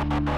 Bonjour et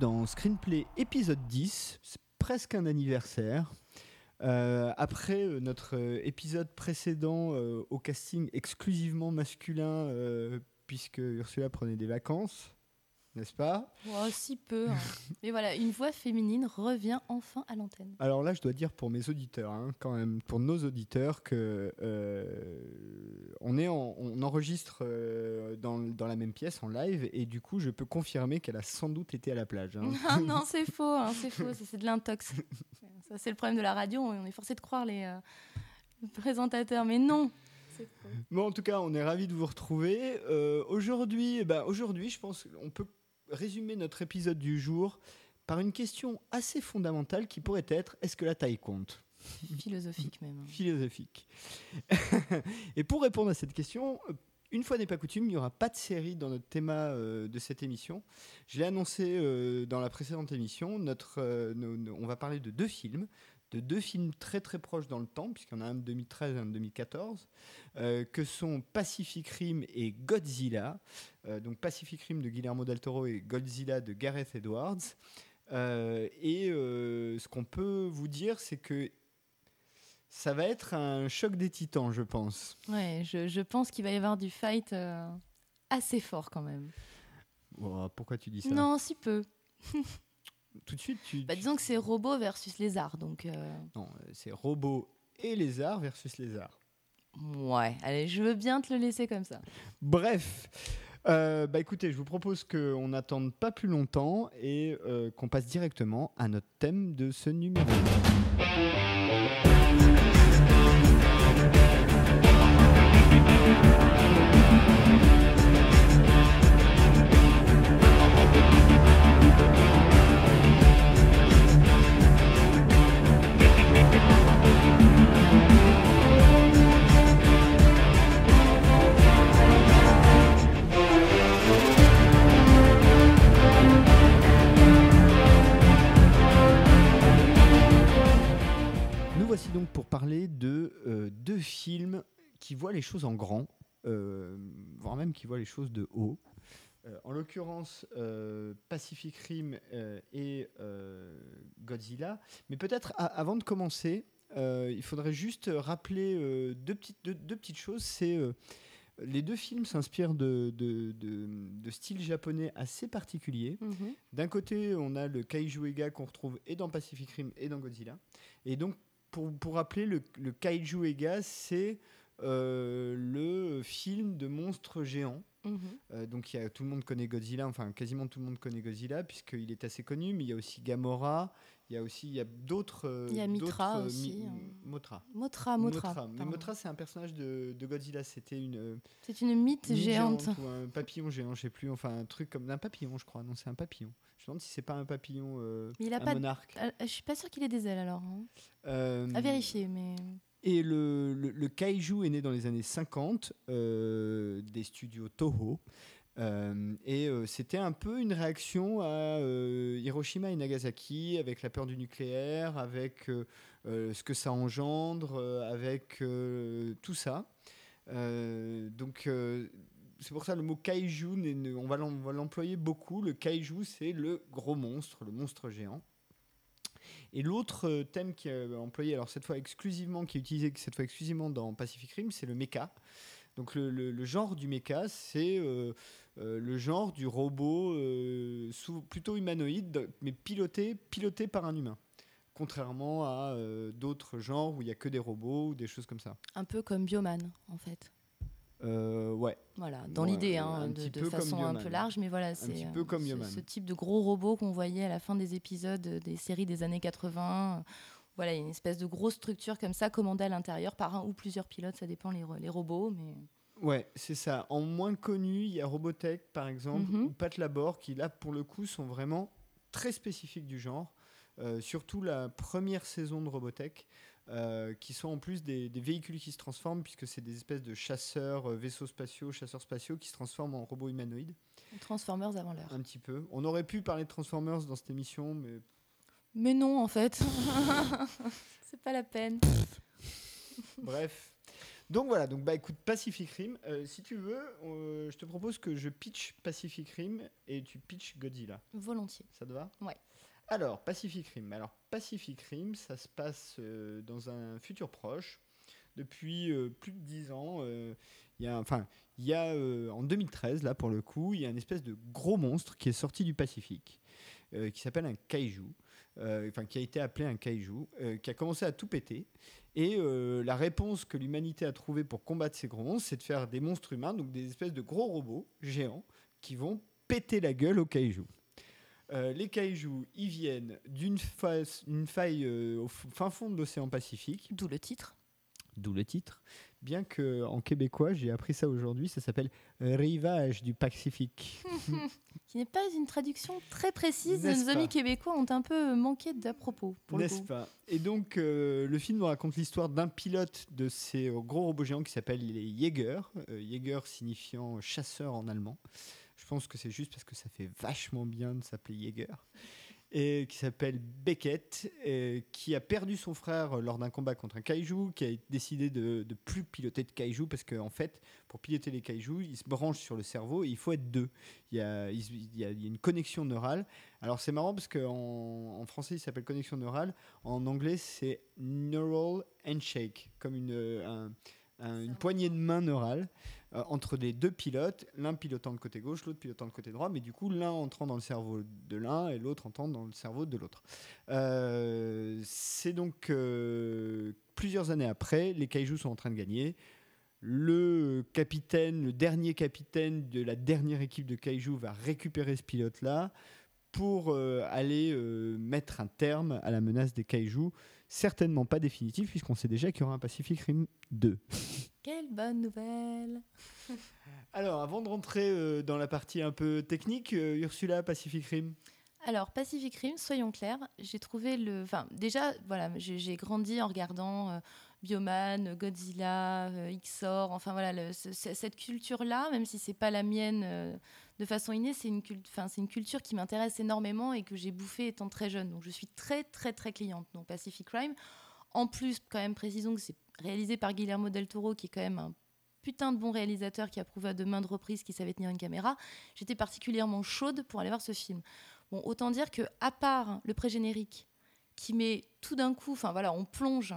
dans Screenplay épisode 10, c'est presque un anniversaire. Euh, après euh, notre euh, épisode précédent au casting exclusivement masculin, puisque Ursula prenait des vacances, n'est-ce pas Oh, si peu. hein. Mais voilà, une voix féminine revient enfin à l'antenne. Alors là, je dois dire pour mes auditeurs, hein, quand même, pour nos auditeurs, que euh, on, est en- on enregistre euh, dans, dans la même pièce en live, et du coup, je peux confirmer qu'elle a sans doute été à la plage. hein. Ah non, c'est faux, c'est faux, c'est de l'intox. Ça c'est le problème de la radio, on est forcé de croire les euh, présentateurs, mais non. Bon, en tout cas, on est ravis de vous retrouver. Aujourd'hui, ben, aujourd'hui, je pense qu'on peut résumer notre épisode du jour par une question assez fondamentale qui pourrait être est-ce que la taille compte? Philosophique même. hein. Philosophique. Et pour répondre à cette question, une fois n'est pas coutume, il n'y aura pas de série dans notre thème euh, de cette émission. Je l'ai annoncé euh, dans la précédente émission. Notre, euh, nos- nos- on va parler de deux films, de deux films très très proches dans le temps, puisqu'il y en a un de 2013 et un de 2014, euh, que sont Pacific Rim et Godzilla. Euh, donc Pacific Rim de Guillermo del Toro et Godzilla de Gareth Edwards. Euh, et ce qu'on peut vous dire, c'est que ça va être un choc des titans, je pense. Ouais, je, je pense qu'il va y avoir du fight assez fort quand même. Oh, pourquoi tu dis ça? Non, si peu. Tout de suite, tu. Bah, disons que c'est robot versus lézard, donc. euh, Non, euh, c'est robots et lézards versus lézards. Ouais, allez, je veux bien te le laisser comme ça. Bref. Euh, bah écoutez, je vous propose qu'on n'attende pas plus longtemps et euh, qu'on passe directement à notre thème de ce numéro. Voici donc pour parler de euh, deux films qui voient les choses en grand, euh, voire même qui voient les choses de haut. Euh, en l'occurrence, Pacific Rim et Godzilla. Mais peut-être avant de commencer, il faudrait juste rappeler deux, petites, deux, deux petites choses. C'est les deux films s'inspirent de, de, de, de styles japonais assez particuliers. Mhm. D'un côté, on a le Kaiju Ega qu'on retrouve et dans Pacific Rim et dans Godzilla. Et donc, pour, pour rappeler, le, le Kaiju Ega, c'est euh, le film de monstres géants. Mhm. Euh, donc, il y a, tout le monde connaît Godzilla, enfin quasiment tout le monde connaît Godzilla, puisqu'il est assez connu, mais il y a aussi Gamora, il y a aussi il y a d'autres. euh, Il y a Mitra euh, aussi, hein. Motra. Motra, Motra. Mais pardon. Motra, c'est un personnage de, de Godzilla. C'était une, C'est une mythe géante. ou un papillon géant, je sais plus. Enfin, un truc comme un papillon, je crois. Non, c'est un papillon. Demande si c'est pas un papillon, euh, Mais il a un pas de- monarque. Euh, Je suis pas sûre qu'il ait des ailes alors. hein. Euh, À vérifier, mais. Et le, le, le kaiju est né dans les années 50 euh, des studios Toho. Euh, et euh, c'était un peu une réaction à Hiroshima et Nagasaki avec la peur du nucléaire, avec ce que ça engendre, avec tout ça. Donc c'est pour ça le mot kaiju, on va l'employer beaucoup. Le kaiju, c'est le gros monstre, le monstre géant. Et l'autre euh, thème qui est employé, alors cette fois exclusivement, qui est utilisé cette fois exclusivement dans Pacific Rim, c'est le mecha. Donc le, genre du mecha, c'est euh, euh, le genre du robot euh, plutôt humanoïde, mais piloté, piloté par un humain. Contrairement à euh, d'autres genres où il n'y a que des robots ou des choses comme ça. Un peu comme Bioman, en fait. Euh, ouais, Voilà, dans Ouais, l'idée, hein, de, façon un peu large, mais voilà, c'est euh, ce, type de gros robot qu'on voyait à la fin des épisodes euh, des séries des années 80. Voilà, il y a une espèce de grosse structure comme ça, commandée à l'intérieur par un ou plusieurs pilotes, ça dépend les, ro- les robots, mais Ouais, c'est ça. En moins connu, il y a Robotech, par exemple, Mhm. ou Pat Labor, qui là, pour le coup, sont vraiment très spécifiques du genre. Euh, surtout la première saison de Robotech, euh, qui sont en plus des, des véhicules qui se transforment, puisque c'est des espèces de chasseurs, euh, vaisseaux spatiaux, chasseurs spatiaux, qui se transforment en robots humanoïdes, Transformers avant l'heure. un petit peu. On aurait pu parler de Transformers dans cette émission, mais Mais non, en fait. c'est pas la peine. Bref. Donc voilà, donc bah écoute, Pacific Rim, euh, si tu veux, euh, je te propose que je pitch Pacific Rim et tu pitch Godzilla. Volontiers. Ça te va? Ouais. Alors, Pacific Rim. Alors, Pacific Rim, ça se passe euh, dans un futur proche. Depuis euh, plus de 10 ans, euh, il y a, enfin, a en 2013, là pour le coup, il y a une espèce de gros monstre qui est sorti du Pacifique, qui s'appelle un kaiju, enfin qui a été appelé un kaiju, qui a commencé à tout péter. Et la réponse que l'humanité a trouvée pour combattre ces gros monstres, c'est de faire des monstres humains, donc des espèces de gros robots géants qui vont péter la gueule aux kaiju. Euh, les kaijus, ils viennent d'une face- une faille euh, au fin fond de l'océan Pacifique, D'où le titre. d'où le titre. Bien que en québécois, j'ai appris ça aujourd'hui, ça s'appelle Rivage du Pacifique. Qui n'est pas une traduction très précise. Nos amis québécois ont un peu manqué d'à propos. N'est-ce pas? Et donc, euh, le film nous raconte l'histoire d'un pilote de ces euh, gros robots géants qui s'appellent les Jäger. Euh, Jäger signifiant chasseur en allemand. Je pense que c'est juste parce que ça fait vachement bien de s'appeler Jäger. Et qui s'appelle Beckett, et qui a perdu son frère lors d'un combat contre un kaiju, qui a décidé de, de plus piloter de kaiju parce qu'en en fait, pour piloter les kaiju, il se branche sur le cerveau et il faut être deux. Il y a, il se- il y a- il y a une connexion neurale. Alors c'est marrant parce qu'en en français, il s'appelle connexion neurale. En anglais, c'est neural handshake, comme une, un- un- une poignée de main neurale euh, entre les deux pilotes, l'un pilotant le côté gauche, l'autre pilotant le côté droit, mais du coup, l'un entrant dans le cerveau de l'un et l'autre entrant dans le cerveau de l'autre. Euh, c'est donc euh, plusieurs années après, les kaijus sont en train de gagner. Le capitaine, le dernier capitaine de la dernière équipe de kaiju va récupérer ce pilote-là pour aller mettre un terme à la menace des kaiju. Certainement pas définitif, puisqu'on sait déjà qu'il y aura un Pacific Rim 2. Quelle bonne nouvelle. Alors, avant de rentrer euh, dans la partie un peu technique, euh, Ursula, Pacific Rim Alors, Pacific Rim, soyons clairs, j'ai trouvé le. Enfin, déjà, voilà, j'ai grandi en regardant euh, Bioman, Godzilla, euh, Xor, enfin voilà, le- ce- ce- cette culture-là, même si c'est pas la mienne euh, de façon innée, c'est une, cult- enfin, c'est une culture qui m'intéresse énormément et que j'ai bouffée étant très jeune. Donc, je suis très, très, très cliente. Donc, Pacific Rim. En plus, quand même, précisons que c'est réalisé par Guillermo del Toro, qui est quand même un putain de bon réalisateur qui a prouvé à de maintes reprises qu'il savait tenir une caméra. J'étais particulièrement chaude pour aller voir ce film. Bon, autant dire que à part le pré-générique, qui met tout d'un coup, enfin voilà, on plonge.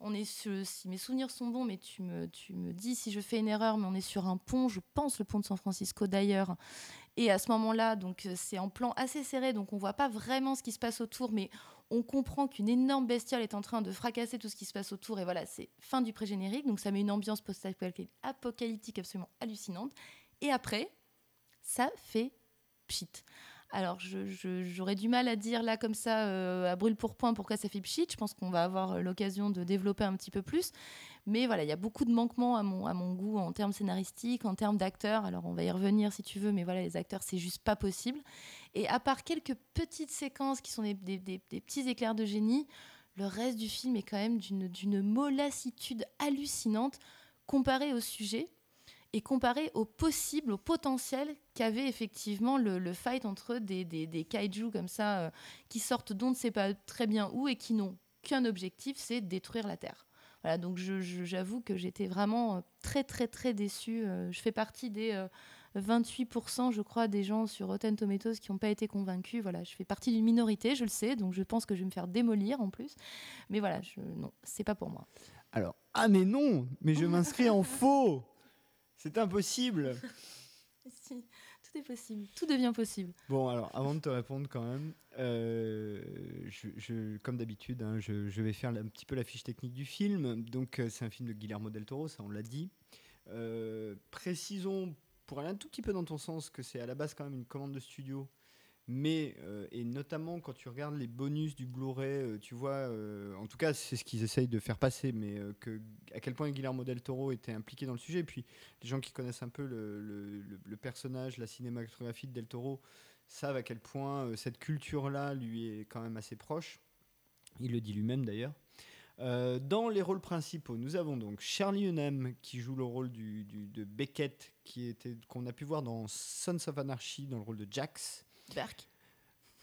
On est si mes souvenirs sont bons, mais tu me, tu me dis si je fais une erreur, mais on est sur un pont, je pense le pont de San Francisco d'ailleurs. Et à ce moment-là, donc euh, c'est en plan assez serré, donc on voit pas vraiment ce qui se passe autour, mais on comprend qu'une énorme bestiole est en train de fracasser tout ce qui se passe autour. Et voilà, c'est fin du pré-générique, donc ça met une ambiance post-apocalyptique absolument hallucinante. Et après, ça fait pchit. Alors, j'aurais du mal à dire là comme ça, euh, à brûle pour point, pourquoi ça fait pchit. Je pense qu'on va avoir l'occasion de développer un petit peu plus. Mais voilà, il y a beaucoup de manquements à mon, à mon goût en termes scénaristiques, en termes d'acteurs. Alors, on va y revenir si tu veux, mais voilà, les acteurs, c'est juste pas possible. Et à part quelques petites séquences qui sont des, petits éclairs de génie, le reste du film est quand même d'une mollassitude hallucinante comparé au sujet et comparé au possible, au potentiel qu'avait effectivement le, fight entre des, des, kaiju comme ça, euh, qui sortent d'on ne sait pas très bien où et qui n'ont qu'un objectif, c'est détruire la Terre. Voilà, donc j'avoue que j'étais vraiment euh, très très très déçue. Euh, Je fais partie des 28%, je crois, des gens sur Rotten Tomatoes qui n'ont pas été convaincus. Voilà, je fais partie d'une minorité, je le sais, donc je pense que je vais me faire démolir en plus. Mais voilà, je, non, c'est pas pour moi. Alors, ah mais non, mais je m'inscris en faux C'est impossible Si, tout est possible, tout devient possible. Bon, alors, avant de te répondre quand même, euh, je, je- comme d'habitude, hein, je, je vais faire un petit peu la fiche technique du film. Donc, euh, c'est un film de Guillermo del Toro, ça on l'a dit. Euh, précisons, pour aller un tout petit peu dans ton sens, que c'est à la base quand même une commande de studio. Mais, euh, et notamment quand tu regardes les bonus du Blu-ray, euh, tu vois, euh, en tout cas c'est ce qu'ils essayent de faire passer, mais à quel point Guillermo del Toro était impliqué dans le sujet. Et puis les gens qui connaissent un peu le- le personnage, la cinématographie de del Toro, savent à quel point cette culture-là lui est quand même assez proche. Il le dit lui-même d'ailleurs. Euh, dans les rôles principaux, nous avons donc Charlie Hunnam qui joue le rôle du, du- de Beckett, qui était qu'on a pu voir dans Sons of Anarchy dans le rôle de Jax. Berk.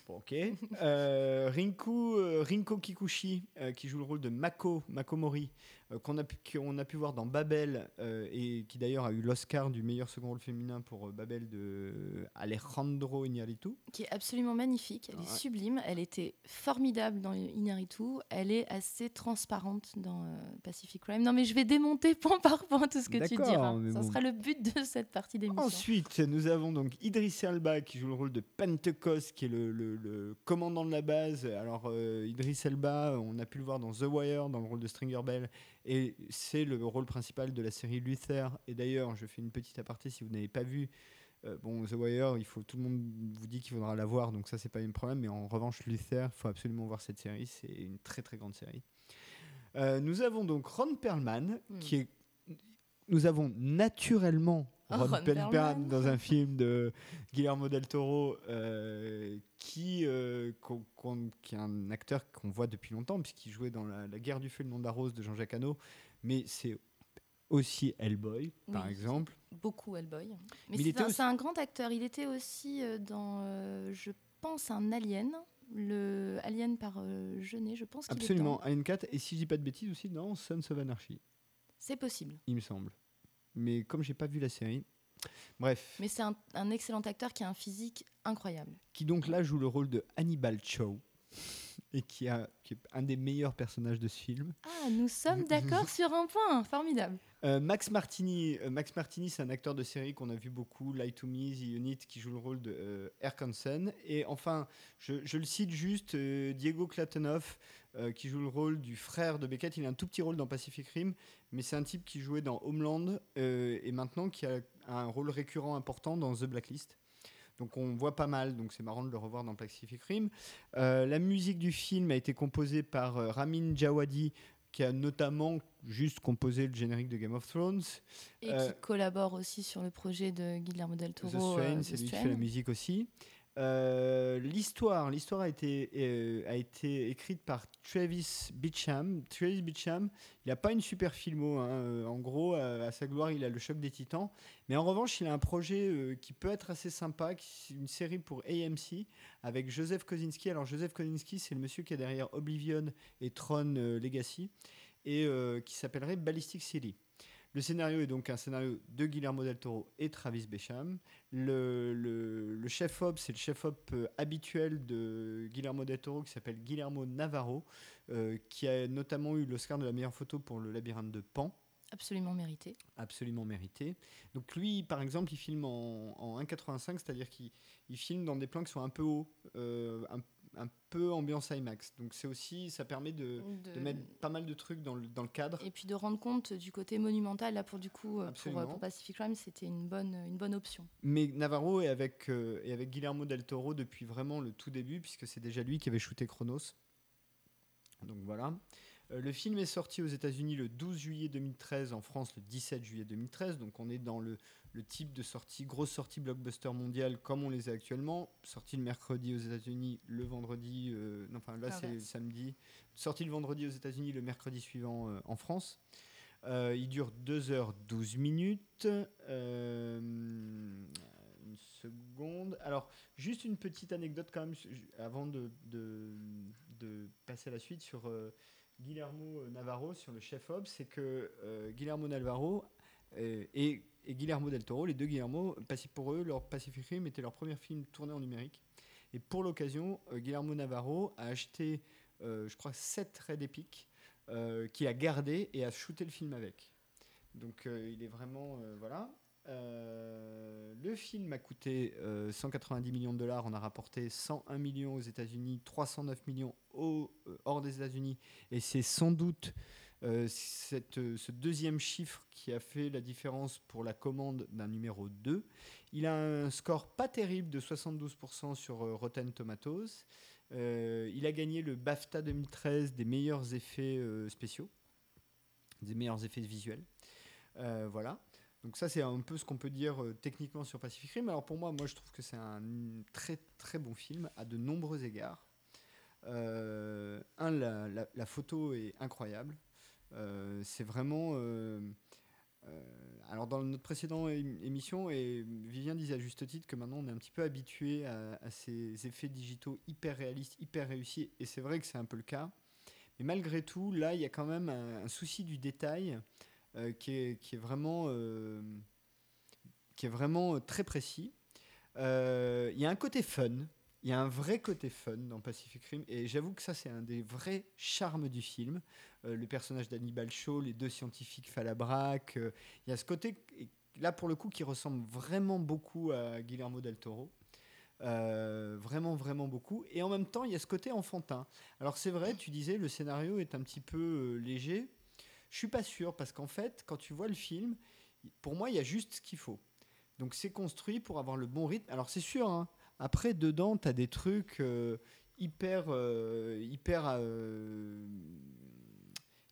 Bon, ok. Euh, Rinku, euh, Rinko Kikuchi euh, qui joue le rôle de Mako Makomori, euh, qu'on a, pu- qu'on a pu voir dans Babel euh, et qui d'ailleurs a eu l'Oscar du meilleur second rôle féminin pour Babel de Alejandro Iñárritu. qui est absolument magnifique. Elle Ouais. est sublime. Elle était formidable dans Inaritu. Elle est assez transparente dans Pacific Crime. Non, mais je vais démonter point par point tout ce que tu diras. Ça bon. sera le but de cette partie d'émission. Ensuite, nous avons donc Idriss Elba qui joue le rôle de Pentecost, qui est le, le- le commandant de la base. Alors, Idriss Elba, on a pu le voir dans The Wire, dans le rôle de Stringer Bell, et c'est le rôle principal de la série Luther. Et d'ailleurs, je fais une petite aparté si vous n'avez pas vu. euh, bon, The Wire, il faut, tout le monde vous dit qu'il faudra la voir, donc ça, c'est pas un problème. Mais en revanche, Luther, il faut absolument voir cette série. C'est une très très grande série. Euh, nous avons donc Ron Perlman, Hmm. qui est. Nous avons naturellement Ron, Ron Perlman, dans un film de Guillermo del Toro, euh, qui, euh, qui est un acteur qu'on voit depuis longtemps, puisqu'il jouait dans la, La guerre du feu, le nom de la rose de Jean-Jacques Hano, mais c'est aussi Hellboy, par exemple. Beaucoup Hellboy. Mais, Mais c'est un, aussi- un grand acteur. Il était aussi euh, dans, euh, je pense, un Alien. Le Alien par euh, Jeunet, je pense qu'il est Absolument, dedans. Alien 4, et si je dis pas de bêtises aussi dans Sons of Anarchy, C'est possible. il me semble. Mais comme j'ai pas vu la série, bref, Mais c'est un, un excellent acteur qui a un physique incroyable. qui donc là joue le rôle de Hannibal Chow, et qui, a, qui est un des meilleurs personnages de ce film. Ah, nous sommes d'accord sur un point. Formidable. Euh, Max Martini, euh, Max Martini, c'est un acteur de série qu'on a vu beaucoup, Lie to Me, The Unit, qui joue le rôle de euh, Erkansen. Et enfin, je, je le cite juste, euh, Diego Klatonoff, euh, qui joue le rôle du frère de Beckett. Il a un tout petit rôle dans Pacific Rim, mais c'est un type qui jouait dans Homeland euh, et maintenant qui a un rôle récurrent important dans The Blacklist. Donc on voit pas mal, donc c'est marrant de le revoir dans Pacific Rim. Euh, la musique du film a été composée par euh, Ramin Djawadi, qui a notamment juste composé le générique de Game of Thrones. Et Euh, qui collabore aussi sur le projet de Guillermo del The Toro. Strain, euh, c'est The lui qui Strain. fait la musique aussi. Euh, l'histoire, l'histoire a été euh, a été écrite par Travis Beecham. Travis Beecham, il n'a pas une super filmo. hein. Euh, En gros, à, sa gloire, il a le choc des Titans. Mais en revanche, il a un projet qui peut être assez sympa, une série pour AMC avec Joseph Kosinski. Alors Joseph Kosinski, c'est le monsieur qui est derrière Oblivion et Tron Legacy et qui s'appellerait Ballistic City. Le scénario est donc un scénario de Guillermo del Toro et Travis Becham. Le, le- le chef-op, c'est le chef-op euh, habituel de Guillermo del Toro qui s'appelle Guillermo Navarro, euh, qui a notamment eu l'Oscar de la meilleure photo pour Le labyrinthe de Pan, Absolument mérité. absolument mérité. Donc lui, par exemple, il filme en, en 1,85, c'est-à-dire qu'il il filme dans des plans qui sont un peu hauts, euh, un, un peu ambiance IMAX. Donc c'est aussi, ça permet de, De- de mettre pas mal de trucs dans le, dans le cadre. Et puis de rendre compte du côté monumental, là pour du coup, euh, pour, euh, pour Pacific Rim, c'était une bonne, une bonne option. Mais Navarro est avec, euh, est avec Guillermo del Toro depuis vraiment le tout début, puisque c'est déjà lui qui avait shooté Chronos. Donc voilà. Euh, le film est sorti aux États-Unis le 12 juillet 2013, en France le 17 juillet 2013. Donc on est dans le, le type de sortie, grosse sortie blockbuster mondiale comme on les a actuellement. Sorti le mercredi aux États-Unis, le vendredi, euh, non, enfin là c'est le samedi. Sorti le vendredi aux États-Unis, le mercredi suivant euh, en France. Euh, il dure 2h12 minutes. Une seconde. Alors, juste une petite anecdote quand même, avant de, de, de passer à la suite sur Guillermo Navarro, sur le chef-op, c'est que euh, Guillermo Navarro euh, et, Guillermo del Toro, les deux Guillermo, pour eux, leur Pacific Rim était leur premier film tourné en numérique. Et pour l'occasion, euh, Guillermo Navarro a acheté, euh, je crois, 7 Red Epic euh, qu'il a gardé et a shooté le film avec. Donc euh, il est vraiment euh, voilà. Euh, le film a coûté euh, 190 millions de dollars, on a rapporté 101 millions aux États-Unis, 309 millions euh, hors des États-Unis, et c'est sans doute euh, ce deuxième chiffre qui a fait la différence pour la commande d'un numéro 2. Il a un score pas terrible de 72% sur Rotten Tomatoes. il a gagné le BAFTA 2013 des meilleurs effets spéciaux, des meilleurs effets visuels. voilà. Donc ça, c'est un peu ce qu'on peut dire euh, techniquement sur Pacific Rim. Alors pour moi, moi, je trouve que c'est un très très bon film à de nombreux égards. Euh, un, la, photo est incroyable. Euh, c'est vraiment... alors dans notre précédente émission, et Vivien disait à juste titre que maintenant on est un petit peu habitué à, ces effets digitaux hyper réalistes, hyper réussis, et c'est vrai que c'est un peu le cas. Mais malgré tout, là, il y a quand même un souci du détail euh, qui, est, vraiment, euh, qui est vraiment très précis. Euh, il y a un côté fun, il y a un vrai côté fun dans Pacific Rim, et j'avoue que ça, c'est un des vrais charmes du film. le personnage d'Hannibal Shaw, les deux scientifiques Falabrac, il y a ce côté, là pour le coup, qui ressemble vraiment beaucoup à Guillermo del Toro. vraiment, vraiment beaucoup. Et en même temps, il y a ce côté enfantin. Alors c'est vrai, tu disais, le scénario est un petit peu léger. Je suis pas sûr parce qu'en fait, quand tu vois le film, pour moi, il y a juste ce qu'il faut. Donc c'est construit pour avoir le bon rythme. Alors c'est sûr, hein, après dedans, tu as des trucs euh, hyper, euh, hyper euh,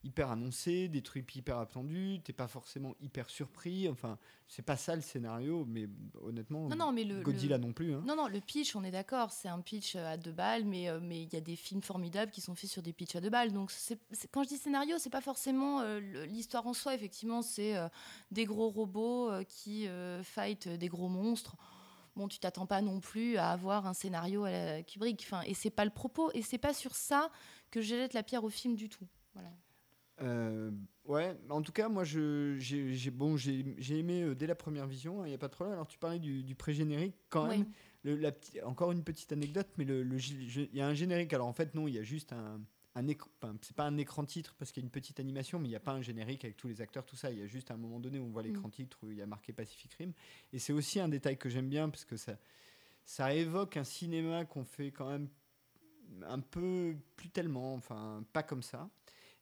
hyper annoncé, des trucs hyper attendus, t'es pas forcément hyper surpris. Enfin, c'est pas ça le scénario, mais honnêtement, non, non, mais le, Godzilla non plus. Hein. Non, non, le pitch, on est d'accord, c'est un pitch à deux balles, mais euh, mais il y a des films formidables qui sont faits sur des pitchs à deux balles. Donc, c'est, quand je dis scénario, c'est pas forcément euh, l'histoire en soi. Effectivement, c'est euh, des gros robots qui fight des gros monstres bon, tu t'attends pas non plus à avoir un scénario à la Kubrick. Enfin, et c'est pas le propos, et c'est pas sur ça que je jette la pierre au film du tout. Voilà. Euh, ouais, en tout cas, moi, j'ai bon, aimé euh, dès la première vision, il hein, n'y a pas de problème. Alors, tu parlais du, pré-générique, quand même. Le, la encore une petite anecdote, mais il le, y a un générique. Alors, en fait, non, il y a juste un, c'est pas un écran titre parce qu'il y a une petite animation, mais il n'y a pas un générique avec tous les acteurs, tout ça. Il y a juste un moment donné où on voit l'écran mm. titre où il y a marqué Pacific Rim. Et c'est aussi un détail que j'aime bien parce que ça, ça évoque un cinéma qu'on fait quand même un peu plus tellement, enfin, pas comme ça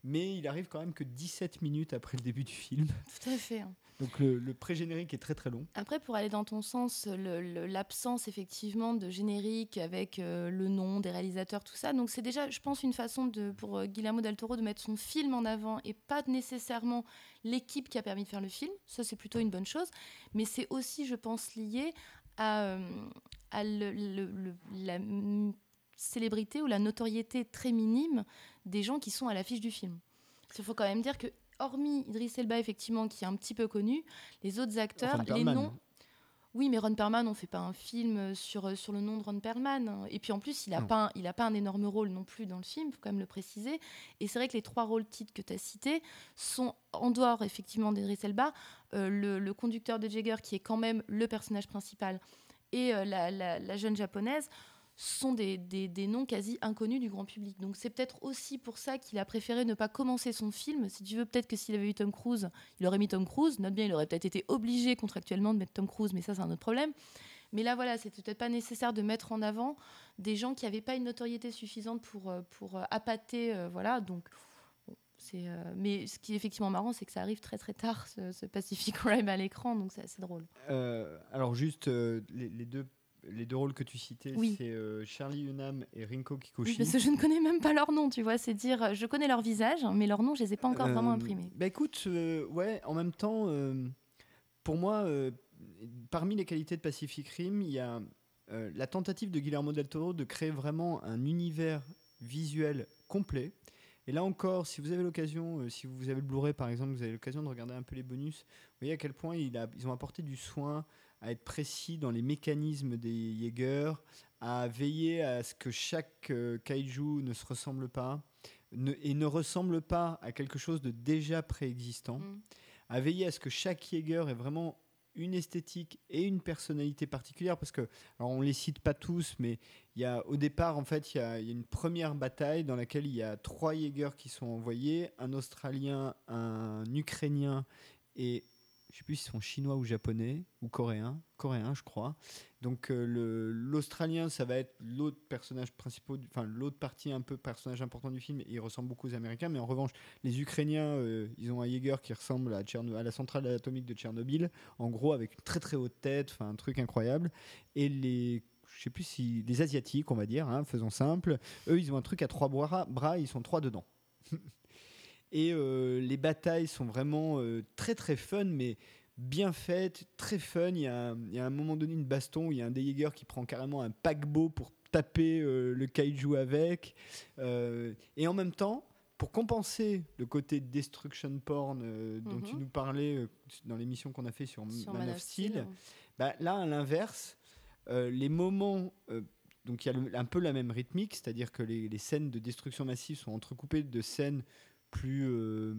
mais il arrive quand même que 17 minutes après le début du film. Tout à fait. Hein. Donc le, pré-générique est très très long. Après, pour aller dans ton sens, l'absence effectivement de générique avec euh, le nom des réalisateurs, tout ça, donc c'est déjà, je pense, une façon de, pour euh, Guillermo del Toro de mettre son film en avant et pas nécessairement l'équipe qui a permis de faire le film. Ça, c'est plutôt une bonne chose. Mais c'est aussi, je pense, lié à, euh, à la célébrité ou la notoriété très minime des gens qui sont à l'affiche du film. Il faut quand même dire que, hormis Idriss Elba, effectivement, qui est un petit peu connu, les autres acteurs, les noms. Oui, mais Ron Perlman, on fait pas un film sur, sur le nom de Ron Perlman. Et puis en plus, il n'a pas, un, a pas un énorme rôle non plus dans le film, il faut quand même le préciser. Et c'est vrai que les trois rôles titres que tu as cités sont, en dehors effectivement d'Idriss Elba, euh, le, conducteur de Jagger, qui est quand même le personnage principal, et euh, la, jeune japonaise, sont des, des, noms quasi inconnus du grand public. Donc c'est peut-être aussi pour ça qu'il a préféré ne pas commencer son film. Si tu veux, peut-être que s'il avait eu Tom Cruise, il aurait mis Tom Cruise. Note bien, il aurait peut-être été obligé contractuellement de mettre Tom Cruise, mais ça c'est un autre problème. Mais là, voilà, c'était peut-être pas nécessaire de mettre en avant des gens qui n'avaient pas une notoriété suffisante pour, euh, pour euh, appâter. Euh, voilà, donc. mais ce qui est effectivement marrant, c'est que ça arrive très très tard, ce, Pacific Rim à l'écran, donc c'est assez drôle. alors juste, les, deux les deux rôles que tu citais, c'est euh, Charlie Hunnam et Rinko Kikuchi. parce que je ne connais même pas leur nom, tu vois. C'est dire, je connais leur visage, mais leur nom, je les ai pas encore vraiment euh, imprimés. Bah écoute, euh, ouais, en même temps, pour moi, parmi les qualités de Pacific Rim, il y a la tentative de Guillermo del Toro de créer vraiment un univers visuel complet. Et là encore, si vous avez l'occasion, si vous avez le Blu-ray par exemple, vous avez l'occasion de regarder un peu les bonus, vous voyez à quel point il a, ils ont apporté du soin à être précis dans les mécanismes des Jaegers, à veiller à ce que chaque euh, kaiju ne se ressemble pas et ne ressemble pas à quelque chose de déjà préexistant, mm. à veiller à ce que chaque Jaeger ait vraiment une esthétique et une personnalité particulière parce que alors on les cite pas tous mais il y a au départ en fait il y, a, une première bataille dans laquelle il y a trois Jaegers qui sont envoyés un australien un ukrainien et je sais plus s'ils sont chinois ou japonais ou coréens, coréens je crois. Donc euh, l'Australien, ça va être l'autre personnage principal, enfin l'autre partie un peu personnage important du film. Il ressemble beaucoup aux Américains, mais en revanche, les Ukrainiens, euh, ils ont un Jaeger qui ressemble à la centrale atomique de Tchernobyl, en gros avec une très très haute tête, enfin un truc incroyable. Et les je sais plus si les asiatiques, on va dire, hein, faisons simple, eux ils ont un truc à trois bras, bras ils sont trois dedans. Et euh, les batailles sont vraiment euh, très très fun, mais bien faites, très fun. Il y, a, il y a un moment donné une baston où il y a un Jaeger qui prend carrément un paquebot pour taper euh, le kaiju avec. Euh, et en même temps, pour compenser le côté destruction porn euh, dont Mhm. tu nous parlais dans l'émission qu'on a fait sur, Sur Man, Man of Steel, Steel. bah, là, à l'inverse, les moments. donc il y a le- un peu la même rythmique, c'est-à-dire que les, les scènes de destruction massive sont entrecoupées de scènes plus. euh,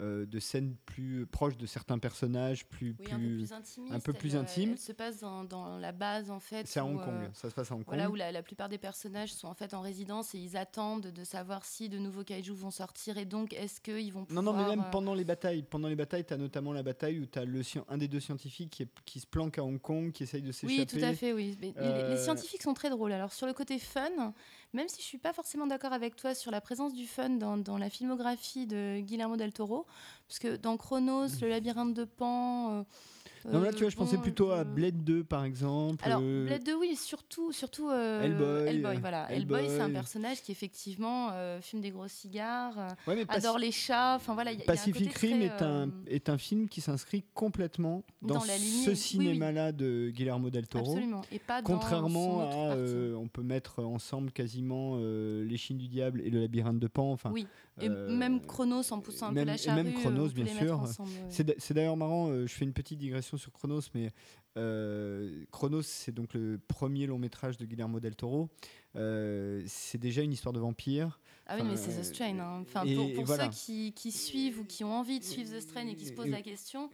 euh, de scènes plus proches de certains personnages, plus. Oui, un peu plus plus intimiste. un peu plus elle, euh, intime. Elle se passe dans, dans la base, en fait. c'est à où, Hong Kong, euh, ça se passe à Hong Kong. Voilà, où la, la plupart des personnages sont en fait en résidence et ils attendent de savoir si de nouveaux kaijus vont sortir et donc est-ce qu'ils vont Non, pouvoir... non, mais même euh, pendant les batailles, pendant les batailles, tu as notamment la bataille où tu as le, un des deux scientifiques qui, est- qui se planque à Hong Kong, qui essaye de s'échapper. Oui, tout à fait, oui. Mais les- les, Euh, scientifiques sont très drôles. Alors, sur le côté fun, même si je suis pas forcément d'accord avec toi sur la présence du fun dans, dans la filmographie de Guillermo del Toro, parce que dans Chronos, le labyrinthe de Pan... euh, Non, là, euh, tu vois, je pensais bon, plutôt à je- Blade 2, par exemple. Alors, euh, Blade 2, oui, surtout, surtout euh, Hellboy, voilà. Hellboy. Hellboy, c'est un personnage qui, effectivement, euh, fume des gros cigares, euh, ouais, adore les chats. Enfin, voilà, il y a- il y a un Pacific Rim est, un, euh, est un film qui s'inscrit complètement dans, Dans la lignée, ce oui, oui. cinéma-là de Guillermo del Toro. Absolument. Et pas dans Contrairement à, euh, on peut mettre ensemble quasiment euh, Les Chines du Diable et le Labyrinthe de Pan. Enfin, oui. Et euh, même Chronos en poussant un même- peu la et charrue. même euh, Chronos, bien sûr. ensemble, ouais. C'est d'ailleurs marrant, euh, je fais une petite digression sur Chronos, mais euh, Chronos, c'est donc le premier long métrage de Guillermo del Toro. Euh, c'est déjà une histoire de vampire. Ah oui, mais c'est The Strain. hein. Enfin, et- pour et pour voilà. ceux qui, qui suivent ou qui ont envie de suivre The Strain et qui se posent Et- la question,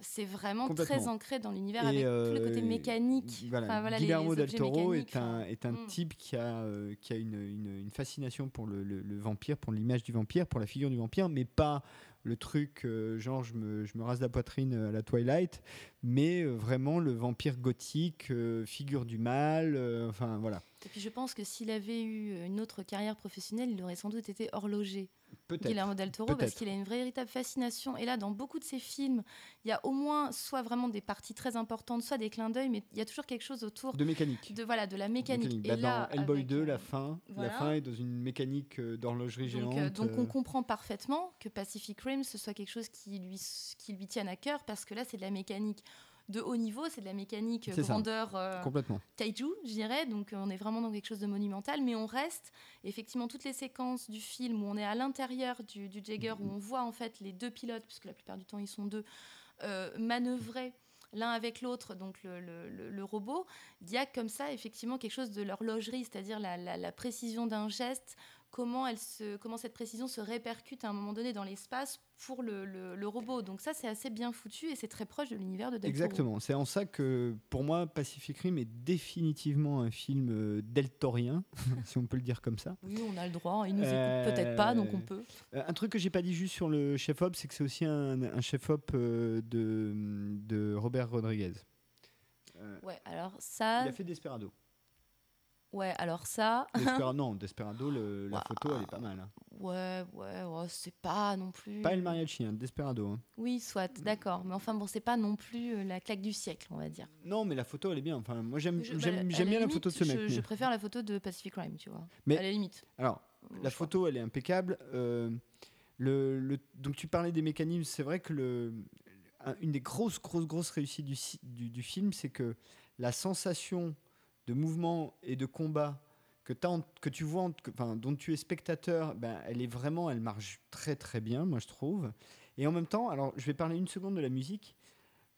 c'est vraiment très ancré dans l'univers avec tout le côté euh, mécanique. Voilà. Enfin, voilà, les- Guillermo del Toro est un, est un mm. type qui a, euh, qui a une, une- une fascination pour le, le- le vampire, pour l'image du vampire, pour la figure du vampire, mais pas le truc euh, genre je me, je me rase la poitrine à la Twilight, mais euh, vraiment le vampire gothique, euh, figure du mal, euh, enfin voilà. Et puis je pense que s'il avait eu une autre carrière professionnelle, il aurait sans doute été horloger. Peut-être. Guillermo del Toro parce qu'il a une véritable fascination. Et là, dans beaucoup de ses films, il y a au moins soit vraiment des parties très importantes, soit des clins d'œil, mais il y a toujours quelque chose autour De mécanique. de voilà de la mécanique. Mécanique. Et Bah, là, dans Hellboy avec, 2, euh, la fin, voilà. la fin est dans une mécanique d'horlogerie géante. euh, donc on comprend parfaitement que Pacific Rim ce soit quelque chose qui lui qui lui tienne à cœur parce que là c'est de la mécanique de haut niveau, c'est de la mécanique grandeur euh, complètement. kaiju, je dirais. Donc euh, on est vraiment dans quelque chose de monumental, mais on reste effectivement toutes les séquences du film où on est à l'intérieur du, du Jagger, où on voit en fait les deux pilotes, puisque la plupart du temps ils sont deux, euh, manœuvrer l'un avec l'autre, donc le, le- le- le robot. Il y a comme ça effectivement quelque chose de l'horlogerie, c'est-à-dire la, la- la précision d'un geste. Comment, elle se, comment cette précision se répercute à un moment donné dans l'espace pour le, le- le robot. Donc ça, c'est assez bien foutu et c'est très proche de l'univers de Del. Exactement. C'est en ça que, pour moi, Pacific Rim est définitivement un film euh, deltorien, si on peut le dire comme ça. Oui, on a le droit. Ils nous Euh, écoutent peut-être pas, donc on peut. Euh, un truc que j'ai pas dit juste sur le chef-op, c'est que c'est aussi un, un chef-op euh, de, de Robert Rodriguez. Euh, Ouais, alors ça, il a fait Desperado. Ouais, alors ça, non, Desperado, le- la photo, elle est pas mal. hein. ouais, ouais, ouais, c'est pas non plus. Pas El Mariachi, hein, Desperado. hein. Oui, soit, d'accord, mais enfin bon, c'est pas non plus euh, la claque du siècle, on va dire. Non, mais la photo, elle est bien. Enfin, moi, j'aime bah, bien la photo de ce mec. Je, mais- je préfère la photo de Pacific Crime, tu vois. Mais- à la limite. Alors, La photo, elle est impeccable. Euh, le, le- donc tu parlais des mécanismes. C'est vrai que le, un- une des grosses, grosses, grosses réussites du, si- du, du film, c'est que la sensation de mouvement et de combat que, que tu vois, dont tu es spectateur, ben, elle est vraiment, elle marche très très bien, moi je trouve. Et en même temps, alors je vais parler une seconde de la musique.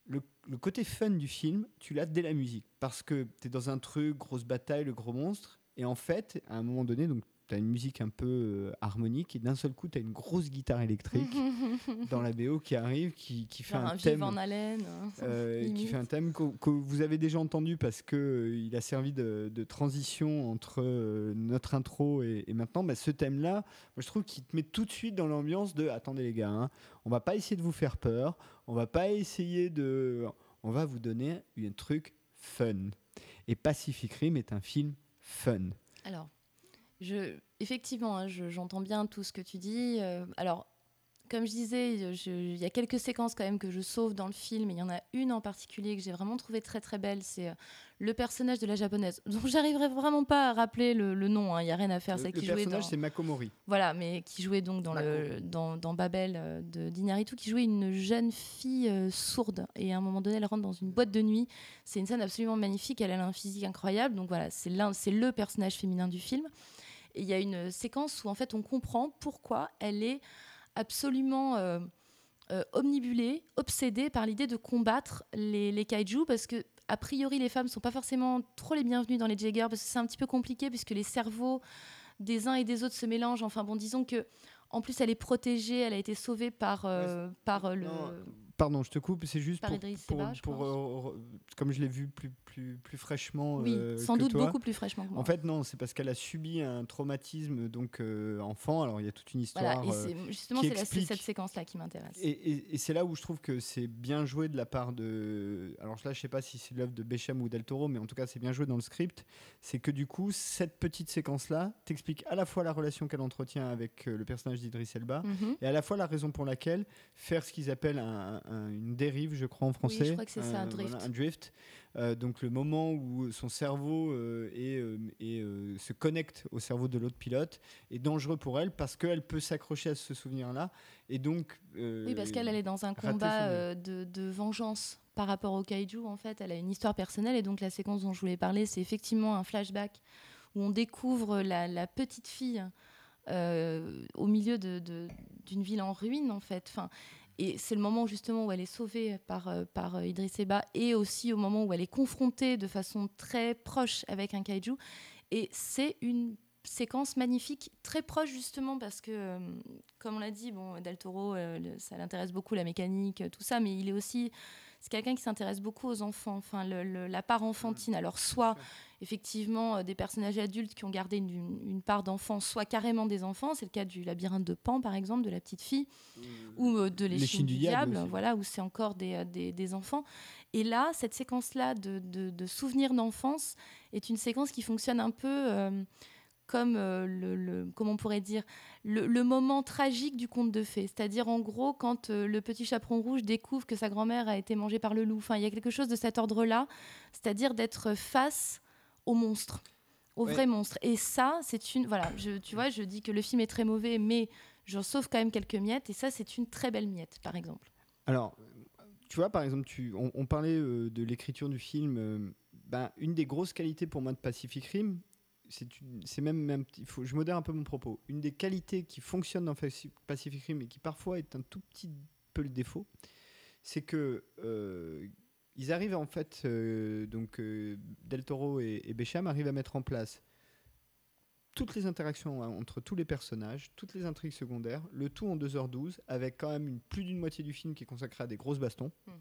Le, côté fun du film, tu l'as dès la musique. Parce que tu es dans un truc, grosse bataille, le gros monstre. Et en fait, à un moment donné, tu as une musique un peu euh, harmonique et d'un seul coup tu as une grosse guitare électrique dans la BO qui arrive qui, qui fait un, un thème en haleine euh, qui fait un thème que, que vous avez déjà entendu parce que euh, il a servi de, de transition entre euh, notre intro et, et maintenant bah, ce thème là moi je trouve qu'il te met tout de suite dans l'ambiance de attendez les gars hein, on va pas essayer de vous faire peur on va pas essayer de on va vous donner un truc fun. Et Pacific Rim est un film fun. Alors je, effectivement, hein, j'entends bien tout ce que tu dis. Euh, alors, comme je disais, il y a quelques séquences quand même que je sauve dans le film. Il y en a une en particulier que j'ai vraiment trouvé très très belle. C'est euh, le personnage de la japonaise, dont j'arriverai vraiment pas à rappeler le, nom. Hein. Il n'y a rien à faire. Le, qui le personnage, c'est Makomori. Voilà, mais qui jouait donc dans, le, dans, dans Babel euh, de d'Inaritu, qui jouait une jeune fille sourde. Et à un moment donné, elle rentre dans une boîte de nuit. C'est une scène absolument magnifique. Elle, elle a un physique incroyable. Donc voilà, c'est le personnage féminin du film il y a une séquence où en fait on comprend pourquoi elle est absolument euh, euh, omnibulée, obsédée par l'idée de combattre les, les kaiju parce que a priori les femmes sont pas forcément trop les bienvenues dans les Jaggers parce que c'est un petit peu compliqué puisque les cerveaux des uns et des autres se mélangent. Enfin bon, disons que en plus elle est protégée, elle a été sauvée par, euh, par le pardon, je te coupe, c'est juste pour, pour, euh, comme je l'ai vu plus, plus, plus fraîchement. Oui, euh, sans doute beaucoup plus fraîchement que moi. En fait, non, c'est parce qu'elle a subi un traumatisme donc euh, enfant. Alors il y a toute une histoire. Voilà, et c'est justement c'est cette séquence-là qui m'intéresse. Et, et, c'est là où je trouve que c'est bien joué de la part de. Alors là, je sais pas si c'est l'œuvre de Bécham ou Del Toro, mais en tout cas, c'est bien joué dans le script. C'est que du coup, cette petite séquence-là t'explique à la fois la relation qu'elle entretient avec le personnage d'Idris Elba mhm. et à la fois la raison pour laquelle faire ce qu'ils appellent un une dérive, je crois en français. Oui, je crois que c'est ça, un drift. un drift. Euh, donc le moment où son cerveau euh, euh, se connecte au cerveau de l'autre pilote est dangereux pour elle parce qu'elle peut s'accrocher à ce souvenir-là. Et donc. oui, parce qu'elle est dans un combat de, vengeance par rapport au kaiju. En fait, elle a une histoire personnelle et donc la séquence dont je voulais parler, c'est effectivement un flashback où on découvre la, petite fille. au milieu d'une de, ville en ruine en fait. Enfin, et c'est le moment justement où elle est sauvée par, euh, par euh, Idriss Elba et aussi au moment où elle est confrontée de façon très proche avec un kaiju. Et c'est une séquence magnifique, très proche justement parce que, euh, comme on l'a dit, bon, Del Toro, ça l'intéresse beaucoup la mécanique, tout ça, mais il est aussi c'est quelqu'un qui s'intéresse beaucoup aux enfants, enfin la part enfantine. Alors soit effectivement euh, des personnages adultes qui ont gardé une, part d'enfant, soit carrément des enfants. C'est le cas du labyrinthe de Pan, par exemple, de la petite fille, ou euh, de l'échine du, diable, voilà, où c'est encore des, euh, des, des, enfants. Et là, cette séquence-là de, de, souvenirs d'enfance est une séquence qui fonctionne un peu comme euh, le, comment on pourrait dire le, moment tragique du conte de fées. C'est-à-dire en gros quand euh, le petit chaperon rouge découvre que sa grand-mère a été mangée par le loup. Enfin, il y a quelque chose de cet ordre-là, c'est-à-dire d'être face au monstre, au vrai monstre. Et ça, c'est une voilà, je, tu vois, je dis que le film est très mauvais, mais j'en sauve quand même quelques miettes. Et ça, c'est une très belle miette, par exemple. Alors, tu vois, par exemple, tu, on, parlait euh, de l'écriture du film. Ben, une des grosses qualités pour moi de Pacific Rim, c'est même, faut, je modère un peu mon propos. Une des qualités qui fonctionne dans Pacific Rim et qui parfois est un tout petit peu le défaut, c'est que euh, ils arrivent en fait, euh, donc euh, Del Toro et, et Bécham arrivent à mettre en place toutes les interactions entre tous les personnages, toutes les intrigues secondaires, le tout en 2h12, avec quand même une, plus d'une moitié du film qui est consacré à des grosses bastons, mhm.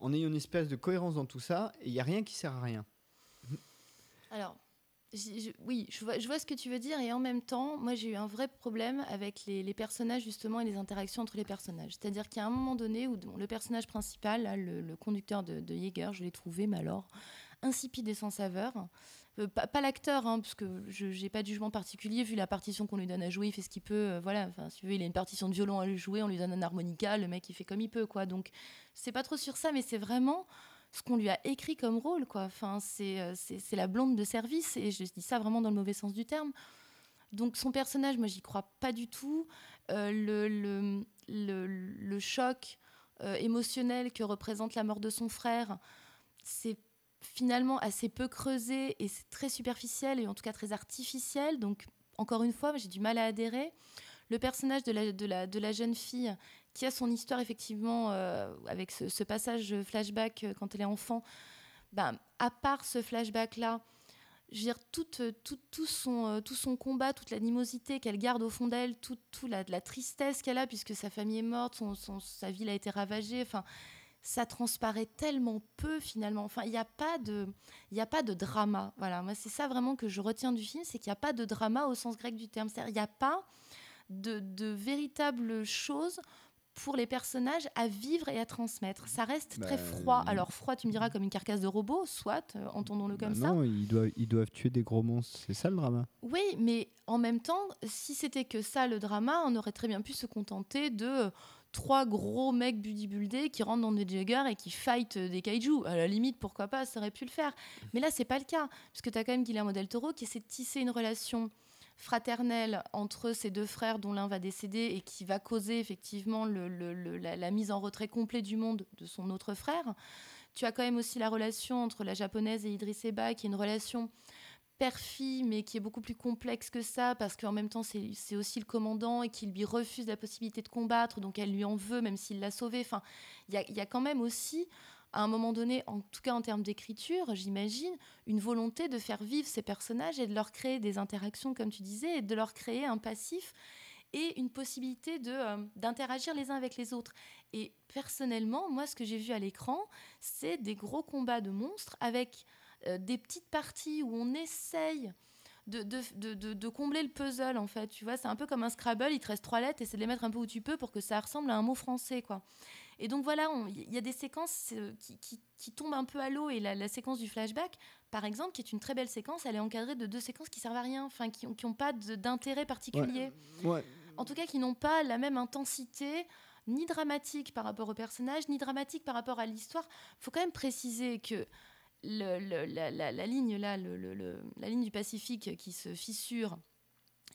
en ayant une espèce de cohérence dans tout ça, et il n'y a rien qui sert à rien. Alors, oui, je vois, ce que tu veux dire et en même temps, moi j'ai eu un vrai problème avec les, personnages justement et les interactions entre les personnages. C'est-à-dire qu'il y a un moment donné où le personnage principal, le, conducteur de, de Jaeger, je l'ai trouvé, mais alors insipide et sans saveur. Euh, pas, l'acteur, hein, parce que je n'ai pas de jugement particulier vu la partition qu'on lui donne à jouer, il fait ce qu'il peut. Euh, voilà, enfin, si tu veux, il a une partition de violon à lui jouer, on lui donne un harmonica, le mec il fait comme il peut, quoi. Donc c'est pas trop sur ça, mais c'est vraiment ce qu'on lui a écrit comme rôle, quoi. Enfin, euh, c'est, c'est, la blonde de service, et je dis ça vraiment dans le mauvais sens du terme. Donc son personnage, moi, j'y crois pas du tout. Euh, le, le, le, choc euh, émotionnel que représente la mort de son frère, c'est finalement assez peu creusé et c'est très superficiel et en tout cas très artificiel. Donc, encore une fois, j'ai du mal à adhérer. Le personnage de la, de la, de la jeune fille qui a son histoire effectivement euh, avec ce, passage flashback euh, quand elle est enfant. Ben, à part ce flashback-là, je veux dire, tout, tout, tout, son, tout son combat, toute l'animosité qu'elle garde au fond d'elle, toute tout la, tristesse qu'elle a puisque sa famille est morte, son, sa ville a été ravagée, enfin, ça transparaît tellement peu finalement. Enfin, il n'y a pas de, a pas de drama. Voilà, moi c'est ça vraiment que je retiens du film, c'est qu'il n'y a pas de drama au sens grec du terme. Il n'y a pas de, de véritables choses pour les personnages à vivre et à transmettre. Ça reste très bah, froid. Alors froid, tu me diras comme une carcasse de robot, soit, euh, entendons-le comme bah ça. Non, ils doivent, ils doivent tuer des gros monstres, c'est ça le drama? Oui, mais en même temps, si c'était que ça le drama, on aurait très bien pu se contenter de euh, trois gros mecs bodybuildés qui rentrent dans des jaggers et qui fight des kaiju. À la limite, pourquoi pas, ça aurait pu le faire. Mais là, c'est pas le cas, puisque tu as quand même Guillermo del Toro qui essaie de tisser une relation fraternelle entre ces deux frères dont l'un va décéder et qui va causer effectivement la, mise en retrait complet du monde de son autre frère. Tu as quand même aussi la relation entre la japonaise et Idriss Eba, qui est une relation père-fille, mais qui est beaucoup plus complexe que ça, parce qu'en même temps, c'est aussi le commandant et qu'il lui refuse la possibilité de combattre, donc elle lui en veut, même s'il l'a sauvé. Enfin, il y a, quand même aussi à un moment donné, en tout cas en termes d'écriture, j'imagine, une volonté de faire vivre ces personnages et de leur créer des interactions, comme tu disais, et de leur créer un passif et une possibilité de euh, d'interagir les uns avec les autres. Et personnellement, moi, ce que j'ai vu à l'écran, c'est des gros combats de monstres avec euh, des petites parties où on essaye de, de, de, de, combler le puzzle en fait tu vois c'est un peu comme un Scrabble il te reste trois lettres et c'est de les mettre un peu où tu peux pour que ça ressemble à un mot français quoi et donc voilà, il y a des séquences euh, qui, qui, tombent un peu à l'eau. Et la, séquence du flashback, par exemple, qui est une très belle séquence, elle est encadrée de deux séquences qui servent à rien, enfin qui n'ont pas d'intérêt particulier. En tout cas, qui n'ont pas la même intensité ni dramatique par rapport au personnage, ni dramatique par rapport à l'histoire. Il faut quand même préciser que le, la, la, ligne là, la ligne du Pacifique qui se fissure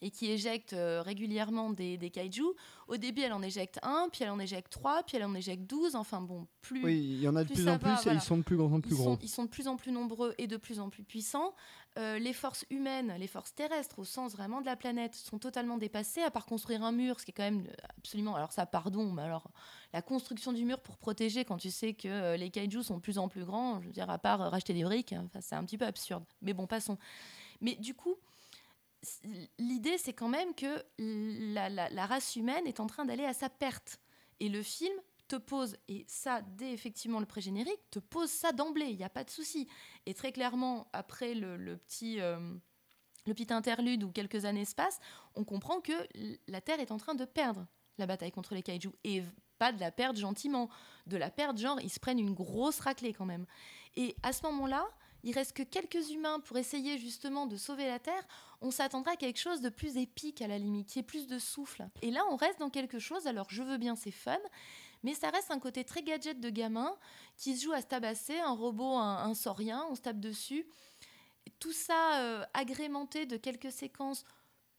et qui éjecte euh, régulièrement des, des, kaiju. Au début, elle en éjecte un, puis elle en éjecte trois, puis elle en éjecte douze. Enfin bon, plus. Oui, il y en a de plus, en plus et ils sont de plus en plus gros. ils sont de plus en plus nombreux et de plus en plus puissants. Euh, les forces humaines, les forces terrestres, au sens vraiment de la planète, sont totalement dépassées, à part construire un mur, ce qui est quand même absolument. Alors, ça, pardon, mais alors, la construction du mur pour protéger quand tu sais que euh, les kaiju sont de plus en plus grands, je veux dire, à part racheter des briques, hein, c'est un petit peu absurde. Mais bon, passons. Mais du coup l'idée, c'est quand même que la, race humaine est en train d'aller à sa perte. Et le film te pose, et ça, dès effectivement le pré-générique, te pose ça d'emblée, il n'y a pas de souci. Et très clairement, après le, petit, euh, le petit interlude où quelques années se passent, on comprend que la Terre est en train de perdre la bataille contre les kaijus. Et pas de la perdre gentiment, de la perdre genre, ils se prennent une grosse raclée quand même. Et à ce moment-là, il reste que quelques humains pour essayer justement de sauver la Terre, on s'attendra à quelque chose de plus épique à la limite, qui ait plus de souffle. Et là, on reste dans quelque chose, alors je veux bien, c'est fun, mais ça reste un côté très gadget de gamin qui se joue à se tabasser, un robot, un, saurien, on se tape dessus. Tout ça euh, agrémenté de quelques séquences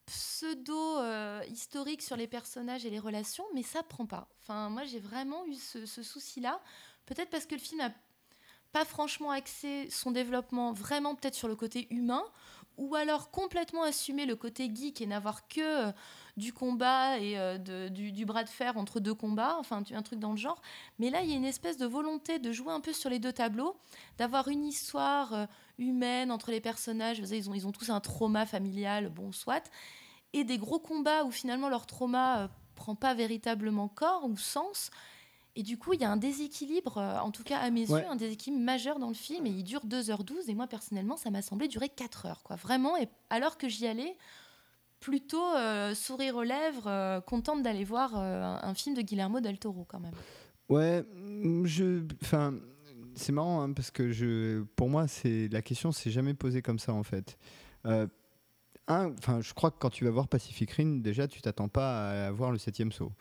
pseudo-historiques euh, sur les personnages et les relations, mais ça prend pas. Enfin, moi, j'ai vraiment eu ce souci-là. Peut-être parce que le film a pas franchement axé son développement vraiment peut-être sur le côté humain, ou alors complètement assumer le côté geek et n'avoir que euh, du combat et euh, du, bras de fer entre deux combats, enfin un truc dans le genre. Mais là, il y a une espèce de volonté de jouer un peu sur les deux tableaux, d'avoir une histoire euh, humaine entre les personnages. Vous savez, ils, ont, ils ont tous un trauma familial, bon, soit, et des gros combats où finalement leur trauma prend pas véritablement corps ou sens. Et du coup, il y a un déséquilibre, euh, en tout cas à mes yeux, un déséquilibre majeur dans le film. Et il dure 2h12. Et moi, personnellement, ça m'a semblé durer 4 heures. Quoi. Vraiment, et alors que j'y allais, plutôt euh, sourire aux lèvres, euh, contente d'aller voir un, film de Guillermo del Toro, quand même. Ouais, mm, je. Enfin. C'est marrant hein, parce que je, pour moi, c'est la question s'est jamais posée comme ça en fait. un, enfin, je crois que quand tu vas voir Pacific Rim, déjà, tu t'attends pas à voir le septième saut.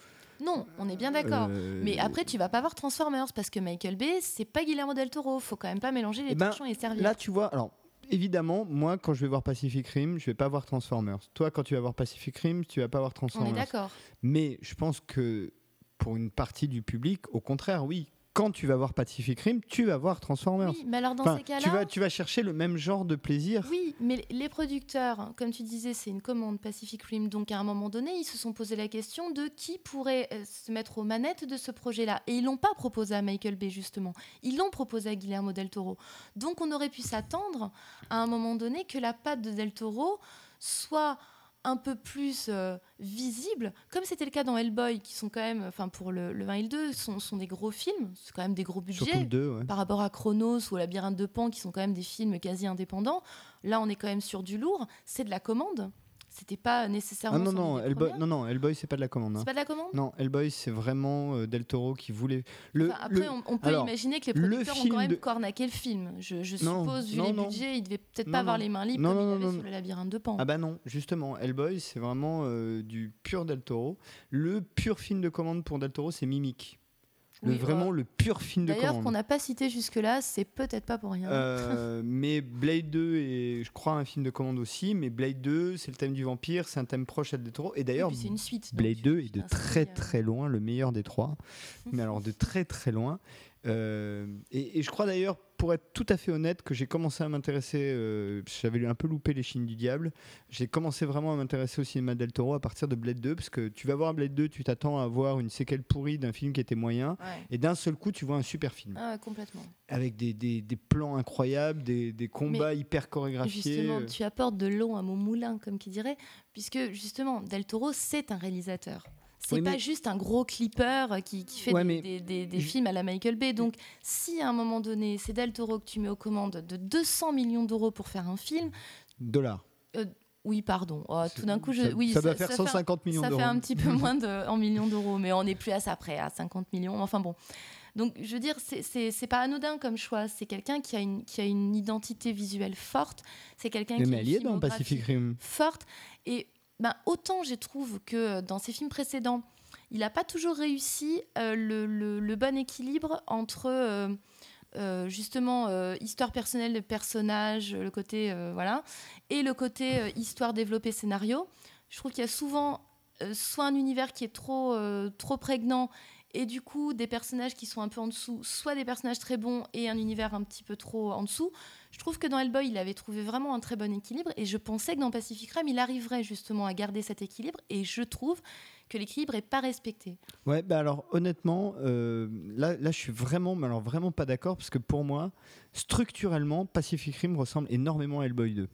Non, on est bien d'accord. Euh, mais après, tu vas pas voir Transformers parce que Michael Bay, c'est pas Guillermo del Toro. Faut quand même pas mélanger les eh ben, et servir. Là, tu vois, alors évidemment, moi, quand je vais voir Pacific Rim, je vais pas voir Transformers. Toi, quand tu vas voir Pacific Rim, tu vas pas voir Transformers. On est d'accord. Mais je pense que pour une partie du public, au contraire, oui. Quand tu vas voir Pacific Rim, tu vas voir Transformers. Oui, mais alors dans Enfin, ces cas-là. tu, vas, tu vas chercher le même genre de plaisir. Oui, mais les producteurs, comme tu disais, c'est une commande Pacific Rim, donc à un moment donné, ils se sont posé la question de qui pourrait euh, se mettre aux manettes de ce projet-là. Et ils l'ont pas proposé à Michael Bay, justement. Ils l'ont proposé à Guillermo del Toro. Donc on aurait pu s'attendre à un moment donné que la patte de del Toro soit un peu plus euh, visible, comme c'était le cas dans Hellboy, qui sont quand même, enfin pour le, le 1 et le 2, sont, sont des gros films, c'est quand même des gros budgets Surtout le 2, ouais. par rapport à Chronos ou Labyrinthe de Pan, qui sont quand même des films quasi indépendants. Là, on est quand même sur du lourd. C'est de la commande. C'était pas Ah nécessairement. non, son non, idée Hellboy, non, non, Hellboy, c'est pas de la commande. hein. C'est pas de la commande? Non, Hellboy, c'est vraiment euh, Del Toro qui voulait. Le, Enfin, après, le- on, on peut alors, imaginer que les le producteurs ont film quand même de- cornaqué le film. Je, je Non, suppose, vu non, les non. budgets, ils devaient peut-être Non, pas avoir non. les mains libres Non, comme non, il non, avait non. sur le labyrinthe de Pan. Ah bah non, justement, Hellboy, c'est vraiment euh, du pur Del Toro. Le pur film de commande pour Del Toro, c'est Mimic. Le, Oui, vraiment euh, le pur film de D'ailleurs, qu'on n'a pas cité jusque-là, c'est peut-être pas pour rien. Euh, mais Blade 2 est, je crois, un film de commande aussi. Mais Blade 2, c'est le thème du vampire, c'est un thème proche à Del Toro. Et d'ailleurs, Blade tu- 2 tu est de très euh, très loin le meilleur des trois. mais alors de très très loin. Euh, et, et je crois d'ailleurs, pour être tout à fait honnête, que j'ai commencé à m'intéresser, euh, j'avais un peu loupé les chines du diable, j'ai commencé vraiment à m'intéresser au cinéma del Toro à partir de Blade 2, parce que tu vas voir Blade 2, tu t'attends à voir une séquelle pourrie d'un film qui était moyen, Ouais. et d'un seul coup tu vois un super film, Ah ouais, complètement. avec des, des- des plans incroyables, des, des combats hyper chorégraphiés. Justement, euh. tu apportes de l'eau à mon moulin, comme qui dirait, puisque justement, Del Toro, c'est un réalisateur. C'est Oui, pas mais- juste un gros clipper qui, qui fait Ouais, des, mais- des- des- des je- films à la Michael Bay. Donc, si à un moment donné, c'est Del Toro que tu mets aux commandes de 200 millions d'euros pour faire un film, dollars. oui, pardon. Oh, tout d'un coup, je, ça, oui, ça doit faire fait un- 150 millions ça d'euros. fait un petit peu moins de, en millions d'euros, mais on n'est plus à ça près, à 50 millions. Enfin bon. Donc, je veux dire, c'est- pas anodin comme choix. C'est quelqu'un qui, a une- qui a une identité visuelle forte. C'est quelqu'un qui Mais elle est dans Pacific Rim. forte. Et ben, autant je trouve que dans ses films précédents, il n'a pas toujours réussi euh, le, le- bon équilibre entre euh, euh, justement euh, histoire personnelle de personnage, le côté euh, voilà, et le côté euh, histoire développée scénario. Je trouve qu'il y a souvent euh, soit un univers qui est trop euh, trop prégnant et du coup des personnages qui sont un peu en dessous, soit des personnages très bons et un univers un petit peu trop en dessous. Je trouve que dans Hellboy, il avait trouvé vraiment un très bon équilibre et je pensais que dans Pacific Rim, il arriverait justement à garder cet équilibre et je trouve que l'équilibre n'est pas respecté. Ouais, bah alors honnêtement, euh, là, là je suis vraiment, alors vraiment pas d'accord parce que pour moi, structurellement, Pacific Rim ressemble énormément à Hellboy 2.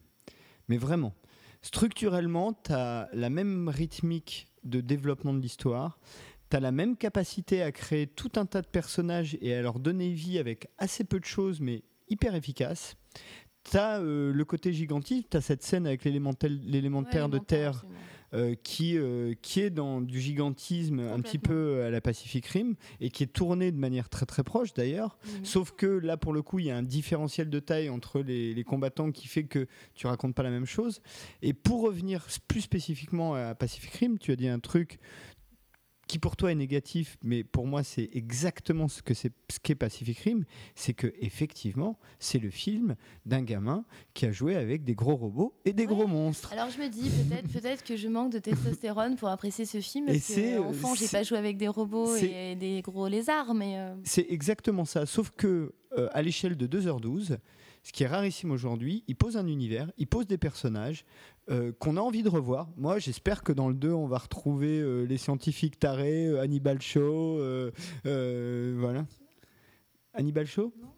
Mais vraiment. Structurellement, tu as la même rythmique de développement de l'histoire, tu as la même capacité à créer tout un tas de personnages et à leur donner vie avec assez peu de choses, mais hyper efficace. Tu as le côté gigantique, tu as cette scène avec l'élémentaire Ouais, de terre euh, qui, euh, qui est dans du gigantisme un petit peu à la Pacific Rim et qui est tourné de manière très très proche d'ailleurs. Mhm. Sauf que là, pour le coup, il y a un différentiel de taille entre les, les combattants qui fait que tu racontes pas la même chose. Et pour revenir plus spécifiquement à Pacific Rim, tu as dit un truc qui pour toi est négatif, mais pour moi c'est exactement ce que c'est ce qu'est Pacific Rim, c'est que effectivement c'est le film d'un gamin qui a joué avec des gros robots et des Ouais. gros monstres. Alors je me dis peut-être peut-être que je manque de testostérone pour apprécier ce film Et parce c'est, que enfant j'ai pas joué avec des robots et des gros lézards mais euh, C'est exactement ça, sauf que euh, à l'échelle de 2h12, ce qui est rarissime aujourd'hui, il pose un univers, il pose des personnages euh, qu'on a envie de revoir. Moi, j'espère que dans le 2, on va retrouver euh, les scientifiques tarés, euh, Hannibal Shaw, voilà. Hannibal Shaw? Non.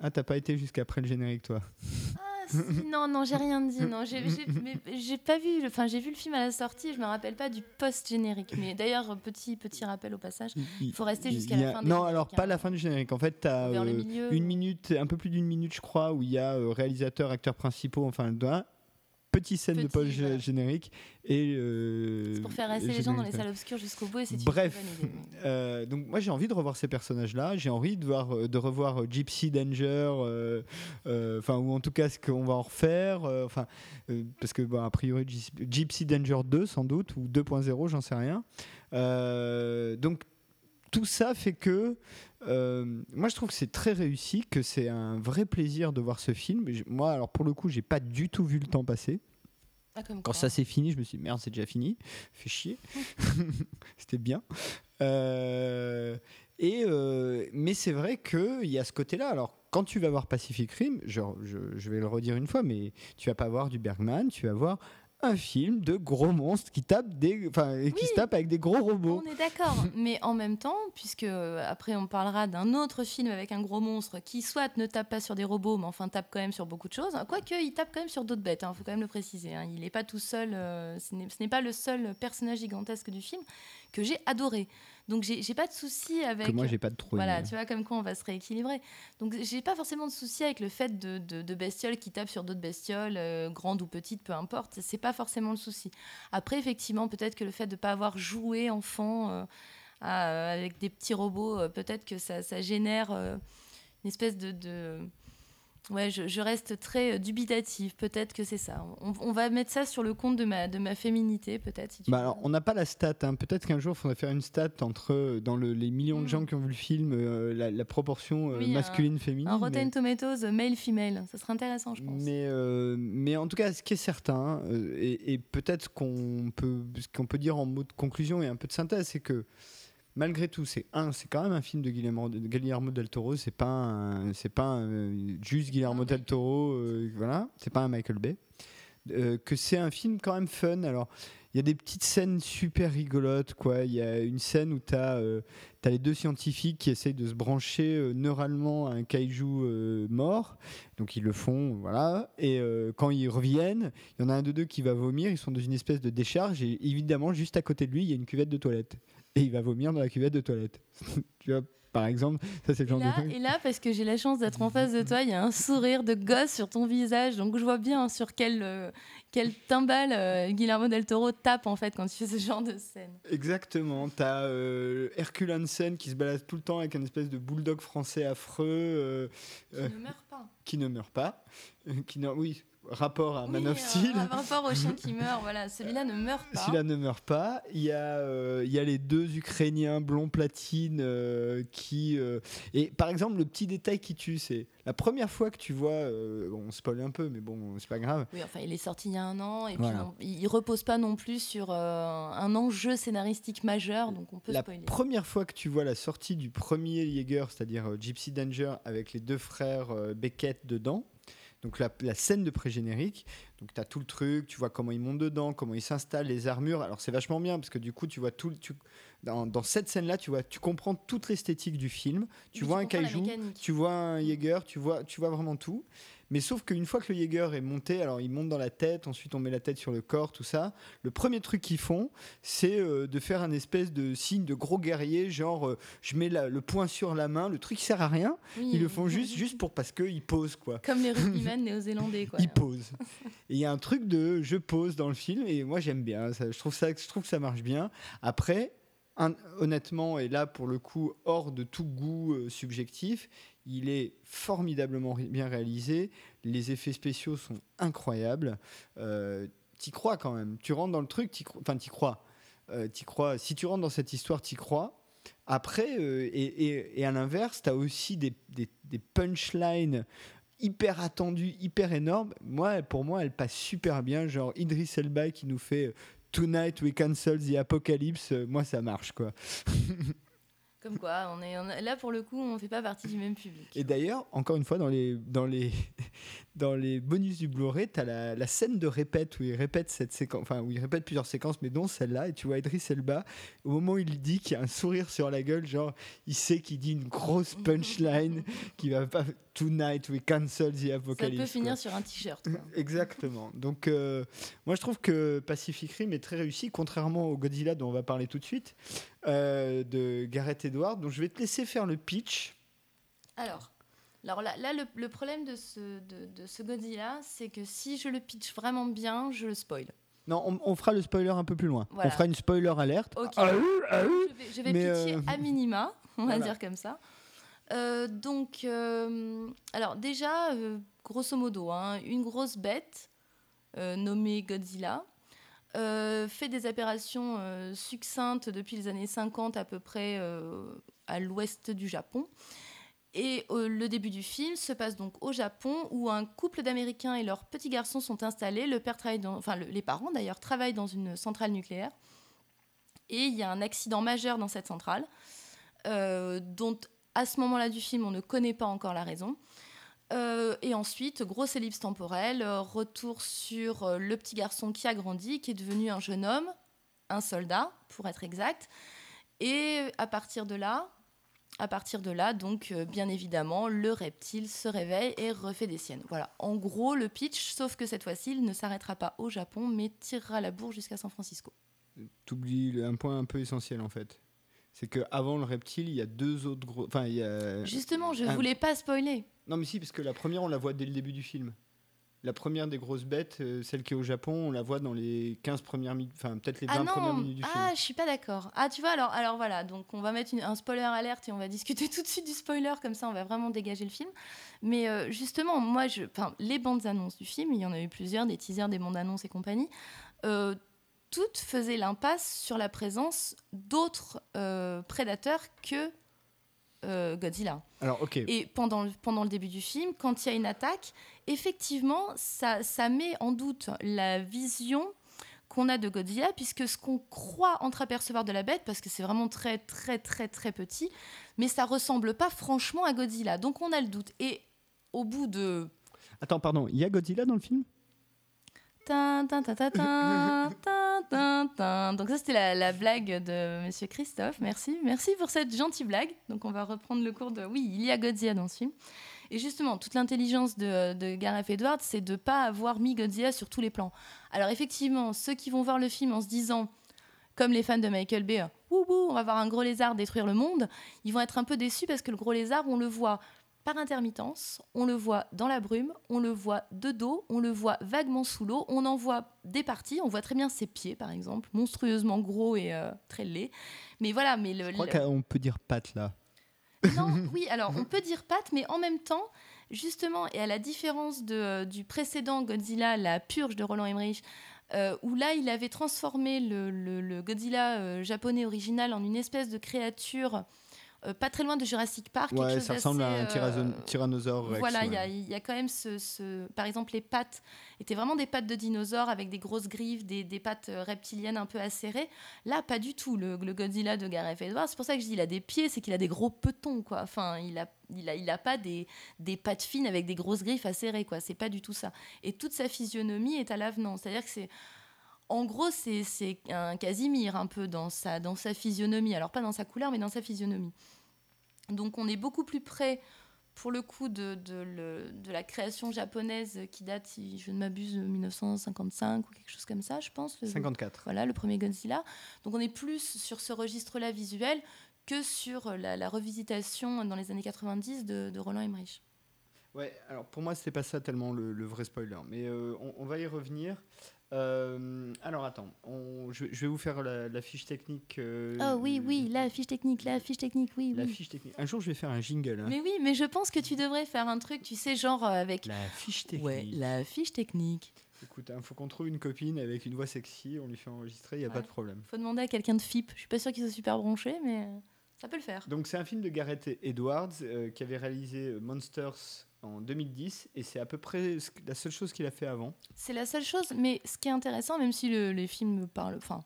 Ah, t'as pas été jusqu'après le générique, toi ah, si, non non j'ai rien dit non j'ai pas vu le- enfin j'ai vu le film à la sortie je me rappelle pas du post générique mais d'ailleurs petit petit rappel au passage Il faut rester jusqu'à la fin des Non, alors hein. pas la fin du générique. En fait, tu as vers le milieu une minute, un peu plus d'une minute, je crois, où il y a euh, réalisateur, acteurs principaux, enfin, un petit scène de post voilà. générique et euh, c'est pour faire rester le les gens dans les salles obscures jusqu'au bout et c'est Bref, Euh, donc moi j'ai envie de revoir ces personnages-là. J'ai envie de voir, euh, de revoir euh, Gypsy Danger, enfin ou en tout cas ce qu'on va en refaire. Enfin parce que bon, a priori Gypsy- Danger 2 sans doute ou 2.0, j'en sais rien. Donc tout ça fait que euh, moi je trouve que c'est très réussi, que c'est un vrai plaisir de voir ce film. Moi alors pour le coup j'ai pas du tout vu le temps passer. Ah, comme Quand quoi. ça s'est fini, je me suis dit merde, c'est déjà fini, fait chier. C'était bien. Euh, Et, mais c'est vrai qu'il y a ce côté-là. Alors, quand tu vas voir Pacific Rim, je, je, vais le redire une fois, mais tu vas pas voir du Bergman, tu vas voir un film de gros monstres qui tapent des, enfin, qui se tapent avec des gros robots. On est d'accord, mais en même temps, puisque euh, après on parlera d'un autre film avec un gros monstre qui soit ne tape pas sur des robots, mais enfin tape quand même sur beaucoup de choses. Quoique il tape quand même sur d'autres bêtes, il hein, faut quand même le préciser. Hein. Il n'est pas tout seul, euh, ce n'est pas le seul personnage gigantesque du film que j'ai adoré. Donc j'ai pas de souci avec. Que moi j'ai pas de trop. Voilà, tu vois comme quoi on va se rééquilibrer. Donc j'ai pas forcément de souci avec le fait de, de, bestioles qui tapent sur d'autres bestioles, euh, grandes ou petites, peu importe. C'est pas forcément le souci. Après effectivement peut-être que le fait de pas avoir joué enfant euh, avec des petits robots, euh, peut-être que ça, ça génère une espèce de, de Ouais, je, reste très euh, dubitative. Peut-être que c'est ça. On, va mettre ça sur le compte de ma, de ma féminité, peut-être. bah alors, on n'a pas la stat. Hein. Peut-être qu'un jour, il faudrait faire une stat entre, euh, dans les millions de mm. gens qui ont vu le film, euh, la, proportion masculine-féminine. Un, Rotten Tomatoes male-female. Ça serait intéressant, je pense. Mais, mais en tout cas, ce qui est certain, et, et peut-être qu'on peut, ce qu'on peut dire en mot de conclusion et un peu de synthèse, c'est que malgré tout, c'est un, c'est quand même un film de Guillermo, Guillermo del Toro. C'est pas, c'est pas juste Guillermo del Toro. Euh, voilà, c'est pas un Michael Bay. Euh, que c'est un film quand même fun. Alors, il y a des petites scènes super rigolotes, quoi. Il y a une scène où tu as, euh, les deux scientifiques qui essayent de se brancher neuralement à un kaiju mort. Donc, ils le font, voilà. Et quand ils reviennent, il y en a un de deux qui va vomir. Ils sont dans une espèce de décharge. Et évidemment, juste à côté de lui, il y a une cuvette de toilette et il va vomir dans la cuvette de toilette. tu vois, par exemple, ça c'est le genre là, de Et là, parce que j'ai la chance d'être en face de toi, il y a un sourire de gosse sur ton visage, donc je vois bien sur quel, euh, quel timbal euh, Guillermo del Toro tape en fait quand tu fais ce genre de scène. Exactement, tu as euh, Hercule Hansen qui se balade tout le temps avec un espèce de bulldog français affreux. qui ne meurt pas. Qui ne meurt pas. qui ne, oui, rapport à Man of Steel. rapport au chien qui meurt, voilà. Celui-là ne meurt pas. Celui-là ne meurt pas. Il y, a, euh, il y a les deux Ukrainiens blond platine euh, qui. Euh, et par exemple, le petit détail qui tue, c'est la première fois que tu vois. on spoil un peu, mais bon, c'est pas grave. Oui, enfin, il est sorti il y a un an et puis il repose pas non plus sur un enjeu scénaristique majeur, donc on peut la spoiler. La première fois que tu vois la sortie du premier Jaeger, c'est-à-dire Gypsy Danger, avec les deux frères Beckett dedans donc la, scène de pré-générique, donc tu as tout le truc, tu vois comment ils montent dedans, comment ils s'installent, les armures. Alors c'est vachement bien parce que du coup, tu vois tout. Tu, dans, dans, cette scène-là, tu vois, tu comprends toute l'esthétique du film. Tu vois un kaiju, tu vois un Jaeger, tu vois, tu vois vraiment tout. Mais sauf qu'une fois que le Jaeger est monté, alors il monte dans la tête, ensuite on met la tête sur le corps, tout ça. Le premier truc qu'ils font, c'est euh, de faire un espèce de signe de gros guerrier, genre euh, je mets le poing sur la main, le truc sert à rien. ils le font juste, juste pour parce qu'ils posent quoi. Comme les rugbymen néo-zélandais quoi. Ils posent. Et il y a un truc de je pose dans le film et moi j'aime bien. je trouve ça, je trouve que ça marche bien. Après. honnêtement, et là pour le coup, hors de tout goût euh, subjectif, il est formidablement bien réalisé. Les effets spéciaux sont incroyables. Euh, t'y crois quand même. Tu rentres dans le truc, enfin t'y crois. Euh, crois. Si tu rentres dans cette histoire, t'y crois. Après, euh, et, à l'inverse, tu as aussi des, punchlines hyper attendues, hyper énormes. Moi, pour moi, elle passe super bien. Genre Idris Elba qui nous fait Tonight we cancel the apocalypse. Moi, ça marche quoi. Comme quoi, on est, là pour le coup, on ne fait pas partie du même public. Et d'ailleurs, encore une fois, dans les, dans les, dans les bonus du Blu-ray, tu as la, la, scène de répète où il répète cette séquence, enfin où il répète plusieurs séquences, mais dont celle-là, et tu vois Idris Elba, au moment où il dit qu'il y a un sourire sur la gueule, genre il sait qu'il dit une grosse punchline qui va pas Tonight we cancel the apocalypse. Ça peut finir sur un t-shirt. Exactement. Donc euh, moi je trouve que Pacific Rim est très réussi, contrairement au Godzilla dont on va parler tout de suite. Euh, de Gareth Edwards. Donc je vais te laisser faire le pitch. Alors, alors là, là le, problème de ce, de, de ce Godzilla, c'est que si je le pitch vraiment bien, je le spoil. Non, on, fera le spoiler un peu plus loin. On fera une spoiler alerte. Ah, ah je vais, je vais pitcher euh, à minima, on va dire comme ça. Euh, donc, alors déjà, grosso modo, hein, une grosse bête nommée Godzilla euh, fait des opérations euh, succinctes depuis les années 50 à peu près euh, à l'ouest du Japon. Et le début du film se passe donc au Japon où un couple d'Américains et leurs petits garçons sont installés. Le père travaille enfin les parents d'ailleurs travaillent dans une centrale nucléaire. Et il y a un accident majeur dans cette centrale. dont à ce moment-là du film, on ne connaît pas encore la raison. Et ensuite, grosse ellipse temporelle, retour sur le petit garçon qui a grandi, qui est devenu un jeune homme, un soldat, pour être exact. Et à partir de là, à partir de là, donc, euh, bien évidemment, le reptile se réveille et refait des siennes. Voilà, en gros, le pitch, sauf que cette fois-ci, il ne s'arrêtera pas au Japon, mais tirera la bourre jusqu'à San Francisco. T'oublies un point un peu essentiel, en fait. C'est qu'avant le reptile, il y a deux autres gros. Enfin, il y a... Justement, je ne voulais pas spoiler. Non, mais si, parce que la première, on la voit dès le début du film la première des grosses bêtes, euh, celle qui est au Japon, on la voit dans les 15 premières minutes, enfin peut-être les 20 ah premières minutes du film. Ah, je suis pas d'accord. Ah, tu vois, alors, alors voilà, donc on va mettre un spoiler alerte et on va discuter tout de suite du spoiler, comme ça on va vraiment dégager le film. Mais euh, justement, moi, je, les bandes annonces du film, il y en a eu plusieurs, des teasers, des bandes annonces et compagnie, euh, toutes faisaient l'impasse sur la présence d'autres prédateurs que Godzilla. Alors, ok. Et pendant, pendant le début du film, quand il y a une attaque, effectivement, ça, ça met en doute la vision qu'on a de Godzilla, puisque ce qu'on croit entreapercevoir de la bête, parce que c'est vraiment très, très, très, très petit, mais ça ressemble pas franchement à Godzilla. Donc on a le doute. Et au bout de. Attends, pardon, il y a Godzilla dans le film? Donc ça c'était la, la, blague de Monsieur Christophe. Merci, merci pour cette gentille blague. Donc on va reprendre le cours de oui, il y a Godzilla dans ce film. Et justement, toute l'intelligence de, Gareth Edwards, c'est de pas avoir mis Godzilla sur tous les plans. Alors effectivement, ceux qui vont voir le film en se disant, comme les fans de Michael Bay, on va voir un gros lézard détruire le monde, ils vont être un peu déçus parce que le gros lézard, on le voit par intermittence, on le voit dans la brume, on le voit de dos, on le voit vaguement sous l'eau, on en voit des parties, on voit très bien ses pieds par exemple, monstrueusement gros et euh, très laids. Mais voilà, mais le. Je crois qu'on peut dire pattes là. Non, oui, alors on peut dire patte, mais en même temps, justement, et à la différence de, du précédent Godzilla, la purge de Roland Emmerich, euh, où là, il avait transformé le, Godzilla euh, japonais original en une espèce de créature euh, pas très loin de Jurassic Park. Ouais, ça ressemble à un euh, tyrannosaure Rex. Voilà, il y, a quand même ce, Par exemple, les pattes étaient vraiment des pattes de dinosaures avec des grosses griffes, des, pattes euh, reptiliennes un peu acérées. Là, pas du tout. Le, Godzilla de Gareth Edwards, c'est pour ça que je dis il a des pieds, c'est qu'il a des gros petons, quoi. Enfin, il a il a, il a pas des, des pattes fines avec des grosses griffes acérées, quoi. C'est pas du tout ça. Et toute sa physionomie est à l'avenant. C'est-à-dire que c'est en gros, c'est un Casimir un peu dans sa, dans sa physionomie. Alors pas dans sa couleur, mais dans sa physionomie. Donc on est beaucoup plus près, pour le coup, de, de, la création japonaise qui date, si je ne m'abuse, de 1955 ou quelque chose comme ça, je pense. 54. Voilà, le premier Godzilla. Donc on est plus sur ce registre-là visuel que sur la, revisitation dans les années 90 de, Roland Emmerich. Ouais, alors pour moi, c'est pas ça tellement le, vrai spoiler, mais euh, on, va y revenir. Euh, alors attends, je, vais vous faire la, fiche technique. Euh, oh oui, oui, la fiche technique, la fiche technique, oui, la fiche technique. Un jour, je vais faire un jingle. Hein. Mais oui, mais je pense que tu devrais faire un truc, tu sais, genre euh, avec. La fiche technique. Ouais, la fiche technique. Écoute, il hein, faut qu'on trouve une copine avec une voix sexy, on lui fait enregistrer, il n'y a pas de problème. faut demander à quelqu'un de FIP. Je suis pas sûr qu'il soit super bronché, mais ça peut le faire. Donc c'est un film de Gareth Edwards qui avait réalisé Monsters en 2010 et c'est à peu près la seule chose qu'il a fait avant. C'est la seule chose, mais ce qui est intéressant, même si les films parlent, enfin,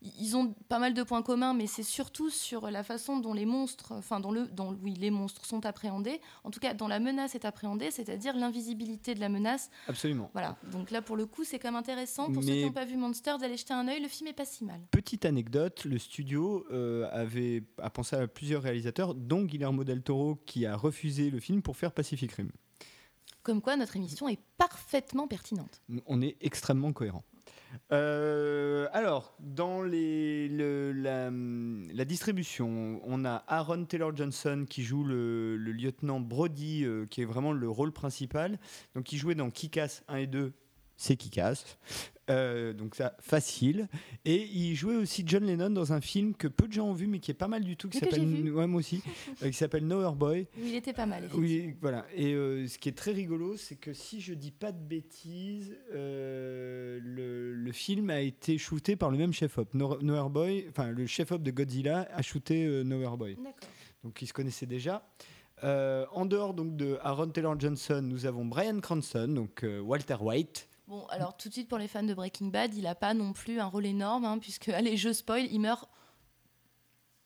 ils ont pas mal de points communs, mais c'est surtout sur la façon dont les monstres, enfin, dont le, dont, oui, les monstres sont appréhendés. En tout cas, dont la menace est appréhendée, c'est-à-dire l'invisibilité de la menace. Absolument. Voilà. Donc là, pour le coup, c'est quand même intéressant pour ceux qui n'ont pas vu Monster d'aller jeter un œil. Le film est pas si mal. Petite anecdote, le studio euh, avait a pensé à plusieurs réalisateurs, dont Guillermo del Toro, qui a refusé le film pour faire Pacific Rim. Comme quoi, notre émission est parfaitement pertinente. On est extrêmement cohérent. Euh, alors, dans la, distribution, on a Aaron Taylor Johnson qui joue le, lieutenant Brody, euh, qui est vraiment le rôle principal. Donc, il jouait dans Kick-Ass 1 et 2 c'est qui casse. Euh, donc ça, facile. Et il jouait aussi John Lennon dans un film que peu de gens ont vu, mais qui est pas mal du tout, qui s'appelle ouais, moi aussi, euh, qui s'appelle Nowhere Boy. Oui, il était pas mal. Oui, voilà. Et euh, ce qui est très rigolo, c'est que si je dis pas de bêtises, le, le, film a été shooté par le même chef-op. Nowhere Boy, enfin le chef-op de Godzilla a shooté Nowhere Boy. Donc ils se connaissaient déjà. en dehors donc de Aaron Taylor Johnson, nous avons Brian Cranston, donc Walter White, Bon, alors tout de suite pour les fans de Breaking Bad, il n'a pas non plus un rôle énorme, hein, puisque, allez, je spoil, il meurt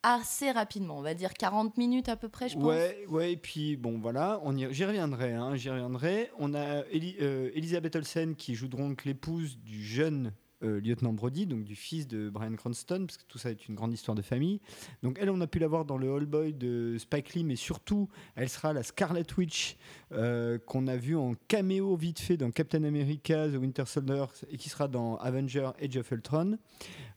assez rapidement, on va dire 40 minutes à peu près, je pense. Ouais, ouais, et puis bon, voilà, on y, j'y reviendrai, hein, j'y reviendrai. On a euh, Elisabeth Olsen qui joue donc l'épouse du jeune euh, lieutenant Brody, donc du fils de Brian Cranston, parce que tout ça est une grande histoire de famille. Donc elle, on a pu la voir dans le All Boy de Spike Lee, mais surtout, elle sera la Scarlet Witch euh, qu'on a vue en caméo vite fait dans Captain America, The Winter Soldier, et qui sera dans Avenger Age of Ultron.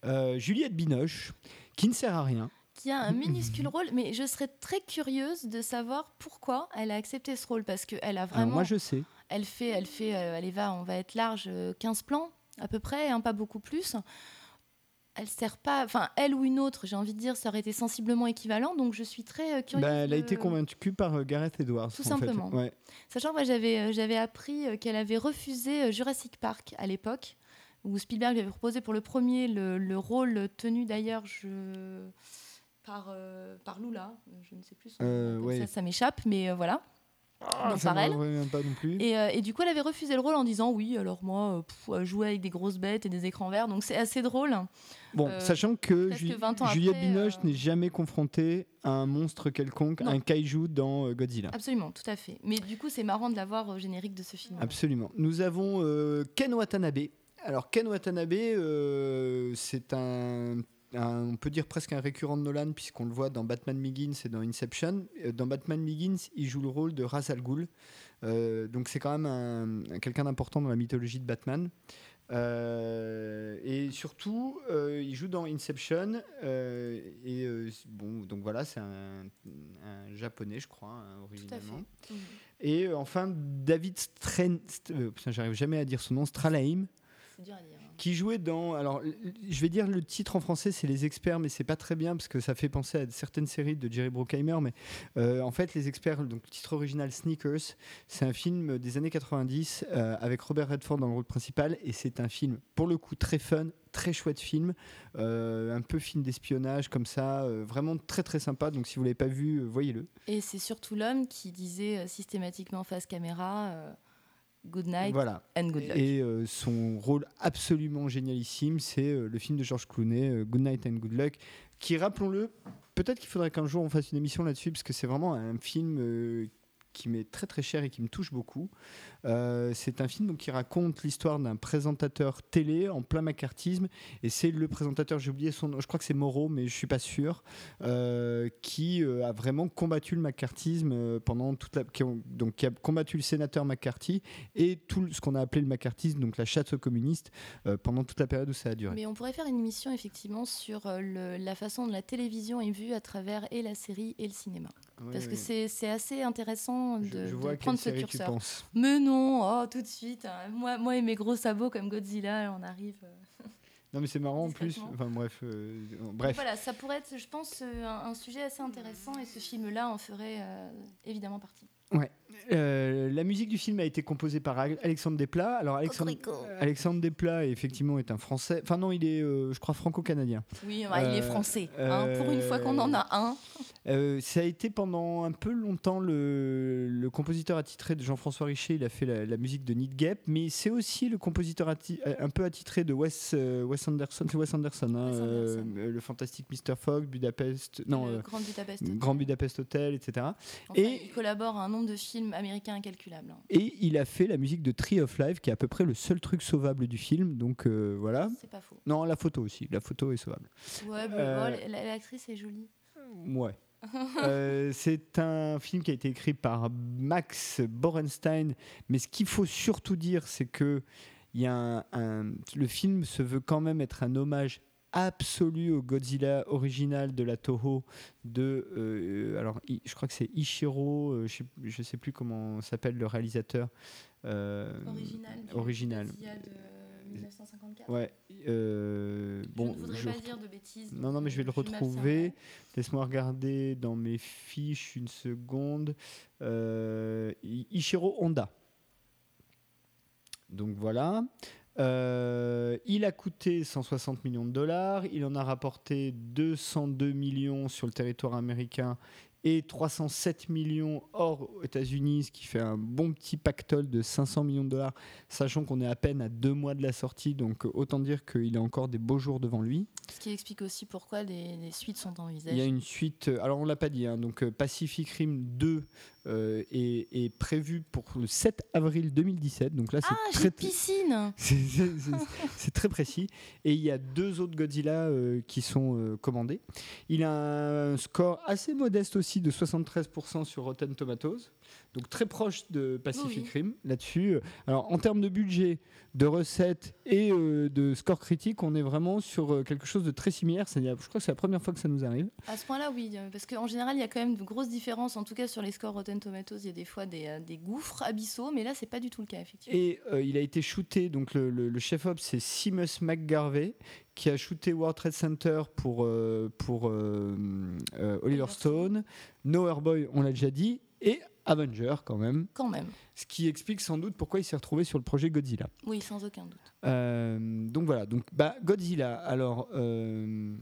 Euh, Juliette Binoche, qui ne sert à rien. Qui a un minuscule rôle, mais je serais très curieuse de savoir pourquoi elle a accepté ce rôle, parce qu'elle a Alors, vraiment. moi, je sais. Elle fait, elle fait, euh, allez va, on va être large, euh, 15 plans à peu près, hein, pas beaucoup plus. Elle sert pas, enfin elle ou une autre, j'ai envie de dire, ça aurait été sensiblement équivalent, donc je suis très euh, curieuse. Bah, elle a de- été convaincue par euh, Gareth Edwards. Tout en fait. simplement. Ouais. Sachant que moi j'avais, euh, j'avais appris euh, qu'elle avait refusé euh, Jurassic Park à l'époque, où Spielberg lui avait proposé pour le premier le, le rôle tenu d'ailleurs je... par, euh, par Lula, je ne sais plus son nom, Euh, comme ouais. ça, ça m'échappe, mais euh, voilà. Pas non plus. Et, euh, et du coup, elle avait refusé le rôle en disant oui, alors moi, euh, pff, jouer avec des grosses bêtes et des écrans verts, donc c'est assez drôle. Bon, euh, sachant que Ju- 20 ans Juliette Binoche n'est jamais confrontée à un monstre quelconque, Non. un kaiju dans Godzilla. Absolument, tout à fait. Mais du coup, c'est marrant de l'avoir au générique de ce film. Absolument. Nous avons Ken Watanabe. Alors Ken Watanabe, euh, c'est un, un- on peut dire presque un récurrent de Nolan puisqu'on le voit dans Batman Begins et dans Inception. Euh, Dans Batman Begins, il joue le rôle de Ra's al Ghul. Euh, donc c'est quand même un- un- quelqu'un d'important dans la mythologie de Batman. Euh, et surtout, euh, il joue dans Inception. et bon, donc voilà, c'est un, un japonais, je crois, hein, originalement. Mhm. Et enfin, David Stren... St- putain, j'arrive jamais à dire son nom, Stralheim, C'est dur à dire. Qui jouait dans. Alors, je vais dire le titre en français, c'est Les Experts, mais c'est pas très bien parce que ça fait penser à certaines séries de Jerry Bruckheimer. Mais euh, en fait, Les Experts, donc le titre original Sneakers, c'est un film des années 90 euh, avec Robert Redford dans le rôle principal. Et c'est un film, pour le coup, très fun, très chouette film, euh, un peu film d'espionnage comme ça, vraiment très très sympa. Donc, si vous l'avez pas vu, voyez-le. Et c'est surtout l'homme qui disait systématiquement face caméra Good night Voilà. and good luck. Et euh, son rôle absolument génialissime, c'est euh, le film de George Clooney, euh, Good Night and Good Luck, qui, rappelons-le, peut-être qu'il faudrait qu'un jour on fasse une émission là-dessus, parce que c'est vraiment un film qui m'est très très cher et qui me touche beaucoup. Euh, c'est un film donc, qui raconte l'histoire d'un présentateur télé en plein macartisme, et c'est le présentateur, j'ai oublié son nom, je crois que c'est Moreau, mais je suis pas sûr, euh, qui euh, a vraiment combattu le macartisme pendant toute la, qui, ont- donc, qui a combattu le sénateur McCarthy et tout ce qu'on a appelé le macartisme, donc la chasse aux communistes, pendant toute la période où ça a duré. Mais on pourrait faire une émission effectivement sur le- la façon dont la télévision est vue à travers et la série et le cinéma. Oui, Parce que oui. c'est c'est assez intéressant de, je, je de prendre ce curseur. Mais non, oh, tout de suite. hein. Moi, moi et mes gros sabots comme Godzilla, on arrive. euh. Non mais c'est marrant en plus. Enfin bref, euh, bref. Voilà, ça pourrait être, je pense, euh, un, un sujet assez intéressant et ce film-là en ferait évidemment partie. Euh, la musique du film a été composée par Ale- Alexandre Desplat. Alors Alexandre. Alexandre Desplat effectivement est un Français. Enfin non, il est, euh, je crois, franco-canadien. Oui, bah, il est Euh, français. hein, pour une fois qu'on en a un. Euh, ça a été pendant un peu longtemps le, le compositeur attitré de Jean-François Richer. Il a fait la, la musique de Need Gap, mais c'est aussi le compositeur atti- un peu attitré de Wes, euh, Wes Anderson. C'est Wes Anderson, hein, Wes Anderson. euh, le fantastique Mr. Fogg, Budapest, non, le euh, Grand Budapest. Hotel. Grand Budapest Hotel, etc. Enfin, et- il collabore à un nombre de films américains incalculable. hein. Et il a fait la musique de Tree of Life, qui est à peu près le seul truc sauvable du film. Donc euh, voilà. C'est pas faux. Non, la photo aussi. La photo est sauvable. Ouais, Euh, bon, la- l'actrice est jolie. Ouais. Euh, c'est un film qui a été écrit par Max Borenstein, mais ce qu'il faut surtout dire, c'est que y a un- un- le film se veut quand même être un hommage absolu au Godzilla original de la Toho de euh, alors je crois que c'est Ishiro euh, je, sais, je sais plus comment s'appelle le réalisateur euh, Original. original. Godzilla de 1954. ouais bon je ne voudrais je pas dire de bêtises. Non, non, mais je vais le retrouver. Laisse-moi regarder dans mes fiches une seconde. I- Ichiro Honda. Donc voilà. Euh, il a coûté 160 millions de dollars. Il en a rapporté 202 millions sur le territoire américain et 307 millions hors États-Unis, ce qui fait un bon petit pactole de 500 millions de dollars, sachant qu'on est à peine à deux mois de la sortie, donc autant dire qu'il a encore des beaux jours devant lui. Ce qui explique aussi pourquoi les, suites sont envisagées. Il y a une suite, euh, alors on l'a pas dit, hein, donc euh, Pacific Rim 2 euh, est, prévu pour le 7 avril 2017. Donc là, c'est ah, très piscine. C'est très précis. Et il y a deux autres Godzilla qui sont commandés. Il a un score assez modeste aussi de 73% sur Rotten Tomatoes. Donc très proche de Pacific Rim là-dessus. Alors en termes de budget, de recettes et euh, de score critique, on est vraiment sur euh, quelque chose de très similaire. Je crois que c'est la première fois que ça nous arrive. À ce point-là, oui, euh, parce qu'en général, il y a quand même de grosses différences. En tout cas, sur les scores Rotten Tomatoes, il y a des fois des, gouffres abyssaux, mais là, c'est pas du tout le cas, effectivement. Et il a été shooté, donc le, chef-op, c'est Seamus McGarvey, qui a shooté World Trade Center pour, pour Oliver Stone, No Boy, on l'a déjà dit, et Avenger quand même. Quand même. Ce qui explique sans doute pourquoi il s'est retrouvé sur le projet Godzilla. Oui, sans aucun doute. Euh, donc voilà, donc bah, Godzilla. Alors, euh,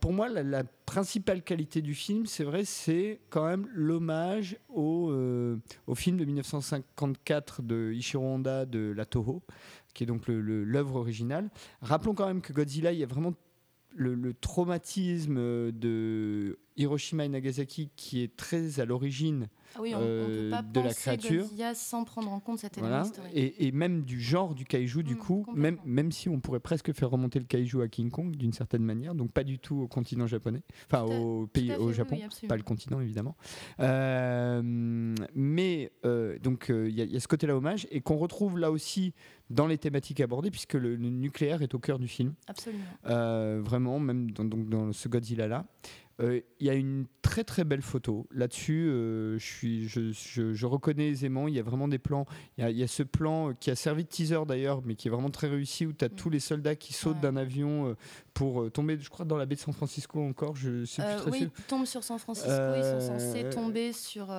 pour moi, la, principale qualité du film, c'est vrai, c'est quand même l'hommage au, euh, au, film de 1954 de Ishiro Honda de la Toho, qui est donc l'œuvre originale. Rappelons quand même que Godzilla, il y a vraiment le, traumatisme de Hiroshima et Nagasaki qui est très à l'origine ah oui, on, euh, peut pas de la créature. Godzilla sans prendre en compte cet élément historique. Et, même du genre du kaiju, du mm, coup, même, même si on pourrait presque faire remonter le kaiju à King Kong d'une certaine manière, donc pas du tout au continent japonais, enfin au pays, au Japon, pas le continent évidemment. Euh, mais euh, donc il y, a ce côté-là hommage et qu'on retrouve là aussi dans les thématiques abordées, puisque le, nucléaire est au cœur du film. Absolument. vraiment, même dans, donc, dans ce Godzilla-là. Il y a une très très belle photo. Là-dessus, euh, je, suis, je, reconnais aisément. Il y a vraiment des plans. Il y a, ce plan qui a servi de teaser d'ailleurs, mais qui est vraiment très réussi, où tu as mm. tous les soldats qui sautent d'un avion euh, pour euh, tomber, je crois, dans la baie de San Francisco encore. Je sais plus très oui, ils tombent sur San Francisco. ils sont censés tomber sur,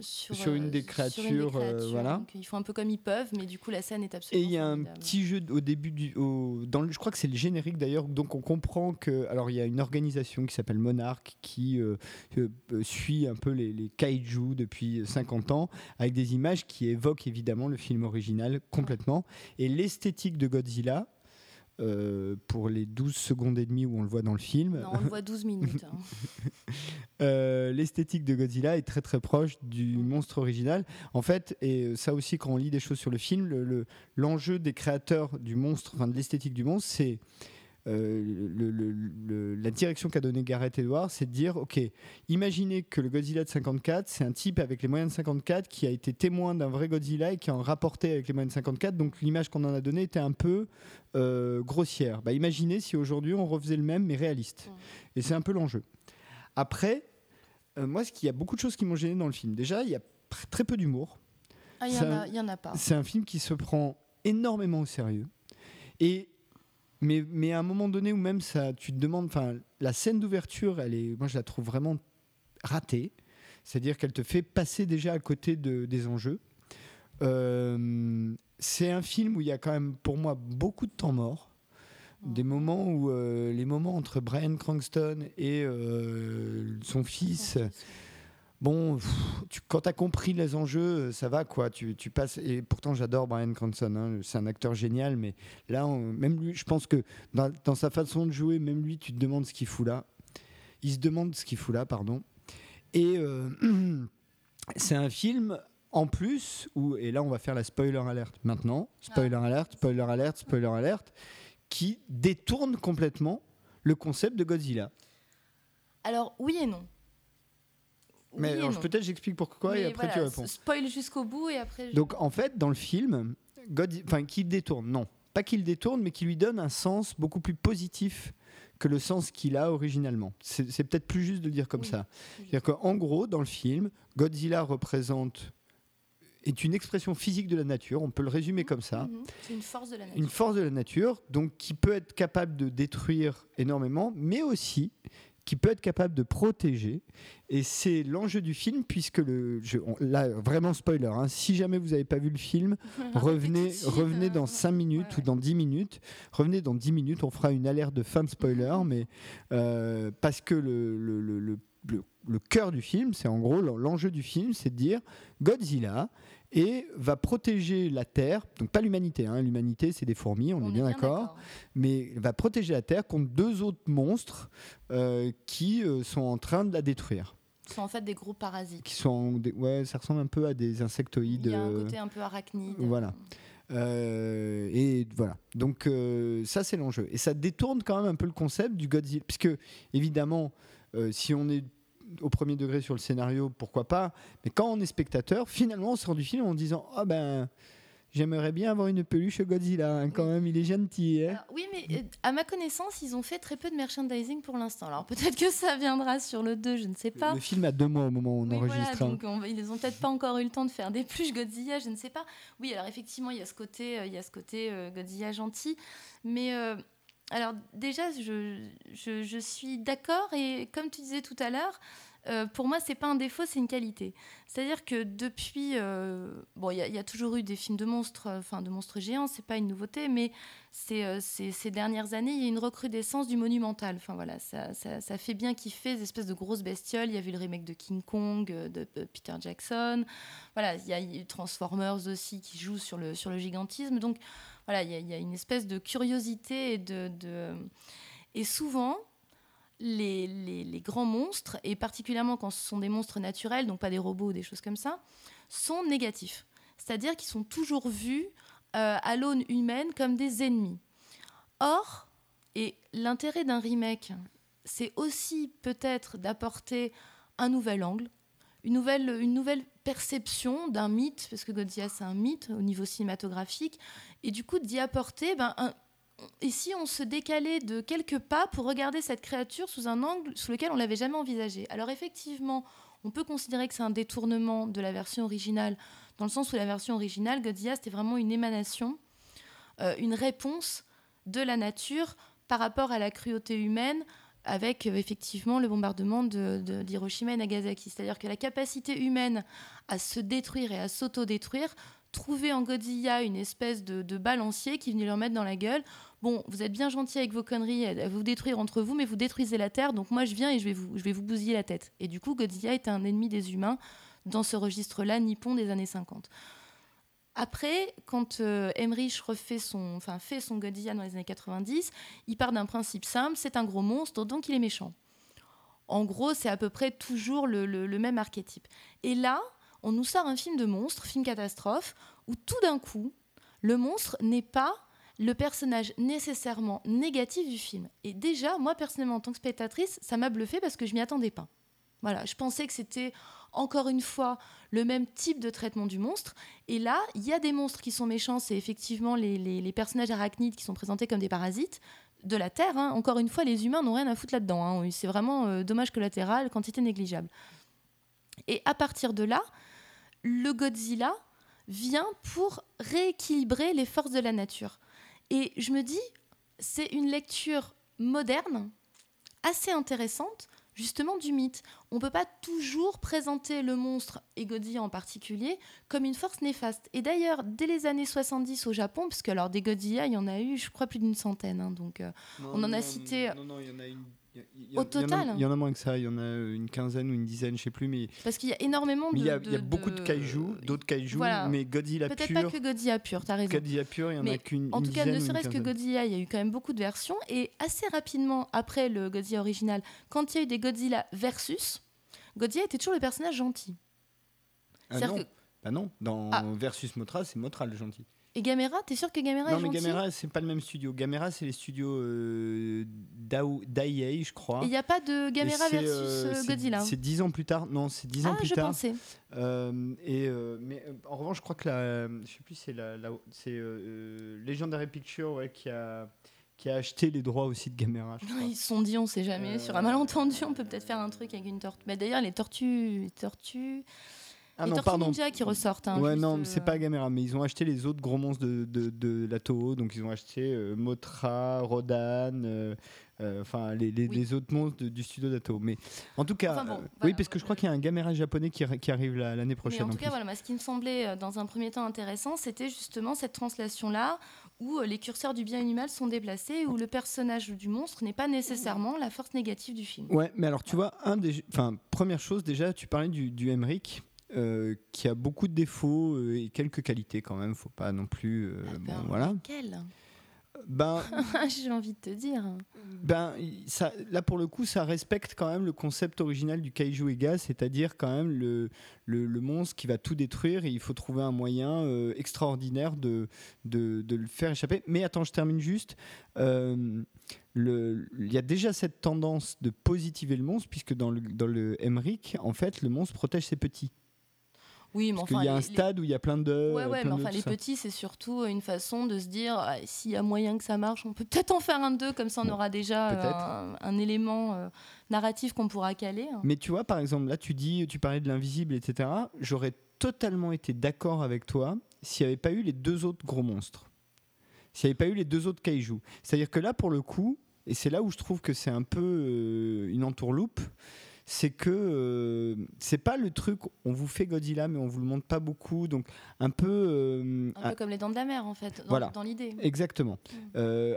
sur, une des créatures. voilà. ils font un peu comme ils peuvent, mais du coup, la scène est absolument. Et il y a un petit jeu au début du. Au, dans le, je crois que c'est le générique d'ailleurs, donc on comprend que. Alors, il y a une organisation qui s'appelle Monarch qui euh, suit un peu les, les, kaiju depuis 50 ans, avec des images qui évoquent évidemment le film original complètement. Et l'esthétique de Godzilla, euh, pour les 12 secondes et demie où on le voit dans le film. Non, on le voit 12 minutes. Hein. Euh, l'esthétique de Godzilla est très très proche du mm. monstre original. En fait, et ça aussi quand on lit des choses sur le film, l'enjeu le, des créateurs du monstre, enfin de l'esthétique du monstre, c'est la direction qu'a donné Gareth Edwards, c'est de dire, ok, imaginez que le Godzilla de 54, c'est un type avec les moyens de 54 qui a été témoin d'un vrai Godzilla et qui en rapporté avec les moyens de 54, donc l'image qu'on en a donnée était un peu euh, grossière. Bah, imaginez si aujourd'hui on refaisait le même mais réaliste. Et c'est un peu l'enjeu. Après, euh, moi, ce qu'il y a beaucoup de choses qui m'ont gêné dans le film. Déjà, il y a très peu d'humour. Ah, il y, en a pas. C'est un film qui se prend énormément au sérieux. Et mais, mais à un moment donné où même ça, tu te demandes, enfin, la scène d'ouverture, elle est, moi je la trouve vraiment ratée. C'est-à-dire qu'elle te fait passer déjà à côté de, des enjeux. Euh, c'est un film où il y a quand même, pour moi, beaucoup de temps mort. Des moments où euh, les moments entre Brian Cranston et euh, son fils bon, quand tu as compris les enjeux, euh, ça va quoi. Tu, passes. Et pourtant, j'adore Brian Cranston. Hein, c'est un acteur génial, mais là, même lui, je pense que dans, sa façon de jouer, même lui, tu te demandes ce qu'il fout là. Il se demande ce qu'il fout là, pardon. Et euh, c'est un film. En plus, où, et là on va faire la spoiler alerte maintenant, spoiler ah. alerte, spoiler alerte, spoiler alerte, qui détourne complètement le concept de Godzilla. Alors oui et non. Mais peut-être j'explique pourquoi et après tu réponds. Spoil jusqu'au bout et après. Donc en fait, dans le film, God, enfin, qu'il détourne, non, pas qu'il détourne, mais qu'il lui donne un sens beaucoup plus positif que le sens qu'il a originalement. C'est peut-être plus juste de le dire comme ça. C'est-à-dire qu'en gros, dans le film, Godzilla représente est une expression physique de la nature, on peut le résumer comme ça. Mhm. C'est une force de la nature. Une force de la nature, donc qui peut être capable de détruire énormément, mais aussi qui peut être capable de protéger. Et c'est l'enjeu du film, puisque le, là, vraiment spoiler, hein, si jamais vous n'avez pas vu le film, revenez, revenez dans 5 minutes ou dans 10 minutes. Revenez dans 10 minutes, on fera une alerte de fin de spoiler, mais euh, parce que le, le, le, cœur du film, c'est en gros l'enjeu du film, c'est de dire Godzilla et va protéger la Terre, donc pas l'humanité, hein, l'humanité c'est des fourmis, on, est bien, d'accord, mais va protéger la Terre contre deux autres monstres euh, qui euh, sont en train de la détruire. Qui sont en fait des gros parasites. Qui sont ouais, ça ressemble un peu à des insectoïdes. Il y a un côté un peu arachnide. Voilà. Euh, et voilà. Donc ça c'est l'enjeu. Et ça détourne quand même un peu le concept du Godzilla, puisque évidemment, si on est au premier degré sur le scénario, pourquoi pas. Mais quand on est spectateur, finalement, on sort du film en disant Ah ben. J'aimerais bien avoir une peluche Godzilla, hein, quand même, il est gentil. Hein. oui, mais euh, à ma connaissance, ils ont fait très peu de merchandising pour l'instant. Alors peut-être que ça viendra sur le 2, je ne sais pas. Le film a deux mois au moment où on enregistre. Hein. donc ils n'ont peut-être pas encore eu le temps de faire des peluches Godzilla, je ne sais pas. Oui, alors effectivement, il y a ce côté, euh, il y a ce côté euh, Godzilla gentil. Mais alors déjà, je, suis d'accord et comme tu disais tout à l'heure, euh, pour moi, c'est pas un défaut, c'est une qualité. C'est-à-dire que depuis, euh, bon, il y, a toujours eu des films de monstres, euh, enfin de monstres géants, c'est pas une nouveauté, mais ces dernières années, il y a une recrudescence du monumental. Enfin voilà, ça, ça, fait bien kiffer des espèces de grosses bestioles. Il y a eu le remake de King Kong, de, Peter Jackson. Voilà, il y a Transformers aussi qui joue sur le sur le gigantisme. Donc voilà, il y, a une espèce de curiosité et de, et souvent, les, les, grands monstres, et particulièrement quand ce sont des monstres naturels, donc pas des robots ou des choses comme ça, sont négatifs. C'est-à-dire qu'ils sont toujours vus euh, à l'aune humaine comme des ennemis. Or, et l'intérêt d'un remake, c'est aussi peut-être d'apporter un nouvel angle, une nouvelle, une nouvelle perception d'un mythe, parce que Godzilla c'est un mythe au niveau cinématographique, et du coup d'y apporter ben, un, et si on se décalait de quelques pas pour regarder cette créature sous un angle sous lequel on l'avait jamais envisagé Alors effectivement, on peut considérer que c'est un détournement de la version originale, dans le sens où la version originale, Godzilla, c'était vraiment une émanation, euh, une réponse de la nature par rapport à la cruauté humaine, avec euh, effectivement le bombardement d'Hiroshima de, et Nagasaki. C'est-à-dire que la capacité humaine à se détruire et à s'auto-détruire trouver en Godzilla une espèce de, balancier qui venait leur mettre dans la gueule. Bon, vous êtes bien gentil avec vos conneries, à vous détruire entre vous, mais vous détruisez la Terre, donc moi je viens et je vais vous, je vais vous bousiller la tête. Et du coup, Godzilla était un ennemi des humains dans ce registre-là nippon des années 50. Après, quand euh, Emmerich refait son, enfin, fait son Godzilla dans les années 90, il part d'un principe simple, c'est un gros monstre, donc il est méchant. En gros, c'est à peu près toujours le, même archétype. Et là, on nous sort un film de monstre, film catastrophe, où tout d'un coup, le monstre n'est pas le personnage nécessairement négatif du film. Et déjà, moi personnellement, en tant que spectatrice, ça m'a bluffé parce que je m'y attendais pas. Voilà, je pensais que c'était encore une fois le même type de traitement du monstre. Et là, il y a des monstres qui sont méchants, c'est effectivement les, personnages arachnides qui sont présentés comme des parasites de la Terre. Hein. Encore une fois, les humains n'ont rien à foutre là-dedans. Hein. C'est vraiment euh, dommage collatéral, quantité négligeable. Et à partir de là, le Godzilla vient pour rééquilibrer les forces de la nature. Et je me dis, c'est une lecture moderne, assez intéressante, justement du mythe. On ne peut pas toujours présenter le monstre, et Godzilla en particulier, comme une force néfaste. Et d'ailleurs, dès les années 70 au Japon, parce que alors des Godzilla, il y en a eu, je crois, plus d'une centaine. Hein, donc euh, on en a cité... Non, non, il y en a une au total Il y, en a moins que ça, il y en a une quinzaine ou une dizaine, je sais plus. Mais Parce qu'il y a énormément de. Il y, a beaucoup de kaiju, d'autres kaiju, mais Godzilla Peut-être pas que Godzilla pur, as raison. Godzilla pur, il y en a qu'une. En tout cas, ne serait-ce que Godzilla, il y a eu quand même beaucoup de versions. Et assez rapidement, après le Godzilla original, quand il y a eu des Godzilla versus, Godzilla était toujours le personnage gentil. Ah non. Bah non, dans ah. Versus Motra, c'est Motra le gentil. Et Gamera, t'es sûr que Gamera est gentil Non, mais Gamera, c'est pas le même studio. Gamera, c'est les studios euh, je crois. Il n'y a pas de Gamera versus euh, euh, Godzilla. C'est dix ans plus tard. Non, c'est dix ans ah, plus je tard. Pensais. Euh, et mais en revanche, je crois que la, je sais plus, c'est la, c'est Legendary Picture ouais, qui a qui a acheté les droits aussi de Gamera. Ils se sont dit, on sait jamais. Sur un malentendu, on peut peut-être faire un truc avec une tortue. Mais d'ailleurs, les tortues, les tortues. Ah non, pardon. Ninja qui ressortent. Hein, ouais, non, c'est pas Gamera, mais ils ont acheté les autres gros monstres de, de, de la Toho. Donc ils ont acheté euh, Motra, Rodan, euh, euh, enfin les, les, autres monstres du studio d'Ato. Mais en tout cas, oui, parce que je crois qu'il y a un Gamera japonais qui, qui arrive l'année prochaine. en tout cas, voilà, ce qui me semblait dans un premier temps intéressant, c'était justement cette translation-là où les curseurs du bien et du mal sont déplacés, où le personnage du monstre n'est pas nécessairement la force négative du film. Ouais, mais alors tu vois, un des, première chose déjà, tu parlais du, du Emmerich. Qui a beaucoup de défauts et quelques qualités quand même, faut pas non plus. Ah ben, voilà. Ben, J'ai envie de te dire. Ben, ça, là, pour le coup, ça respecte quand même le concept original du kaiju Ega, c'est-à-dire quand même le, le, monstre qui va tout détruire et il faut trouver un moyen euh, extraordinaire de, de, de, le faire échapper. Mais attends, je termine juste. Euh, il y a déjà cette tendance de positiver le monstre, puisque dans le, dans le Emmerich, en fait, le monstre protège ses petits. Oui, mais enfin. Il y a un stade où il y a plein de. Ouais, ouais, mais enfin, les petits, c'est surtout une façon de se dire ah, s'il y a moyen que ça marche, on peut peut-être en faire un deux, comme ça on aura déjà un, élément euh, narratif qu'on pourra caler. Mais tu vois, par exemple, là, tu dis, tu parlais de l'invisible, etc. J'aurais totalement été d'accord avec toi s'il n'y avait pas eu les deux autres gros monstres. S'il n'y avait pas eu les deux autres kaiju. C'est-à-dire que là, pour le coup, et c'est là où je trouve que c'est un peu euh, une entourloupe, c'est que euh, c'est pas le truc, on vous fait Godzilla, mais on vous le montre pas beaucoup. Donc, un peu. Euh, un peu comme les dents de la mer, en fait, dans, dans l'idée. Exactement. Mm. Euh,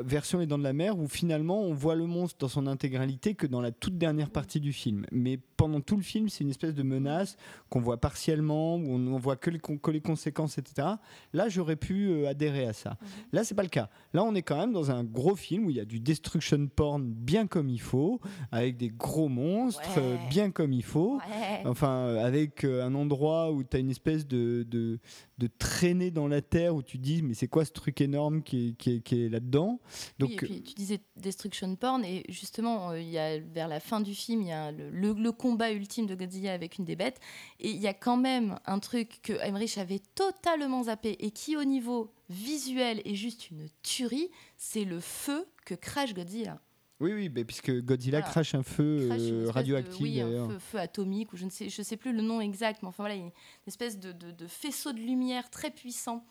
version les dents de la mer, où finalement, on voit le monstre dans son intégralité que dans la toute dernière mm. partie du film. Mais pendant tout le film, c'est une espèce de menace qu'on voit partiellement, où on, voit que les, que les, conséquences, etc. Là, j'aurais pu adhérer à ça. Mm. Là, c'est pas le cas. Là, on est quand même dans un gros film où il y a du destruction porn bien comme il faut, avec des gros monstres monstre euh, bien comme il faut. Enfin, euh, avec euh, un endroit où tu as une espèce de, de, de, traînée dans la terre où tu dis, mais c'est quoi ce truc énorme qui est, qui est, là-dedans? Donc, et puis, tu disais destruction porn, et justement, il y a, vers la fin du film, il y a le, le, combat ultime de Godzilla avec une des bêtes, et il y a quand même un truc que Emmerich avait totalement zappé et qui, au niveau visuel, est juste une tuerie, c'est le feu que crash Godzilla. Oui, oui, puisque Godzilla crache un feu euh, radioactif. oui, un feu, atomique, ou je ne sais, je sais plus le nom exact, mais enfin voilà, une espèce de, faisceau de lumière très puissant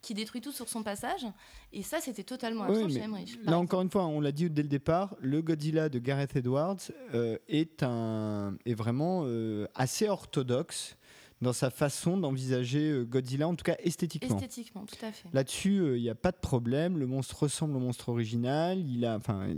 qui détruit tout sur son passage. Et ça, c'était totalement absent chez Emmerich. Là, encore une fois, on l'a dit dès le départ, le Godzilla de Gareth Edwards euh, est, un, est vraiment euh, assez orthodoxe dans sa façon d'envisager euh, Godzilla, en tout cas esthétiquement. Esthétiquement, tout à fait. Là-dessus, il euh, n'y a pas de problème. Le monstre ressemble au monstre original. Il a, enfin,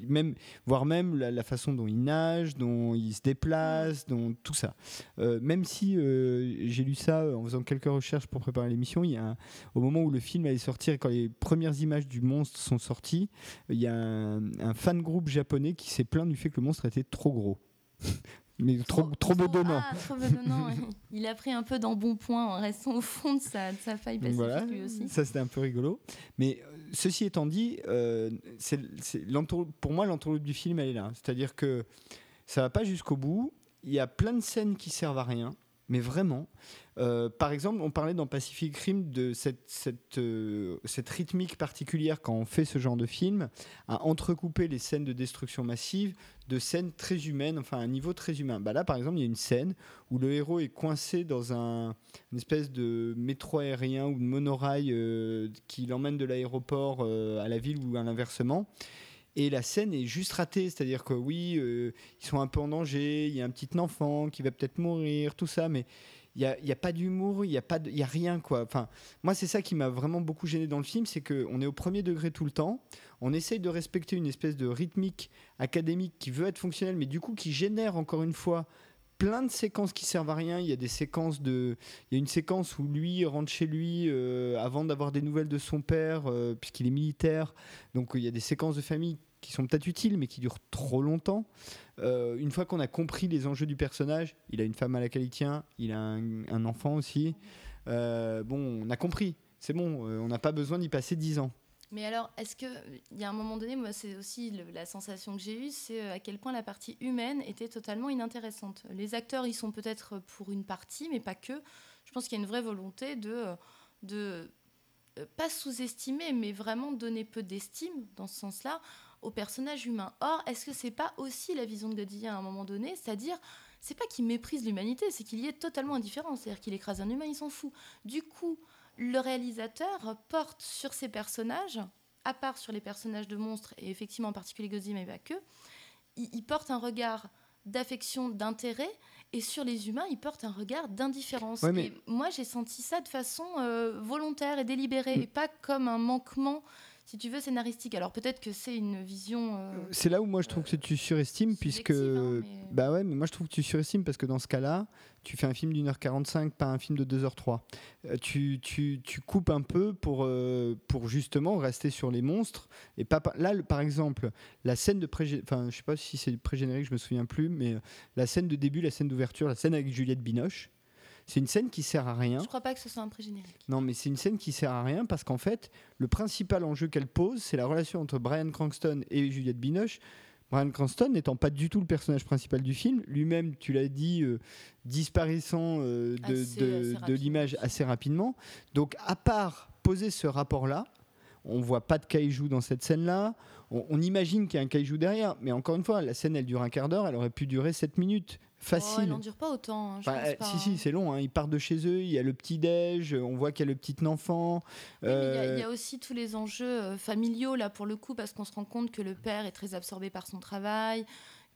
même, voire même la, façon dont il nage, dont il se déplace, dont tout ça. Euh, même si j'ai lu ça en faisant quelques recherches pour préparer l'émission, il y a au moment où le film allait sortir, quand les premières images du monstre sont sorties, il y a un, un fan groupe japonais qui s'est plaint du fait que le monstre était trop gros. Mais trop, trop, bedonnant. Ah, il a pris un peu dans bon point en restant au fond de sa, de sa faille pacifique voilà, lui aussi. Ça, c'était un peu rigolo. Mais euh, ceci étant dit, euh, pour moi, l'entourloupe du film, elle est là. C'est-à-dire que ça va pas jusqu'au bout. Il y a plein de scènes qui servent à rien, mais vraiment. Euh, par exemple, on parlait dans Pacific Rim de euh, cette, rythmique particulière quand on fait ce genre de film, à entrecouper les scènes de destruction massive de scènes très humaines, enfin un niveau très humain. Bah là, par exemple, il y a une scène où le héros est coincé dans un, une espèce de métro aérien ou de monorail euh, qui l'emmène de l'aéroport à la ville ou à l'inversement. Et la scène est juste ratée, c'est-à-dire que oui, ils sont un peu en danger, il y a un petit enfant qui va peut-être mourir, tout ça, mais il n'y a, pas d'humour, il n'y a, a rien. Quoi. Enfin, moi, c'est ça qui m'a vraiment beaucoup gêné dans le film, c'est qu'on est au premier degré tout le temps, on essaye de respecter une espèce de rythmique académique qui veut être fonctionnelle, mais du coup qui génère encore une fois plein de séquences qui servent à rien. Il y a des séquences de, il y a une séquence où lui rentre chez lui euh, avant d'avoir des nouvelles de son père, euh, puisqu'il est militaire. Donc il y a des séquences de famille qui sont peut-être utiles, mais qui durent trop longtemps. Euh, une fois qu'on a compris les enjeux du personnage, il a une femme à laquelle il tient, il a un, enfant aussi. Euh, bon, on a compris, c'est bon, euh, on n'a pas besoin d'y passer dix ans. Mais alors, est-ce que il y a un moment donné, moi, c'est aussi la sensation que j'ai eue, c'est à quel point la partie humaine était totalement inintéressante. Les acteurs, ils sont peut-être pour une partie, mais pas que. Je pense qu'il y a une vraie volonté de, de pas sous-estimer, mais vraiment donner peu d'estime dans ce sens-là au personnage humain. Or, est-ce que c'est pas aussi la vision de Godzilla à un moment donné C'est-à-dire, c'est pas qu'il méprise l'humanité, c'est qu'il y est totalement indifférent. C'est-à-dire qu'il écrase un humain, il s'en fout. Du coup, le réalisateur porte sur ses personnages, à part sur les personnages de monstres, et effectivement en particulier Godzilla, mais pas que, il, porte un regard d'affection, d'intérêt, et sur les humains, il porte un regard d'indifférence. mais... Et moi, j'ai senti ça de façon euh, volontaire et délibérée, mm. et pas comme un manquement si tu veux, scénaristique. Alors peut-être que c'est une vision. Euh, c'est là où moi je trouve que tu surestimes, puisque. Hein, bah ouais, mais moi je trouve que tu surestimes parce que dans ce cas-là, tu fais un film d'une heure 45, pas un film de 2h03. Euh, tu, tu, tu, coupes un peu pour, euh, pour justement rester sur les monstres. Et pas, là, par exemple, la scène de pré enfin, je sais pas si c'est pré-générique, je me souviens plus, mais la scène de début, la scène d'ouverture, la scène avec Juliette Binoche c'est une scène qui sert à rien. Je crois pas que ce soit un pré-générique. Non, mais c'est une scène qui sert à rien parce qu'en fait, le principal enjeu qu'elle pose, c'est la relation entre Brian Cranston et Juliette Binoche. Brian Cranston n'étant pas du tout le personnage principal du film, lui-même, tu l'as dit, euh, disparaissant euh, de, l'image assez rapidement. Donc, à part poser ce rapport-là, on voit pas de kaiju dans cette scène-là. On, imagine qu'il y a un kaiju derrière, mais encore une fois, la scène, elle dure un quart d'heure, elle aurait pu durer 7 minutes facile. Oh, il n'en dure pas autant. Hein, bah, si, si, hein. c'est long. Hein. Ils partent de chez eux, il y a le petit-déj, on voit qu'il y a le petit enfant. il y, a euh, aussi tous les enjeux euh, familiaux, là, pour le coup, parce qu'on se rend compte que le père est très absorbé par son travail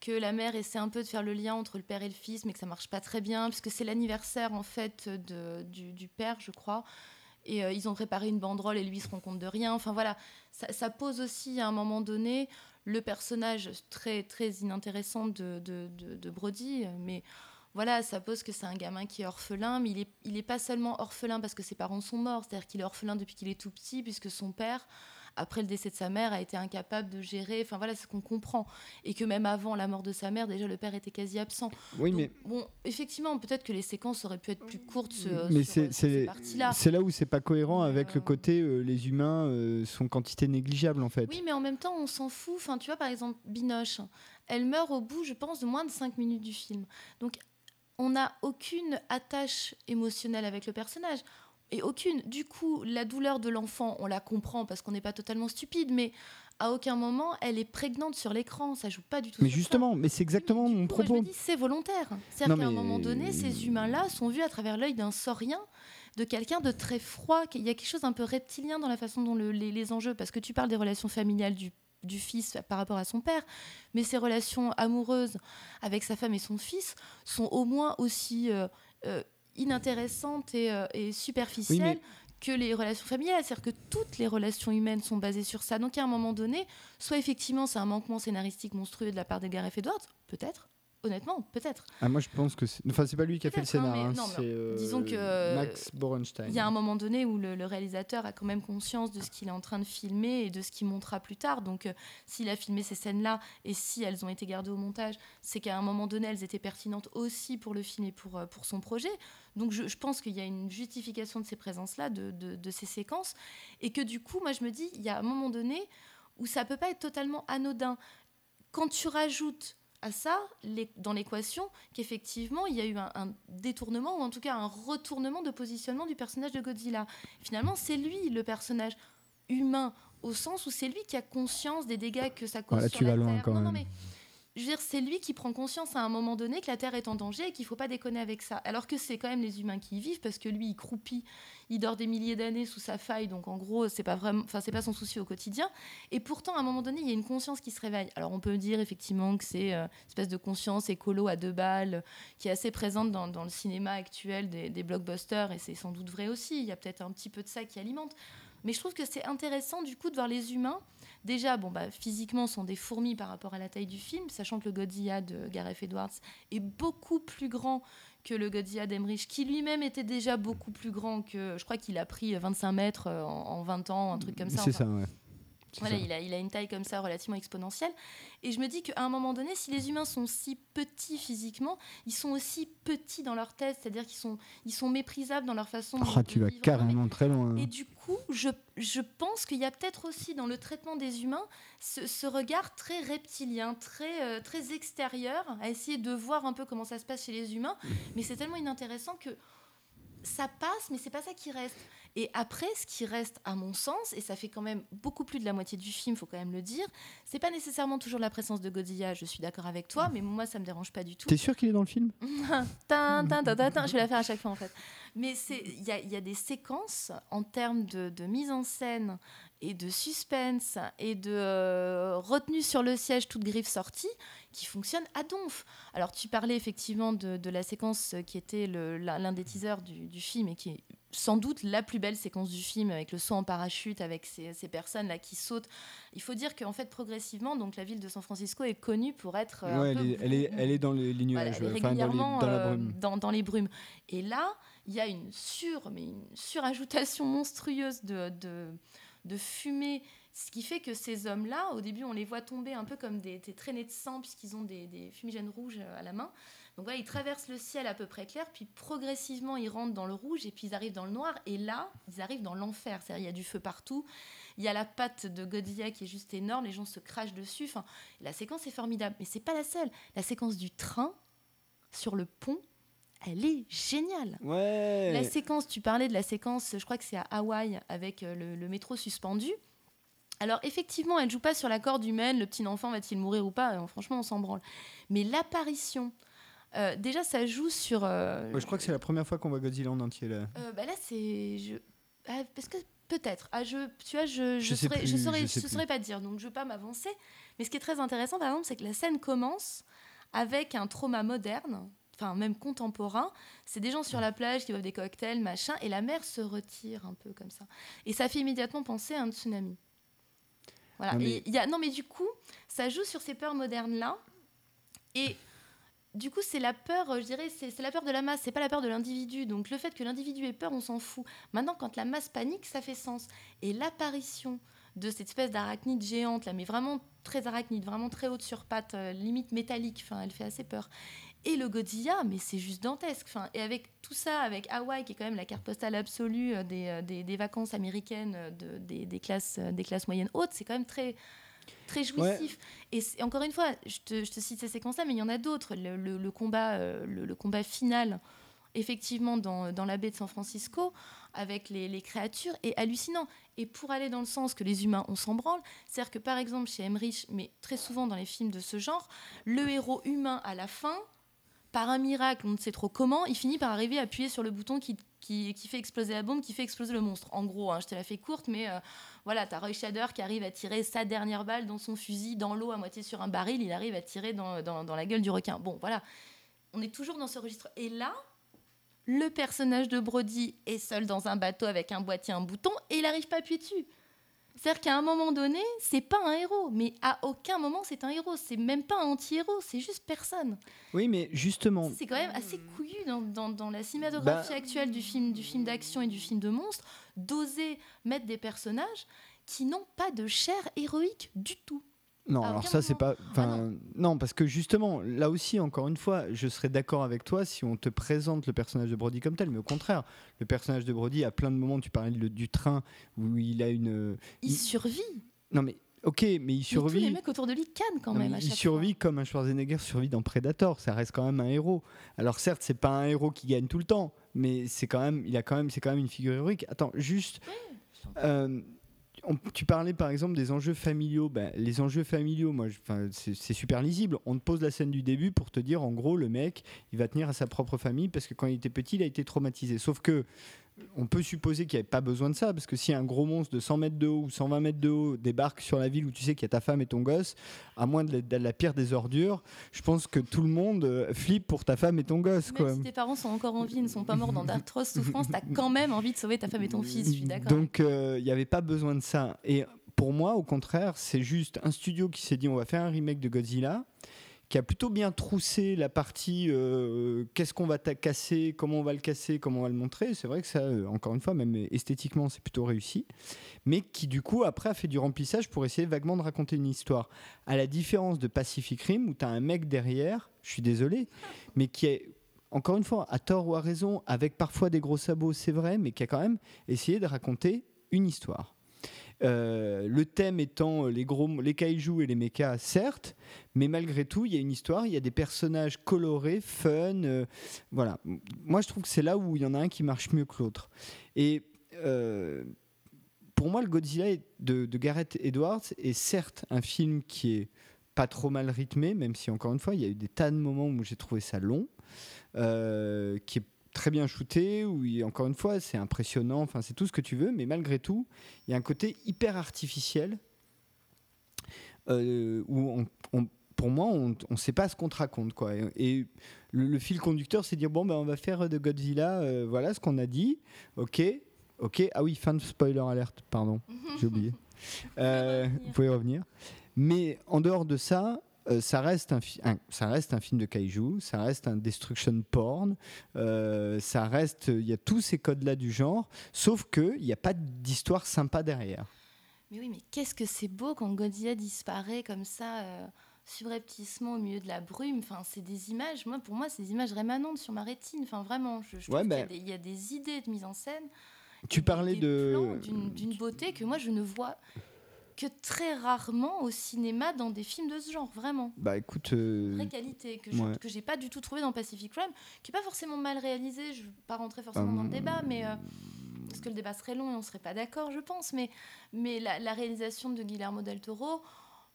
que la mère essaie un peu de faire le lien entre le père et le fils, mais que ça marche pas très bien, puisque c'est l'anniversaire en fait de, du, père, je crois. Et euh, ils ont préparé une banderole et lui il se rend compte de rien. Enfin voilà, ça, ça, pose aussi à un moment donné le personnage très, très inintéressant de, de, Brody, mais voilà, ça pose que c'est un gamin qui est orphelin, mais il n'est il est pas seulement orphelin parce que ses parents sont morts, c'est-à-dire qu'il est orphelin depuis qu'il est tout petit, puisque son père après le décès de sa mère, a été incapable de gérer. Enfin voilà, ce qu'on comprend. Et que même avant la mort de sa mère, déjà le père était quasi absent. Oui, mais bon, effectivement, peut-être que les séquences auraient pu être plus courtes. mais c'est là C'est là où c'est pas cohérent avec le euh, côté euh, les humains euh, sont quantité négligeable en fait. Oui, mais en même temps, on s'en fout. Enfin, tu vois, par exemple, Binoche, elle meurt au bout, je pense, de moins de 5 minutes du film. Donc on n'a aucune attache émotionnelle avec le personnage et aucune. Du coup, la douleur de l'enfant, on la comprend parce qu'on n'est pas totalement stupide, mais à aucun moment elle est prégnante sur l'écran. Ça joue pas du tout. Mais justement, mais c'est exactement mon propos. Je me dis, c'est volontaire. C'est-à-dire qu'à un moment donné, ces humains-là sont vus à travers l'œil d'un saurien de quelqu'un de très froid. Il y a quelque chose d'un peu reptilien dans la façon dont les, enjeux, parce que tu parles des relations familiales du, du fils par rapport à son père, mais ses relations amoureuses avec sa femme et son fils sont au moins aussi euh, euh, inintéressante et, euh, superficielle que les relations familiales. C'est-à-dire que toutes les relations humaines sont basées sur ça. Donc à un moment donné, soit effectivement c'est un manquement scénaristique monstrueux de la part de Gareth Edwards, peut-être, honnêtement, peut-être. Ah, moi, je pense que c'est. Enfin, c'est pas lui qui a fait le scénario. Hein, c'est euh, disons que. Max Borenstein. Il y a un moment donné où le, réalisateur a quand même conscience de ce qu'il est en train de filmer et de ce qu'il montrera plus tard. Donc, euh, s'il a filmé ces scènes-là et si elles ont été gardées au montage, c'est qu'à un moment donné, elles étaient pertinentes aussi pour le film et pour, euh, pour son projet. Donc, je, pense qu'il y a une justification de ces présences-là, de, de, de ces séquences. Et que du coup, moi, je me dis, il y a un moment donné où ça peut pas être totalement anodin. Quand tu rajoutes à ça dans l'équation qu'effectivement il y a eu un, détournement ou en tout cas un retournement de positionnement du personnage de Godzilla. Finalement, c'est lui le personnage humain au sens où c'est lui qui a conscience des dégâts que ça cause sur tu la vas Terre. non, Non, mais je veux dire, c'est lui qui prend conscience à un moment donné que la Terre est en danger et qu'il ne faut pas déconner avec ça. Alors que c'est quand même les humains qui y vivent parce que lui, il croupit, il dort des milliers d'années sous sa faille, donc en gros, c'est pas vraiment, pas son souci au quotidien. Et pourtant, à un moment donné, il y a une conscience qui se réveille. Alors, on peut dire effectivement que c'est euh, une espèce de conscience écolo à deux balles qui est assez présente dans, le cinéma actuel des, des blockbusters, et c'est sans doute vrai aussi. Il y a peut-être un petit peu de ça qui alimente. Mais je trouve que c'est intéressant du coup de voir les humains. Déjà, bon, bah, physiquement, sont des fourmis par rapport à la taille du film, sachant que le Godzilla de Gareth Edwards est beaucoup plus grand que le Godzilla d'Emmerich, qui lui-même était déjà beaucoup plus grand que. Je crois qu'il a pris 25 mètres euh, en, 20 ans, un truc comme ça. C'est ça, ouais. Voilà, il a, il a, une taille comme ça relativement exponentielle. Et je me dis qu'à un moment donné, si les humains sont si petits physiquement, ils sont aussi petits dans leur tête, c'est-à-dire qu'ils sont, ils sont méprisables dans leur façon de, oh, Tu vas carrément très loin. Et du coup, je, je pense qu'il y a peut-être aussi dans le traitement des humains ce, regard très reptilien, très, euh, très extérieur, à essayer de voir un peu comment ça se passe chez les humains. Mais c'est tellement inintéressant que ça passe, mais c'est pas ça qui reste. Et après, ce qui reste, à mon sens, et ça fait quand même beaucoup plus de la moitié du film, faut quand même le dire, c'est pas nécessairement toujours la présence de Godzilla. Je suis d'accord avec toi, mais moi, ça me dérange pas du tout. T'es sûr qu'il est dans le film? Je vais la faire à chaque fois, en fait. Mais il y a, y a, des séquences en termes de, de, mise en scène et de suspense et de euh, retenue sur le siège, toute griffe sortie, qui fonctionnent à donf. Alors, tu parlais effectivement de, de la séquence qui était l'un des teasers du, du, film et qui est sans doute la plus belle séquence du film avec le saut en parachute, avec ces, ces personnes-là qui sautent. Il faut dire qu'en fait, progressivement, donc, la ville de San Francisco est connue pour être. Euh, ouais, elle, est, elle, est, elle, est, dans les, nuages, régulièrement dans, les, dans, la brume. Dans, dans les brumes. Et là, il y a une, sur, mais une surajoutation monstrueuse de, de, de, fumée, ce qui fait que ces hommes-là, au début, on les voit tomber un peu comme des, des traînées de sang, puisqu'ils ont des, des, fumigènes rouges à la main. Donc voilà, ils traversent le ciel à peu près clair, puis progressivement, ils rentrent dans le rouge, et puis ils arrivent dans le noir, et là, ils arrivent dans l'enfer. C'est-à-dire, il y a du feu partout, il y a la patte de Godzilla qui est juste énorme, les gens se crachent dessus. Enfin, la séquence est formidable, mais c'est pas la seule. La séquence du train sur le pont, elle est géniale. Ouais. La séquence, tu parlais de la séquence, je crois que c'est à Hawaï avec euh, le, le, métro suspendu. Alors effectivement, elle joue pas sur la corde humaine, le petit enfant va-t-il mourir ou pas, franchement on s'en branle. Mais l'apparition, euh, déjà ça joue sur... Euh, ouais, je crois que c'est la première fois qu'on voit Godzilla en entier là. Euh, bah là c'est... Je... Ah, parce que peut-être, ah, je, tu vois, je, je, je saurais, plus, je saurais, je saurais pas dire, donc je veux pas m'avancer. Mais ce qui est très intéressant par exemple, c'est que la scène commence avec un trauma moderne enfin même contemporain, c'est des gens sur la plage qui boivent des cocktails, machin, et la mer se retire un peu comme ça. Et ça fait immédiatement penser à un tsunami. Voilà. Non mais, et y a, non, mais du coup, ça joue sur ces peurs modernes-là. Et du coup, c'est la peur, je dirais, c'est la peur de la masse, c'est pas la peur de l'individu. Donc le fait que l'individu ait peur, on s'en fout. Maintenant, quand la masse panique, ça fait sens. Et l'apparition de cette espèce d'arachnide géante, là, mais vraiment très arachnide, vraiment très haute sur pattes, euh, limite métallique, enfin, elle fait assez peur et le Godzilla, mais c'est juste dantesque. Et avec tout ça, avec Hawaï, qui est quand même la carte postale absolue euh, des, euh, vacances américaines euh, de, des, des, classes, des classes moyennes hautes, c'est quand même très, très jouissif. Ouais. Et encore une fois, je te, je te cite ces séquences-là, mais il y en a d'autres. Le, le, le, combat, le, le, combat final, effectivement, dans, dans la baie de San Francisco, avec les, les, créatures, est hallucinant. Et pour aller dans le sens que les humains, on s'en branle, c'est-à-dire que par exemple chez Emmerich, mais très souvent dans les films de ce genre, le héros humain à la fin par un miracle, on ne sait trop comment, il finit par arriver à appuyer sur le bouton qui, qui, fait exploser la bombe, qui fait exploser le monstre. En gros, hein, je te la fais courte, mais euh, voilà, t'as Roy Shader qui arrive à tirer sa dernière balle dans son fusil, dans l'eau, à moitié sur un baril, il arrive à tirer dans, dans, dans, la gueule du requin. Bon, voilà, on est toujours dans ce registre. Et là, le personnage de Brody est seul dans un bateau avec un boîtier, un bouton, et il n'arrive pas à appuyer dessus. C'est-à-dire qu'à un moment donné, c'est pas un héros, mais à aucun moment c'est un héros. C'est même pas un anti-héros, c'est juste personne. Oui, mais justement. C'est quand même assez couillu dans, dans, dans la cinématographie bah... actuelle du film, du film d'action et du film de monstre, d'oser mettre des personnages qui n'ont pas de chair héroïque du tout. Non, alors ça, c'est pas. Enfin, ah non. non. parce que justement, là aussi, encore une fois, je serais d'accord avec toi si on te présente le personnage de Brody comme tel, mais au contraire, le personnage de Brody, à plein de moments, tu parlais du train où il a une. Il, il... survit. Non, mais. Ok, mais il survit. Mais tous les mecs autour de lui cannent quand non, même. il survit fois. comme un Schwarzenegger survit dans Predator. Ça reste quand même un héros. Alors certes, c'est pas un héros qui gagne tout le temps, mais c'est quand même, il a quand même, c'est quand même une figure héroïque. Attends, juste. Oui, euh, tu parlais par exemple des enjeux familiaux. Ben, les enjeux familiaux, moi, c'est super lisible. On te pose la scène du début pour te dire, en gros, le mec, il va tenir à sa propre famille parce que quand il était petit, il a été traumatisé. Sauf que on peut supposer qu'il n'y avait pas besoin de ça, parce que si un gros monstre de 100 mètres de haut ou 120 mètres de haut débarque sur la ville où tu sais qu'il y a ta femme et ton gosse, à moins de la, de la, pire des ordures, je pense que tout le monde euh, flippe pour ta femme et ton gosse. Même quoi. si tes parents sont encore en vie, ils ne sont pas morts dans d'atroces souffrances, tu as quand même envie de sauver ta femme et ton fils, je suis d'accord. Donc il euh, n'y avait pas besoin de ça. Et pour moi, au contraire, c'est juste un studio qui s'est dit on va faire un remake de Godzilla qui a plutôt bien troussé la partie euh, qu'est-ce qu'on va casser, comment on va le casser, comment on va le montrer. C'est vrai que ça, euh, encore une fois, même esthétiquement, c'est plutôt réussi. Mais qui, du coup, après, a fait du remplissage pour essayer vaguement de raconter une histoire. À la différence de Pacific Rim, où tu as un mec derrière, je suis désolé, mais qui est encore une fois, à tort ou à raison, avec parfois des gros sabots, c'est vrai, mais qui a quand même essayé de raconter une histoire. Euh, le thème étant les gros, les kaijus et les mechas, certes, mais malgré tout, il y a une histoire, il y a des personnages colorés, fun. Euh, voilà. Moi, je trouve que c'est là où il y en a un qui marche mieux que l'autre. Et euh, pour moi, le Godzilla de, de, Gareth Edwards est certes un film qui est pas trop mal rythmé, même si encore une fois, il y a eu des tas de moments où j'ai trouvé ça long, qui est très bien shooté, où encore une fois, c'est impressionnant, enfin, c'est tout ce que tu veux, mais malgré tout, il y a un côté hyper artificiel euh, où pour moi, on ne sait pas ce qu'on te raconte. Quoi. Et, le, fil conducteur, c'est dire bon, ben, on va faire de Godzilla, euh, voilà ce qu'on a dit. Ok, ok. Ah oui, fin de spoiler alert, pardon, j'ai oublié. Euh, vous pouvez revenir. Mais en dehors de ça, ça, reste un, ça reste un film de kaiju, ça reste un destruction porn, ça reste, il y a tous ces codes-là du genre, sauf qu'il n'y a pas d'histoire sympa derrière. Mais oui, mais qu'est-ce que c'est beau quand Godzilla disparaît comme ça, euh, subrepticement au milieu de la brume. Enfin, c'est des images. Moi, pour moi, c'est des images rémanentes sur ma rétine. Enfin, vraiment, je, qu'il y, y, a des idées de mise en scène. Tu parlais de d'une beauté que moi je ne vois que très rarement au cinéma dans des films de ce genre, vraiment. Bah écoute. Euh... Vraie qualité, que je que j'ai pas du tout trouvé dans Pacific Rim, qui est pas forcément mal réalisé, je vais pas rentrer forcément dans le hum. débat, mais. Euh, parce que le débat serait long et on serait pas d'accord, je pense, mais, mais la, réalisation de Guillermo del Toro,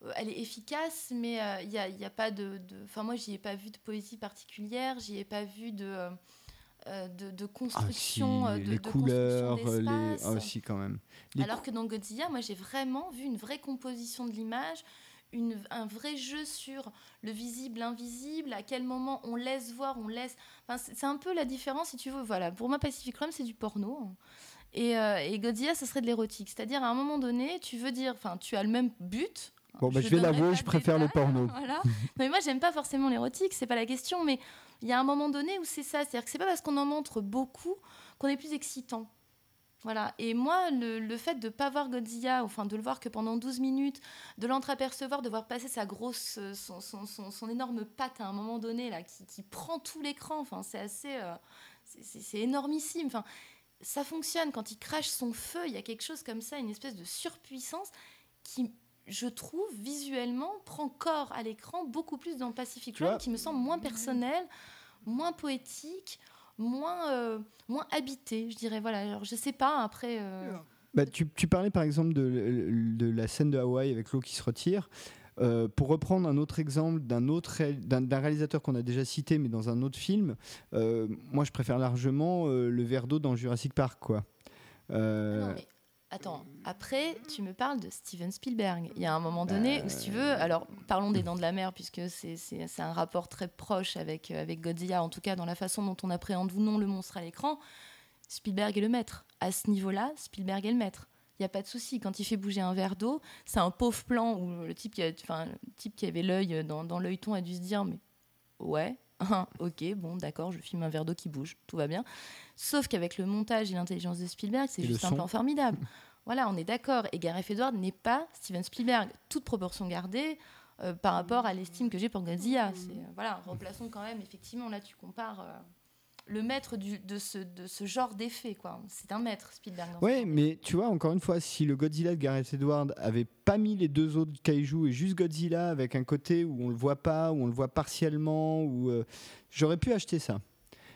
euh, elle est efficace, mais il euh, n'y a, a, pas de. Enfin, moi, j'y ai pas vu de poésie particulière, j'y ai pas vu de. Euh, de, de, construction, ah, de, les couleurs, les... Ah, quand même. Alors que dans Godzilla, moi j'ai vraiment vu une vraie composition de l'image, un vrai jeu sur le visible, l'invisible, à quel moment on laisse voir, on laisse. Enfin, c'est un peu la différence, si tu veux. Voilà, pour moi, Pacific Rim, c'est du porno. Et, euh, et, Godzilla, ce serait de l'érotique. C'est-à-dire, à un moment donné, tu veux dire, enfin, tu as le même but. Bon, bah, je, vais l'avouer, je préfère le porno. Voilà. mais moi, j'aime pas forcément l'érotique, c'est pas la question, mais il y a un moment donné où c'est ça. C'est-à-dire que c'est pas parce qu'on en montre beaucoup qu'on est plus excitant. Voilà. Et moi, le, fait de ne pas voir Godzilla, enfin de le voir que pendant 12 minutes, de l'entreapercevoir, de voir passer sa grosse, euh, son, énorme patte à un moment donné, là, qui, qui prend tout l'écran, enfin, c'est assez. Euh, c'est énormissime. Enfin, ça fonctionne. Quand il crache son feu, il y a quelque chose comme ça, une espèce de surpuissance qui, je trouve, visuellement, prend corps à l'écran beaucoup plus dans Pacific Rim, qui me semble moins personnel, moins poétique moins, euh, moins habité, je dirais. Voilà, alors je sais pas, après. Euh, bah, tu, tu, parlais par exemple de, de, la scène de Hawaï avec l'eau qui se retire. Euh, pour reprendre un autre exemple d'un autre d'un réalisateur qu'on a déjà cité, mais dans un autre film, moi je préfère largement le verre d'eau dans Jurassic Park, quoi. Ah Attends, après, tu me parles de Steven Spielberg. Il y a un moment donné où, si tu veux, alors parlons des Dents de la Mer, puisque c'est un rapport très proche avec, euh, avec Godzilla, en tout cas dans la façon dont on appréhende ou non le monstre à l'écran. Spielberg est le maître. À ce niveau-là, Spielberg est le maître. Il n'y a pas de souci. Quand il fait bouger un verre d'eau, c'est un pauvre plan où le type qui, a, enfin, le type qui avait l'œil dans, dans l'œilleton a dû se dire Mais ouais, ok, bon, d'accord, je filme un verre d'eau qui bouge, tout va bien. Sauf qu'avec le montage et l'intelligence de Spielberg, c'est juste un plan formidable. voilà, on est d'accord. Et Gareth Edwards n'est pas Steven Spielberg, toute proportion gardée euh, par rapport à l'estime que j'ai pour Godzilla. Euh, voilà, replaçons quand même, effectivement, là tu compares. Euh, le maître de, ce, de ce genre d'effet. quoi. C'est un maître, Spielberg. Ouais, mais tu vois, encore une fois, si le Godzilla de Gareth Edwards avait pas mis les deux autres kaiju et juste Godzilla avec un côté où on le voit pas, où on le voit partiellement, où euh, j'aurais pu acheter ça.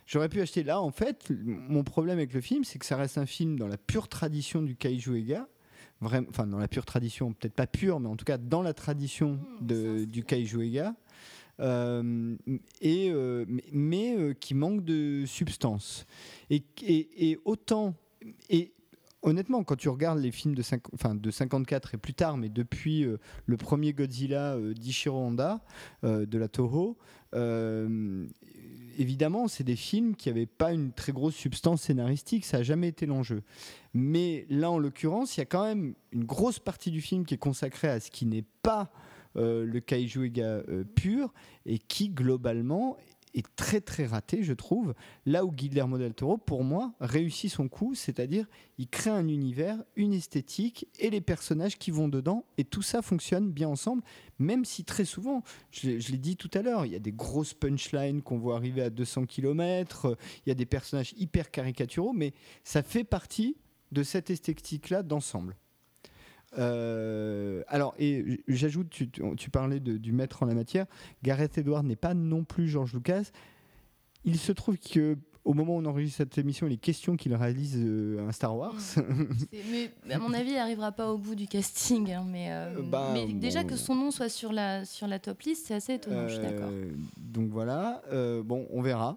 J'aurais pu acheter là. En fait, mon problème avec le film, c'est que ça reste un film dans la pure tradition du kaiju Ega. Enfin, dans la pure tradition, peut-être pas pure, mais en tout cas dans la tradition mmh, de, du kaiju Ega. Euh, et, euh, mais euh, qui manque de substance. Et, autant. Et, honnêtement, quand tu regardes les films de, enfin, de 54 et plus tard, mais depuis le premier Godzilla d'Ichiro Honda, de la Toho, évidemment, c'est des films qui n'avaient pas une très grosse substance scénaristique, ça n'a jamais été l'enjeu. Mais là, en l'occurrence, il y a quand même une grosse partie du film qui est consacrée à ce qui n'est pas le kaiju Ega euh, pur et qui globalement est très très raté, je trouve. Là où Guillermo del Toro, pour moi, réussit son coup, c'est-à-dire il crée un univers, une esthétique et les personnages qui vont dedans, et tout ça fonctionne bien ensemble, même si très souvent, je, l'ai dit tout à l'heure, il y a des grosses punchlines qu'on voit arriver à 200 km, il y a des personnages hyper caricaturaux, mais ça fait partie de cette esthétique-là d'ensemble. Euh, alors, et j'ajoute, tu, parlais du maître en la matière. Gareth Edwards n'est pas non plus George Lucas. Il se trouve que au moment où on enregistre cette émission, il est question qu'il réalise euh, un Star Wars. mais à mon avis, il n'arrivera pas au bout du casting. Hein, mais, bah, mais déjà que son nom soit sur la, sur la top list, c'est assez étonnant, je suis d'accord. Donc voilà, bon, on verra.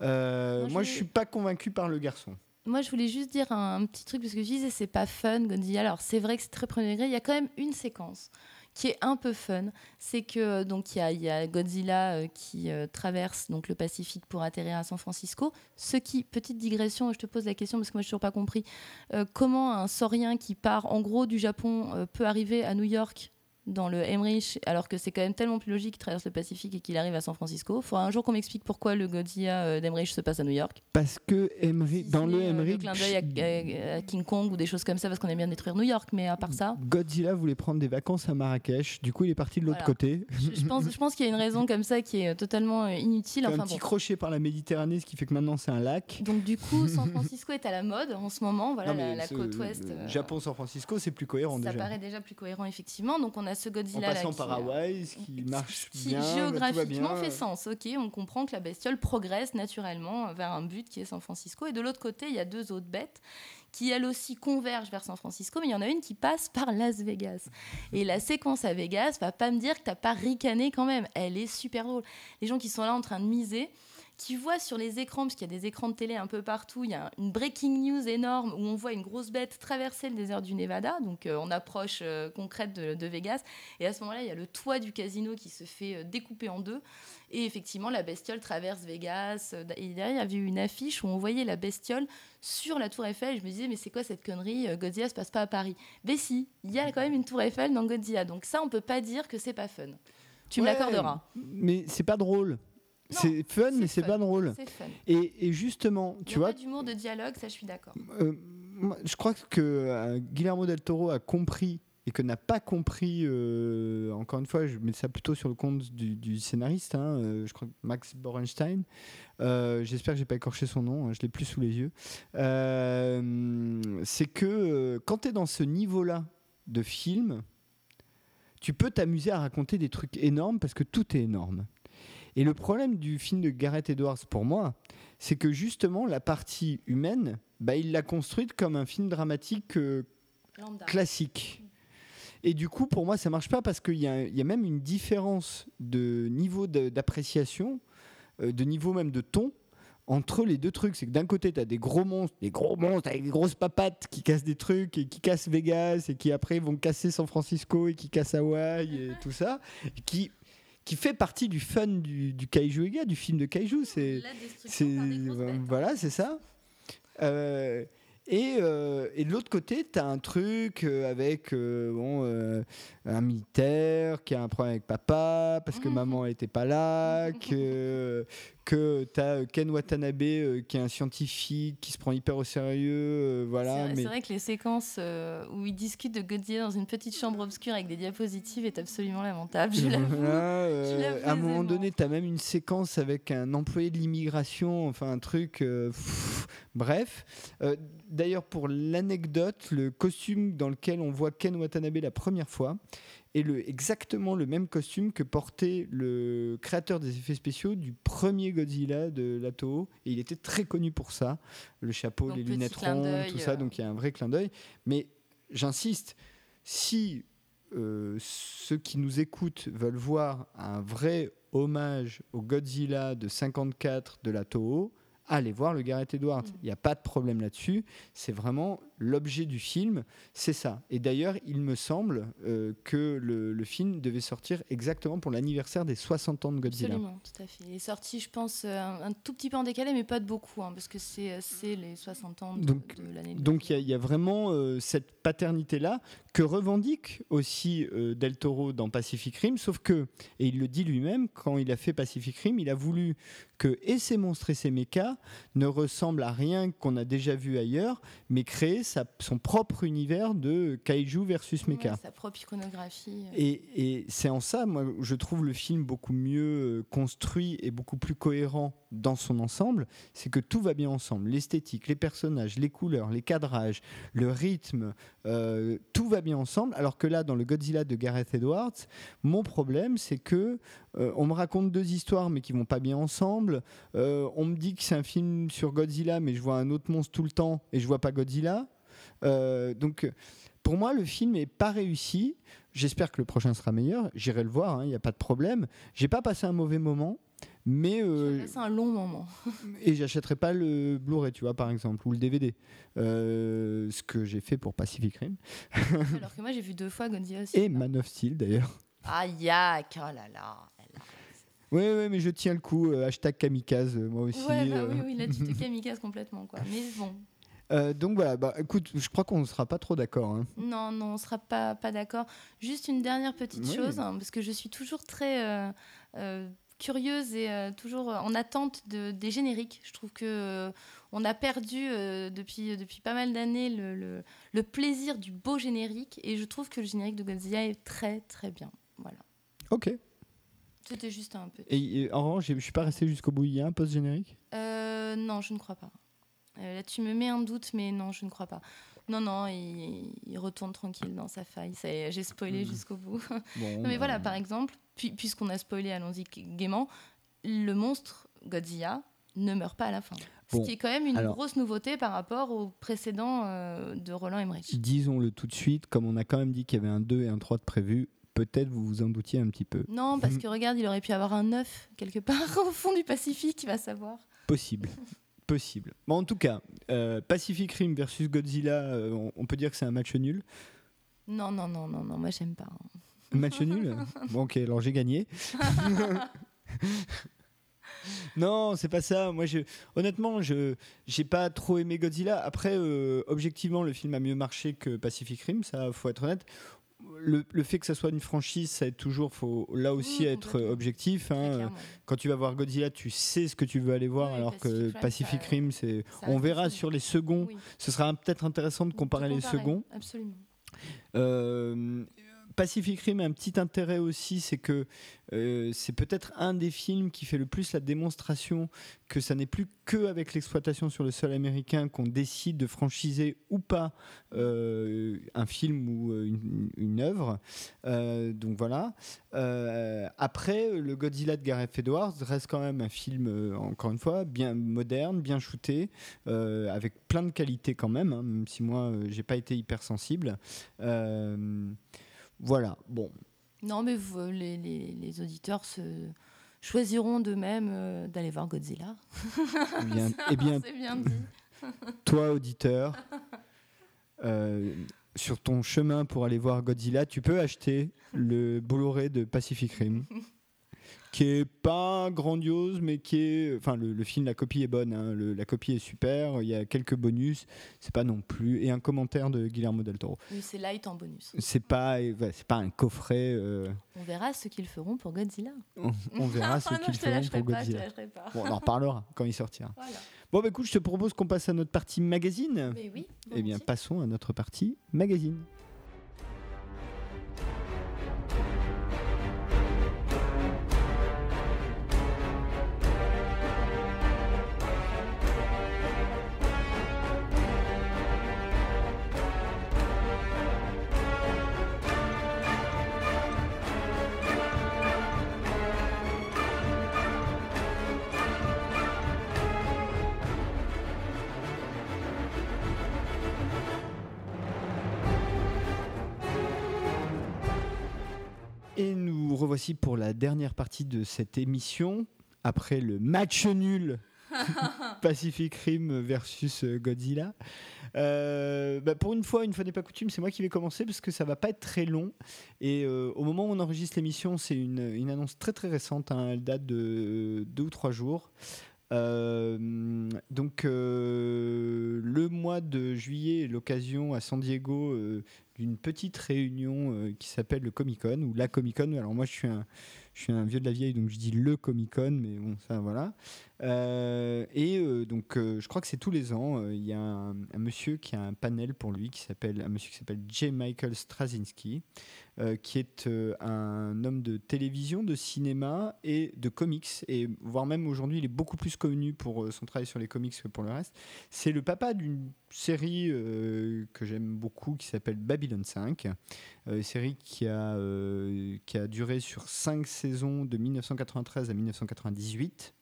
moi, je, ne suis pas convaincu par le garçon. Moi, je voulais juste dire un, petit truc, parce que je disais, c'est pas fun, Godzilla. Alors, c'est vrai que c'est très premier degré. Il y a quand même une séquence qui est un peu fun. C'est que donc il y, a, Godzilla euh, qui euh, traverse donc le Pacifique pour atterrir à San Francisco. Ce qui, petite digression, je te pose la question parce que moi je n'ai toujours pas compris euh, comment un saurien qui part en gros du Japon peut arriver à New York dans le Emmerich, alors que c'est quand même tellement plus logique qu'il traverse le Pacifique et qu'il arrive à San Francisco. Il faudra un jour qu'on m'explique pourquoi le Godzilla euh, d'Emmerich se passe à New York. Parce que Emmerich, dans le Emmerich. Euh, clin d'œil à, King Kong ou des choses comme ça, parce qu'on aime bien détruire New York, mais à part ça. Godzilla voulait prendre des vacances à Marrakech, du coup il est parti de l'autre côté. Je, pense, je pense qu'il y a une raison comme ça qui est totalement euh, inutile. Enfin, un petit crochet par la Méditerranée, ce qui fait que maintenant c'est un lac. Donc du coup, San Francisco est à la mode en ce moment, voilà, la, côte ouest. Japon-San Francisco, c'est plus cohérent ça déjà. Ça paraît déjà plus cohérent, effectivement. Donc on a ce Godzilla là par Hawaï, ce qui marche qui bien. géographiquement fait sens. Ok, on comprend que la bestiole progresse naturellement vers un but qui est San Francisco. Et de l'autre côté, il y a deux autres bêtes qui elles aussi convergent vers San Francisco, mais il y en a une qui passe par Las Vegas. Et la séquence à Vegas va pas me dire que t'as pas ricané quand même. Elle est super drôle. Les gens qui sont là en train de miser, qui voient sur les écrans, parce qu'il y a des écrans de télé un peu partout, il y a une breaking news énorme où on voit une grosse bête traverser le désert du Nevada, donc euh, en approche euh, concrète de, Vegas. Et à ce moment-là, il y a le toit du casino qui se fait euh, découper en deux. Et effectivement, la bestiole traverse Vegas. Et derrière, il y avait une affiche où on voyait la bestiole sur la tour Eiffel. Je me disais, mais c'est quoi cette connerie Godzilla se passe pas à Paris? Mais si, il y a quand même une tour Eiffel dans Godzilla. Donc ça, on peut pas dire que c'est pas fun. Tu me l'accorderas. Mais c'est pas drôle. C'est fun, mais c'est pas drôle. Et, et, justement, tu vois. Pas d'humour de dialogue, ça je suis d'accord. Euh, je crois que euh, Guillermo del Toro a compris et que n'a pas compris, euh, encore une fois, je mets ça plutôt sur le compte du, scénariste, hein, je crois que Max Borenstein. J'espère que j'ai pas écorché son nom, hein, je l'ai plus sous les yeux. c'est que quand tu es dans ce niveau-là de film, tu peux t'amuser à raconter des trucs énormes parce que tout est énorme. Et le problème du film de Gareth Edwards pour moi, c'est que justement la partie humaine, bah, il l'a construite comme un film dramatique euh, classique. Et du coup, pour moi, ça marche pas parce qu'il y, y, a même une différence de niveau d'appréciation, euh, de niveau même de ton entre les deux trucs. C'est que d'un côté, tu as des gros monstres, des gros monstres avec des grosses papates qui cassent des trucs et qui cassent Vegas et qui après vont casser San Francisco et qui cassent Hawaï et tout ça, qui qui fait partie du fun du, du Kaiju Ega, du film de Kaiju. C'est, c'est, hein. voilà, c'est ça. Euh, et, euh, et, de l'autre côté, tu as un truc euh, avec bon, un militaire qui a un problème avec papa parce que maman n'était pas là, que, que tu as Ken Watanabe euh, qui est un scientifique qui se prend hyper au sérieux. Euh, voilà, c'est, vrai, que les séquences euh, où il discute de Godzilla dans une petite chambre obscure avec des diapositives est absolument lamentable. Je à un moment donné, tu as même une séquence avec un employé de l'immigration, enfin un truc. bref. d'ailleurs, pour l'anecdote, le costume dans lequel on voit Ken Watanabe la première fois, et le, exactement le même costume que portait le créateur des effets spéciaux du premier Godzilla de la Toho. Et il était très connu pour ça. Le chapeau, les lunettes rondes, tout ça. Euh. Donc il y a un vrai clin d'œil. Mais j'insiste, si euh, ceux qui nous écoutent veulent voir un vrai hommage au Godzilla de 54 de la Toho, allez voir le Gareth Edwards. Mm. Il n'y a pas de problème là-dessus. C'est vraiment l'objet du film, c'est ça. Et d'ailleurs, il me semble euh, que le, film devait sortir exactement pour l'anniversaire des 60 ans de Godzilla. Absolument, tout à fait. Il est sorti, je pense, euh, un, tout petit peu en décalé, mais pas de beaucoup, hein, parce que c'est les 60 ans de, donc, l'année. Donc il y, a vraiment euh, cette paternité-là que revendique aussi Del Toro dans Pacific Rim, sauf que, et il le dit lui-même, quand il a fait Pacific Rim, il a voulu que et ses monstres et ses mechas ne ressemblent à rien qu'on a déjà vu ailleurs, mais créer son propre univers de kaiju versus mecha. sa propre iconographie. Euh. Et, et c'est en ça, moi, je trouve le film beaucoup mieux euh, construit et beaucoup plus cohérent dans son ensemble, c'est que tout va bien ensemble. L'esthétique, les personnages, les couleurs, les cadrages, le rythme, euh, tout va bien ensemble. Alors que là, dans le Godzilla de Gareth Edwards, mon problème, c'est que euh, on me raconte deux histoires, mais qui vont pas bien ensemble. Euh, on me dit que c'est un film sur Godzilla, mais je vois un autre monstre tout le temps et je vois pas Godzilla. donc, pour moi, le film est pas réussi. J'espère que le prochain sera meilleur. J'irai le voir, il hein, n'y a pas de problème. J'ai pas passé un mauvais moment. Mais euh, c'est un long moment. et j'achèterai pas le Blu-ray, tu vois, par exemple, ou le DVD. Euh, ce que j'ai fait pour Pacific Rim. Alors que moi, j'ai vu deux fois Godzilla aussi. Et Man of Steel, d'ailleurs. Ah, yak, oh là là. Oui, oui, mais je tiens le coup. Euh, hashtag kamikaze, moi aussi. Ouais, bah oui, oui, là, tu te kamikaze complètement, quoi. Mais bon. donc voilà, bah, écoute, je crois qu'on ne sera pas trop d'accord. Hein. Non, non, on ne sera pas, pas d'accord. Juste une dernière petite chose, hein, parce que je suis toujours très curieuse et euh, toujours en attente de, des génériques. Je trouve que euh, on a perdu euh, depuis, depuis pas mal d'années le, le, plaisir du beau générique et je trouve que le générique de Godzilla est très très bien. Voilà. Ok. C'était juste un peu. Et, en revanche, je suis pas resté jusqu'au bout. Il y a un post-générique? Non, je ne crois pas. là, tu me mets un doute, mais non, je ne crois pas. Non, non, il, retourne tranquille dans sa faille. J'ai spoilé hmm. jusqu'au bout. mais voilà, par exemple, puisqu'on a spoilé, allons-y gaiement, le monstre Godzilla ne meurt pas à la fin. Ce qui est quand même une grosse nouveauté par rapport au précédent euh, de Roland Emmerich. Disons-le tout de suite, comme on a quand même dit qu'il y avait un 2 et un 3 de prévu, peut-être vous vous en doutiez un petit peu. Non, parce que regarde, il aurait pu avoir un 9 quelque part au fond du Pacifique, qui va savoir. Possible. Possible. Bon, en tout cas, euh, Pacific Rim versus Godzilla, euh, on, peut dire que c'est un match nul Non, non, non, non, non moi j'aime pas. Hein. Match nul Bon, ok, alors j'ai gagné. non, c'est pas ça. Moi, je, honnêtement, je j'ai pas trop aimé Godzilla. Après, euh, objectivement, le film a mieux marché que Pacific Rim, ça, faut être honnête. Le, le, fait que ça soit une franchise, ça aide toujours. Faut là aussi être objectif. Hein. Quand tu vas voir Godzilla, tu sais ce que tu veux aller voir, alors que Pacific Rim, c'est. On verra sur les seconds. Ce sera peut-être intéressant de comparer, les seconds. Absolument. Euh, Pacific Rim a un petit intérêt aussi, c'est que euh, c'est peut-être un des films qui fait le plus la démonstration que ça n'est plus que avec l'exploitation sur le sol américain qu'on décide de franchiser ou pas euh, un film ou euh, une, œuvre. donc voilà. après, le Godzilla de Gareth Edwards reste quand même un film, encore une fois, bien moderne, bien shooté, avec plein de qualités quand même, hein, même si moi, j'ai pas été hypersensible. Voilà, bon. Non, mais les, auditeurs se choisiront d'eux-mêmes euh, d'aller voir Godzilla. Eh bien, eh bien, bien dit. toi, auditeur, euh, sur ton chemin pour aller voir Godzilla, tu peux acheter le Bolloré de Pacific Rim. qui est pas grandiose, mais qui est. Enfin, le, film, la copie est bonne. Hein. la copie est super. Il y a quelques bonus. C'est pas non plus. Et un commentaire de Guillermo del Toro. Oui, c'est light en bonus. C'est pas, c'est pas un coffret. Euh. On verra ce qu'ils feront pour Godzilla. On, verra ce qu'ils feront pour Godzilla. Bon, on en reparlera quand il sortira. Bon, bah, écoute, je te propose qu'on passe à notre partie magazine. Mais oui. Eh bien, passons à notre partie magazine. Voici pour la dernière partie de cette émission. Après le match nul Pacific Rim versus euh, Godzilla. Euh, bah, pour une fois, une fois n'est pas coutume, c'est moi qui vais commencer parce que ça va pas être très long. Et euh, au moment où on enregistre l'émission, c'est une, une, annonce très très récente. Hein. elle date de deux ou trois jours. donc le mois de juillet l'occasion à San Diego d'une petite réunion qui s'appelle le Comic Con ou la Comic Con. Alors moi je suis un, je suis un vieux de la vieille, donc je dis le Comic Con, mais bon, ça voilà. Euh, et euh, donc, euh, je crois que c'est tous les ans. Il y a un, monsieur qui a un panel pour lui, qui s'appelle un monsieur qui s'appelle J. Michael Straczynski, qui est un homme de télévision, de cinéma et de comics, et voire même aujourd'hui, il est beaucoup plus connu pour son travail sur les comics que pour le reste. C'est le papa d'une série que j'aime beaucoup qui s'appelle Babylon 5, une série qui a, qui a duré sur 5 saison de 1993 à 1998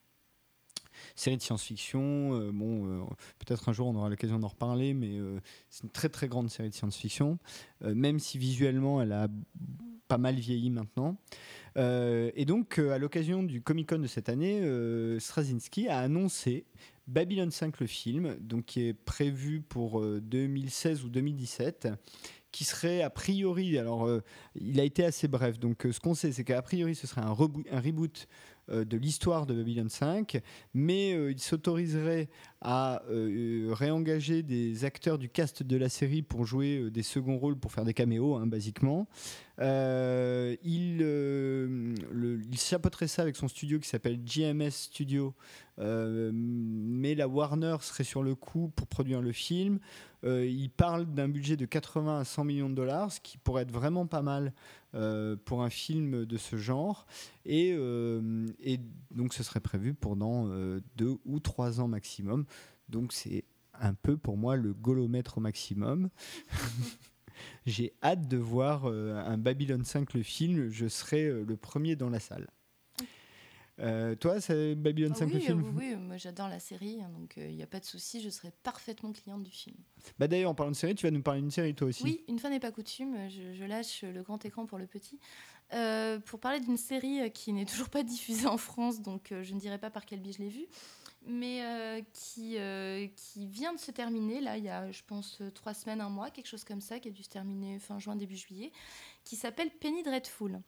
série de science-fiction. Euh, bon, euh, peut-être un jour on aura l'occasion d'en reparler, mais euh, c'est une très très grande série de science-fiction, même si visuellement elle a pas mal vieilli maintenant. et donc, à l'occasion du Comic Con de cette année, Straczynski a annoncé Babylon 5, le film, donc qui est prévu pour 2016 ou 2017 qui serait a priori, alors il a été assez bref, donc ce qu'on sait c'est qu'a priori ce serait un, reboot de l'histoire de Babylon 5, mais il s'autoriserait à réengager des acteurs du cast de la série pour jouer des seconds rôles, pour faire des caméos, hein, basiquement. il, il chapeauterait ça avec son studio qui s'appelle GMS Studio, mais la Warner serait sur le coup pour produire le film. Euh, il parle d'un budget de 80 à 100 millions de dollars, ce qui pourrait être vraiment pas mal euh, pour un film de ce genre. Et, euh, donc ce serait prévu pendant deux ou trois ans maximum. Donc c'est un peu pour moi le golomètre au maximum. J'ai hâte de voir un Babylon 5 le film. Je serai le premier dans la salle. Euh, toi, c'est Babylon 5 ah le film Oui, oui, moi j'adore la série, hein, donc il euh, n'y a pas de souci, je serai parfaitement cliente du film. Bah D'ailleurs, en parlant de série, tu vas nous parler d'une série toi aussi Oui, une fois n'est pas coutume, je, lâche le grand écran pour le petit. Euh, pour parler d'une série qui n'est toujours pas diffusée en France, donc je ne dirai pas par quel biais je l'ai vue, mais qui, qui vient de se terminer, là, il y a, je pense, trois semaines, un mois, quelque chose comme ça, qui a dû se terminer fin juin, début juillet, qui s'appelle Penny Dreadful.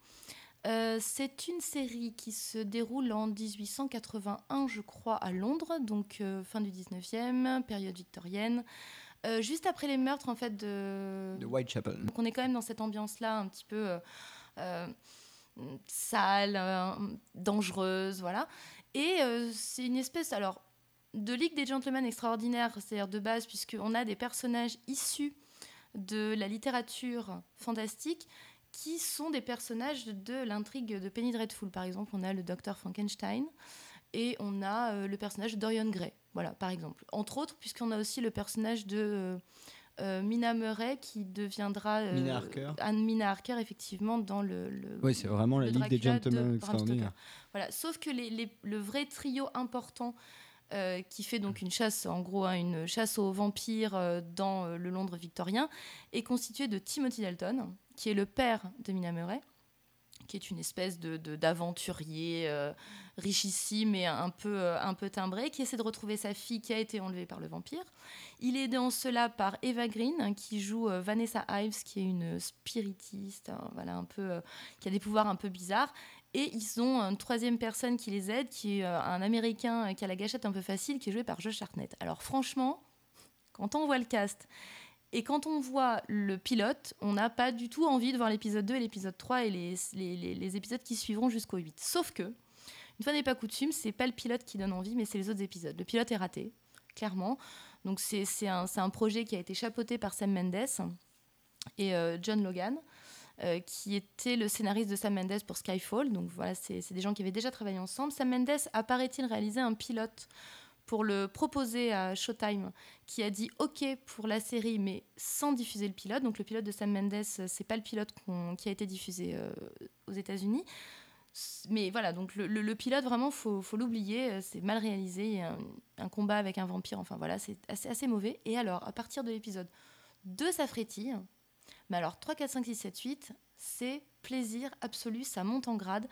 Euh, c'est une série qui se déroule en 1881, je crois, à Londres, donc euh, fin du 19e, période victorienne. Euh, juste après les meurtres en fait de, de Whitechapel. Donc on est quand même dans cette ambiance-là un petit peu sale, dangereuse, voilà. Et c'est une espèce alors de Ligue des Gentlemen extraordinaire, c'est-à-dire de base, puisqu'on a des personnages issus de la littérature fantastique qui sont des personnages de, l'intrigue de Penny Dreadful. Par exemple, on a le docteur Frankenstein et on a euh, le personnage de Dorian Gray. Voilà, par exemple. Entre autres, puisqu'on a aussi le personnage de euh, euh, Mina Murray qui deviendra Anne Mina Harker, effectivement, dans le. oui, c'est vraiment la Ligue des Gentlemen extraordinaires. Voilà, sauf que le vrai trio important. qui fait donc une chasse, en gros, hein, une chasse aux vampires dans le Londres victorien, est constitué de Timothy Dalton, qui est le père de Mina Murray, qui est une espèce de, d'aventurier euh, richissime et un peu, euh, un peu timbré, qui essaie de retrouver sa fille qui a été enlevée par le vampire. Il est aidé en cela par Eva Green, qui joue euh, Vanessa Ives, qui est une spiritiste, hein, voilà, un peu, qui a des pouvoirs un peu bizarres. Et ils ont une troisième personne qui les aide, qui est un Américain qui a la gâchette un peu facile, qui est joué par Josh Hartnett. Alors franchement, quand on voit le cast et quand on voit le pilote, on n'a pas du tout envie de voir l'épisode 2 et l'épisode 3 et les, les, épisodes qui suivront jusqu'au 8. Sauf que, une fois n'est pas coutume, c'est pas le pilote qui donne envie, mais c'est les autres épisodes. Le pilote est raté, clairement. Donc c'est un, projet qui a été chapeauté par Sam Mendes et euh, John Logan. Euh, qui était le scénariste de Sam Mendes pour Skyfall. Donc voilà, c'est des gens qui avaient déjà travaillé ensemble. Sam Mendes a, paraît-il, réalisé un pilote pour le proposer à Showtime, qui a dit OK pour la série, mais sans diffuser le pilote. Donc le pilote de Sam Mendes, c'est pas le pilote qui a été diffusé euh, aux États-Unis. Mais voilà, donc le, pilote, vraiment, faut, faut l'oublier, euh, c'est mal réalisé. Un, un, combat avec un vampire, enfin voilà, c'est assez, mauvais. Et alors, à partir de l'épisode 2, ça frétille. Mais alors, 3, 4, 5, 6, 7, 8, c'est plaisir absolu, ça monte en grade.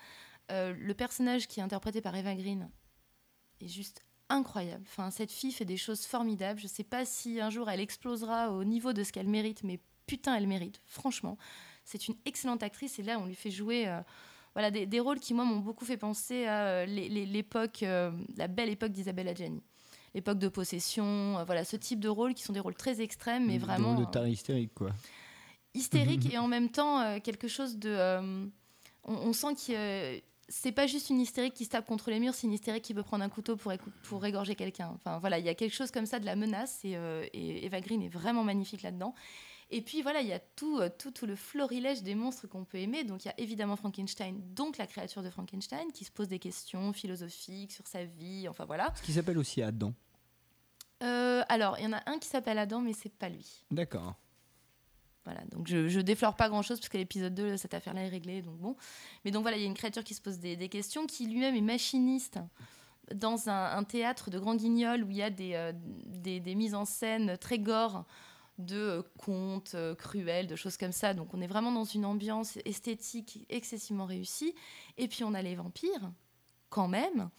Euh, le personnage qui est interprété par Eva Green est juste incroyable. Enfin, cette fille fait des choses formidables. Je sais pas si un jour elle explosera au niveau de ce qu'elle mérite, mais putain, elle mérite. Franchement, c'est une excellente actrice et là, on lui fait jouer. Euh, voilà, des, rôles qui, moi, m'ont beaucoup fait penser à euh, l'époque, euh, la belle époque d'Isabelle Adjani. L'époque de possession, voilà, ce type de rôles qui sont des rôles très extrêmes, mais vraiment. de taré hystérique, quoi. hystérique et en même temps quelque chose de. On, on, sent que c'est pas juste une hystérique qui se tape contre les murs, c'est une hystérique qui peut prendre un couteau pour, pour égorger quelqu'un. Enfin voilà, il y a quelque chose comme ça de la menace et, et Eva Green est vraiment magnifique là-dedans. Et puis voilà, il y a tout, euh, tout, tout le florilège des monstres qu'on peut aimer. Donc il y a évidemment Frankenstein, donc la créature de Frankenstein, qui se pose des questions philosophiques sur sa vie, enfin voilà. Ce qui s'appelle aussi Adam. Euh, alors, il y en a un qui s'appelle Adam, mais c'est pas lui. D'accord. Voilà, donc je, je déflore pas grand chose parce que l'épisode 2, cette affaire-là est réglée, donc bon. Mais donc voilà, il y a une créature qui se pose des, questions, qui lui-même est machiniste dans un, théâtre de Grand Guignol où il y a des, euh, des, des, mises en scène très gore de euh, contes euh, cruels, de choses comme ça. Donc on est vraiment dans une ambiance esthétique excessivement réussie. Et puis on a les vampires, quand même.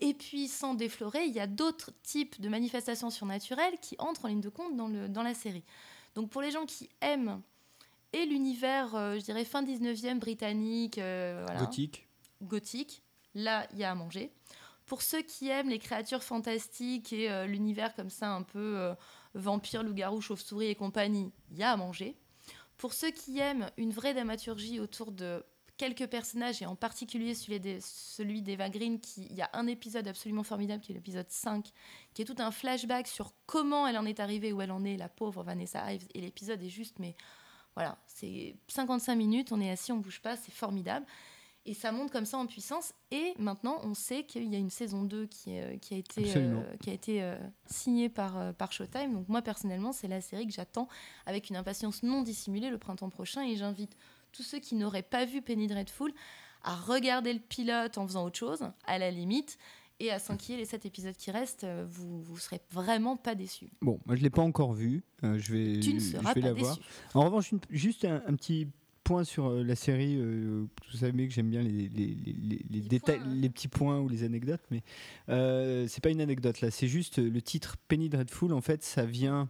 Et puis sans déflorer, il y a d'autres types de manifestations surnaturelles qui entrent en ligne de compte dans, le, dans la série. Donc pour les gens qui aiment et l'univers, euh, je dirais, fin 19e britannique, gothique. gothique, là, il y a à manger. Pour ceux qui aiment les créatures fantastiques et l'univers comme ça un peu vampires, loups-garous, chauves-souris et compagnie, il y a à manger. Pour ceux qui aiment une vraie dramaturgie autour de quelques personnages, et en particulier celui d'Eva Green, qui, il y a un épisode absolument formidable, qui est l'épisode 5, qui est tout un flashback sur comment elle en est arrivée, où elle en est, la pauvre Vanessa Ives, et l'épisode est juste, mais voilà, c'est 55 minutes, on est assis, on bouge pas, c'est formidable. Et ça monte comme ça en puissance. Et maintenant, on sait qu'il y a une saison 2 qui, euh, qui a été, euh, qui a été euh, signée par, par Showtime. Donc moi, personnellement, c'est la série que j'attends avec une impatience non dissimulée le printemps prochain. Et j'invite tous ceux qui n'auraient pas vu Penny Dreadful à regarder le pilote en faisant autre chose, à la limite, et à s'inquiéter les 7 épisodes qui restent, vous ne serez vraiment pas déçus. Bon, moi je ne l'ai pas encore vu, je vais, tu ne seras je vais pas la voir. En revanche, juste un, un, petit point sur euh, la série. Euh, vous savez que j'aime bien les, les, les, les détails, les petits points ou les anecdotes, mais euh, c'est pas une anecdote là. C'est juste le titre Penny Dreadful. En fait, ça vient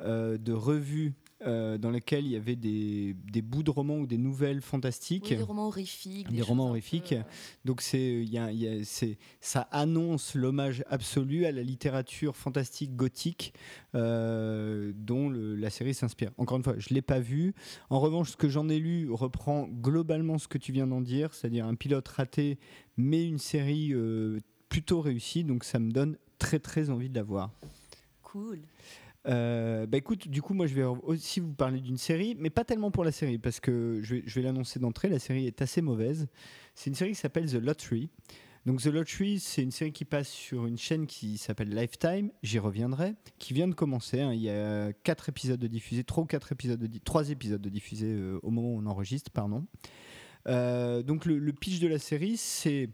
de revues euh, dans lesquels il y avait des, des, bouts de romans ou des nouvelles fantastiques. des romans horrifiques. Des, romans horrifiques. Euh, Donc c'est, y a, y a, ça annonce l'hommage absolu à la littérature fantastique gothique euh, dont le, la série s'inspire. Encore une fois, je ne l'ai pas vu. En revanche, ce que j'en ai lu reprend globalement ce que tu viens d'en dire, c'est-à-dire un pilote raté, mais une série plutôt réussie. Donc ça me donne très très envie de la voir. Cool. Euh, bah écoute, du coup, moi je vais aussi vous parler d'une série, mais pas tellement pour la série, parce que je vais, l'annoncer d'entrée, la série est assez mauvaise. C'est une série qui s'appelle The Lottery. Donc The Lottery, c'est une série qui passe sur une chaîne qui s'appelle Lifetime, j'y reviendrai, qui vient de commencer. Hein. Il y a quatre épisodes de diffusés, trois épisodes de diffusés euh, au moment où on enregistre, pardon. Euh, donc le, pitch de la série, c'est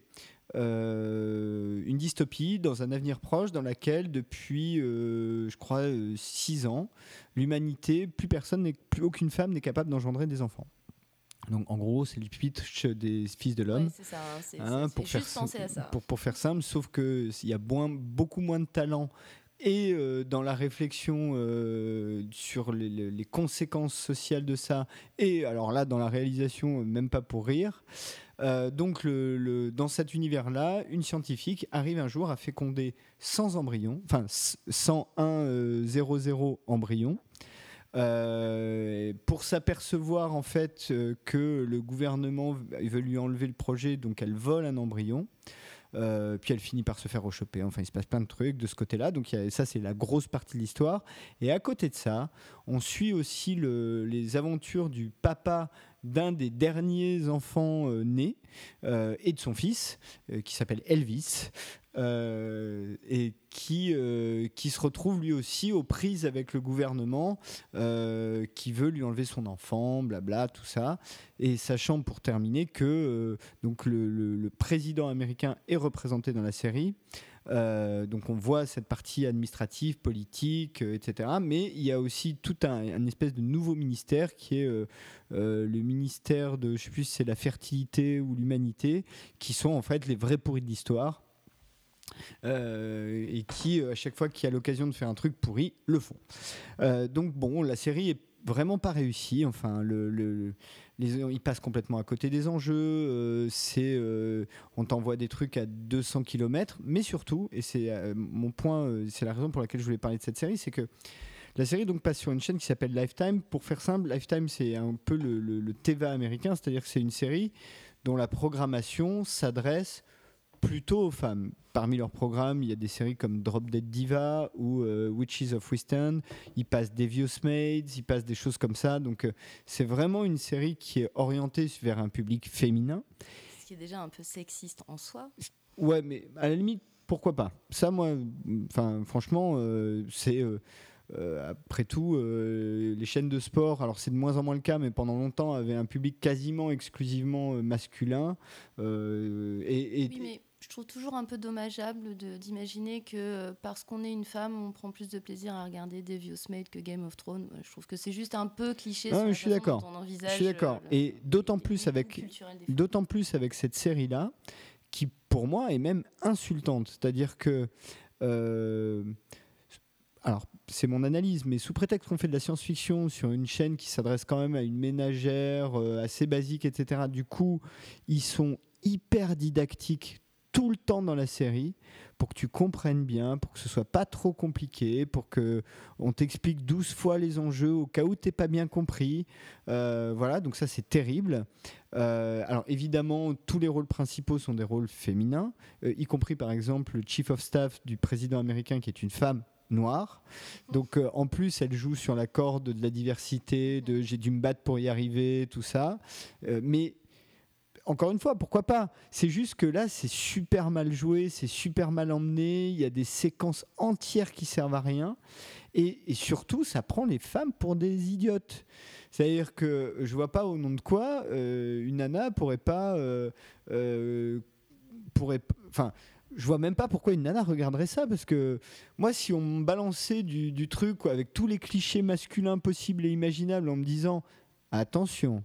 une dystopie dans un avenir proche dans laquelle, depuis, euh, je crois, euh, six ans, l'humanité, plus personne, plus aucune femme n'est capable d'engendrer des enfants. Donc en gros, c'est le pitch des fils de l'homme. c'est ça, hein, pour. Pour, pour, faire simple, sauf qu'il y a beaucoup moins de talent et dans la réflexion sur les, les, conséquences sociales de ça, et alors là, dans la réalisation, même pas pour rire. Euh, donc, dans cet univers-là, une scientifique arrive un jour à féconder 100 embryons, enfin 101 00 embryons. Euh, pour s'apercevoir en fait euh, que le gouvernement veut lui enlever le projet, donc elle vole un embryon. puis elle finit par se faire rechoper. Enfin, il se passe plein de trucs de ce côté-là. Donc ça, c'est la grosse partie de l'histoire. Et à côté de ça, on suit aussi le, les aventures du papa d'un des derniers enfants euh, nés euh, et de son fils, euh, qui s'appelle Elvis, et qui, qui se retrouve lui aussi aux prises avec le gouvernement, qui veut lui enlever son enfant, blabla, tout ça. Et sachant pour terminer que donc le, le, président américain est représenté dans la série. Euh, donc on voit cette partie administrative, politique, euh, etc. Mais il y a aussi tout un, espèce de nouveau ministère qui est euh, le ministère de, je sais plus si c'est la fertilité ou l'humanité, qui sont en fait les vrais pourris de l'histoire. et qui, à chaque fois qu'il y a l'occasion de faire un truc pourri, le font. donc bon, la série est vraiment pas réussie. Enfin, le, ils passent complètement à côté des enjeux. Euh, euh, on t'envoie des trucs à 200 km, mais surtout, et c'est euh, mon point, c'est la raison pour laquelle je voulais parler de cette série, c'est que La série donc passe sur une chaîne qui s'appelle Lifetime. Pour faire simple, Lifetime c'est un peu le, le, TVA américain, c'est-à-dire que c'est une série dont la programmation s'adresse plutôt aux femmes. Parmi leurs programmes, il y a des séries comme Drop Dead Diva ou euh, Witches of Western. Ils passent Devious Maids, ils passent des choses comme ça. Donc euh, c'est vraiment une série qui est orientée vers un public féminin. Ce qui est déjà un peu sexiste en soi. Ouais, mais à la limite, pourquoi pas? Ça, moi, enfin, franchement, euh, c'est après tout, euh, les chaînes de sport, alors c'est de moins en moins le cas, mais pendant longtemps avaient un public quasiment exclusivement euh, masculin. et, oui, mais je trouve toujours un peu dommageable d'imaginer que parce qu'on est une femme, on prend plus de plaisir à regarder Devious Made que Game of Thrones. Je trouve que c'est juste un peu cliché. Ah, je suis d'accord. Je suis d'accord. Et d'autant plus avec d'autant plus avec cette série là, qui pour moi est même insultante. C'est-à-dire que alors c'est mon analyse, mais sous prétexte qu'on fait de la science-fiction sur une chaîne qui s'adresse quand même à une ménagère euh, assez basique, etc., du coup, ils sont hyper didactiques tout le temps dans la série pour que tu comprennes bien, pour que ce soit pas trop compliqué, pour que on t'explique 12 fois les enjeux au cas où t'es pas bien compris. Euh, voilà, donc ça c'est terrible. Euh, alors évidemment, tous les rôles principaux sont des rôles féminins, y compris par exemple le chief of staff du président américain qui est une femme noire. Donc euh, en plus, elle joue sur la corde de la diversité, de j'ai dû me battre pour y arriver, tout ça. Euh, mais encore une fois, pourquoi pas? C'est juste que là, c'est super mal joué, c'est super mal emmené, il y a des séquences entières qui servent à rien. Et, surtout, ça prend les femmes pour des idiotes. C'est-à-dire que je vois pas au nom de quoi euh, une nana pourrait pas... pourrait, enfin, je vois même pas pourquoi une nana regarderait ça parce que moi si on me balançait du, truc avec tous les clichés masculins possibles et imaginables en me disant attention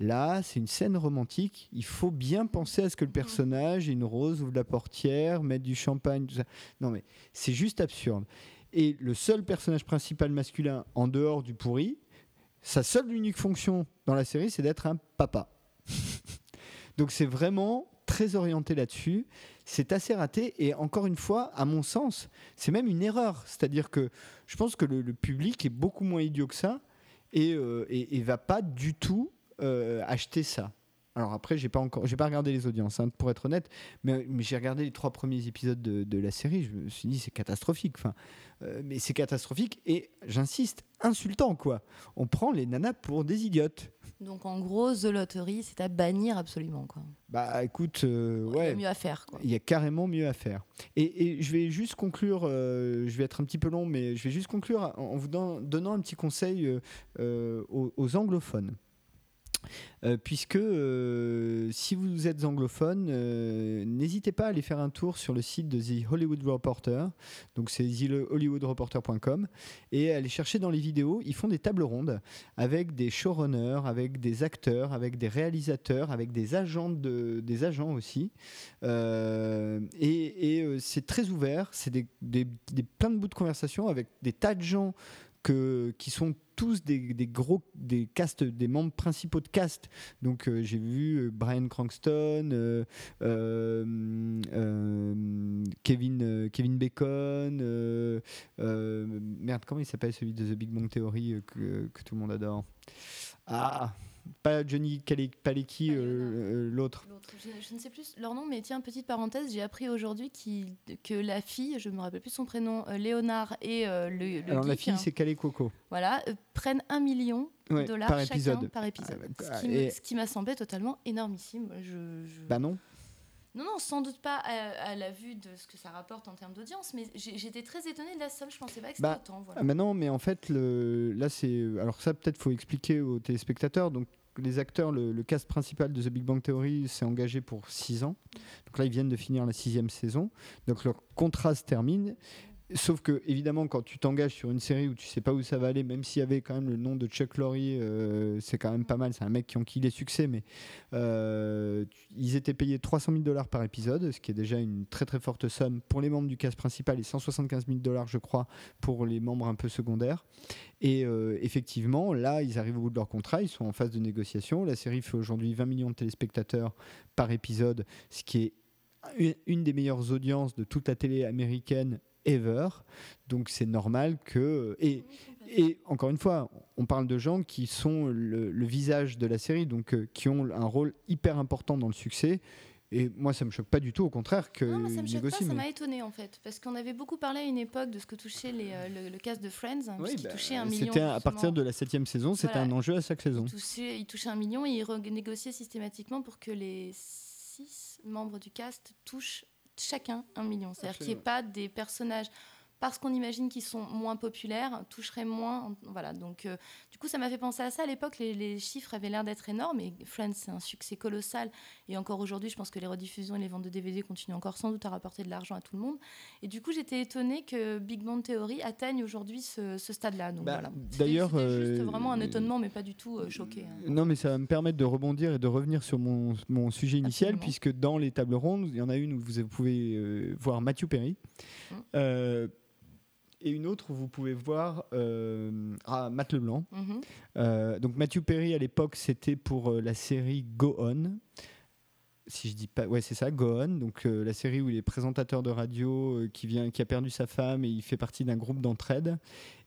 là c'est une scène romantique il faut bien penser à ce que le personnage une rose ouvre la portière mette du champagne tout ça. Non mais c'est juste absurde. Et le seul personnage principal masculin en dehors du pourri sa seule unique fonction dans la série c'est d'être un papa. Donc c'est vraiment très orienté là-dessus c'est assez raté. Et encore une fois, à mon sens, c'est même une erreur. C'est-à-dire que je pense que le, public est beaucoup moins idiot que ça et, euh, et, va pas du tout euh, acheter ça. Alors après, j'ai pas encore, j'ai pas regardé les audiences, hein, pour être honnête, mais, j'ai regardé les trois premiers épisodes de, la série. Je me suis dit c'est catastrophique. Enfin, euh, mais c'est catastrophique et j'insiste, insultant quoi. On prend les nanas pour des idiotes. Donc en gros, The Lottery, c'est à bannir absolument. Quoi. Bah écoute, euh, ouais. Il y a mieux à faire. Quoi. Il y a carrément mieux à faire. Et, je vais juste conclure, euh, je vais être un petit peu long, mais je vais juste conclure en vous donnant un petit conseil euh, aux, anglophones. Euh, puisque euh, si vous êtes anglophone, euh, n'hésitez pas à aller faire un tour sur le site de The Hollywood Reporter, donc c'est hollywoodreporter.com, et aller chercher dans les vidéos, ils font des tables rondes avec des showrunners, avec des acteurs, avec des réalisateurs, avec des agents, de, des agents aussi, et, c'est très ouvert, c'est des, des, plein de bouts de conversation avec des tas de gens qui sont tous des, gros des castes, des membres principaux de cast. Donc euh, j'ai vu euh, Brian Cranston, euh, Kevin Kevin Bacon, merde comment il s'appelle celui de The Big Bang Theory que, que tout le monde adore? Ah pas Johnny Palecki, euh, euh, l'autre. Je, ne sais plus leur nom, mais tiens, petite parenthèse, j'ai appris aujourd'hui que la fille, je me rappelle plus son prénom, euh, Léonard et le, le Alors la fille, c'est Calais Coco. Voilà, prennent un million de dollars par épisode. par épisode. Ah, ce qui m'a semblé totalement énormissime. Je, Bah non. Non, non, sans doute pas à, la vue de ce que ça rapporte en termes d'audience, mais j'étais très étonnée de la somme. Je pensais pas que c'était bah, autant. Voilà. Ah, non, mais en fait, le, là, c'est. Alors, ça, peut-être, faut expliquer aux téléspectateurs. Donc, les acteurs, le, le, cast principal de The Big Bang Theory s'est engagé pour 6 ans. Donc là, ils viennent de finir la sixième saison. Donc leur contrat se termine. Sauf que, évidemment, quand tu t'engages sur une série où tu sais pas où ça va aller, même s'il y avait quand même le nom de Chuck Lorre, euh, c'est quand même pas mal. C'est un mec qui ont les succès, mais euh, ils étaient payés 300 000 dollars par épisode, ce qui est déjà une très très forte somme pour les membres du cast principal et 175 000 dollars, je crois, pour les membres un peu secondaires. Et euh, effectivement, là, ils arrivent au bout de leur contrat, ils sont en phase de négociation. La série fait aujourd'hui 20 millions de téléspectateurs par épisode, ce qui est une des meilleures audiences de toute la télé américaine ever. Donc c'est normal que et et encore une fois, on parle de gens qui sont le, le visage de la série, donc euh, qui ont un rôle hyper important dans le succès. Et moi, ça me choque pas du tout, au contraire que Non, moi, ça me choque pas, ça m'a étonné en fait. Parce qu'on avait beaucoup parlé à une époque de ce que touchait les, euh, le, le cast de Friends, hein, Oui, bah, touchait un million. C'était à partir de la septième saison, c'était Voilà. un enjeu à chaque saison. Il touchait, il touchait un million et il renégociait systématiquement pour que les six membres du cast touchent chacun un million. C'est-à-dire qu'il n'y ait pas des personnages, parce qu'on imagine qu'ils sont moins populaires, toucheraient moins. Voilà, donc euh, du coup, ça m'a fait penser à ça. À l'époque, les, les chiffres avaient l'air d'être énormes et Friends, c'est un succès colossal. Et encore aujourd'hui, je pense que les rediffusions et les ventes de DVD continuent encore sans doute à rapporter de l'argent à tout le monde. Et du coup, j'étais étonnée que Big Bang Theory atteigne aujourd'hui ce, ce stade-là. Donc Bah, voilà. D'ailleurs, c'était juste euh, vraiment un étonnement, mais pas du tout euh, choqué. hein. Non, mais ça va me permettre de rebondir et de revenir sur mon, mon sujet initial, Absolument. puisque dans les tables rondes, il y en a une où vous pouvez euh, voir Matthew Perry, Hum. Et une autre où vous pouvez voir euh, ah, Matt Leblanc. Mhm. Euh, donc Matthew Perry, à l'époque, c'était pour euh, la série Go On. Si je dis pas, ouais, c'est ça, Go On. Donc la série où il est présentateur de radio, qui vient, qui a perdu sa femme et il fait partie d'un groupe d'entraide.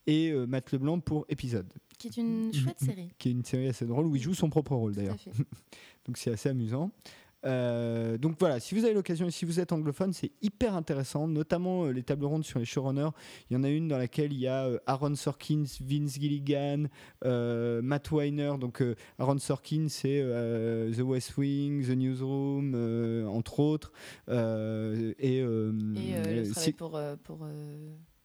Et Matt Leblanc pour épisode, Qui est une chouette série. qui est une série assez drôle où il joue son propre rôle d'ailleurs. Donc c'est assez amusant. Euh, donc voilà, si vous avez l'occasion et si vous êtes anglophone, c'est hyper intéressant, notamment euh, les tables rondes sur les showrunners. Il y en a une dans laquelle il y a euh, Aaron Sorkin, Vince Gilligan, Matt Weiner. Donc Aaron Sorkin, c'est The West Wing, The Newsroom, entre autres. Et Et pour, pour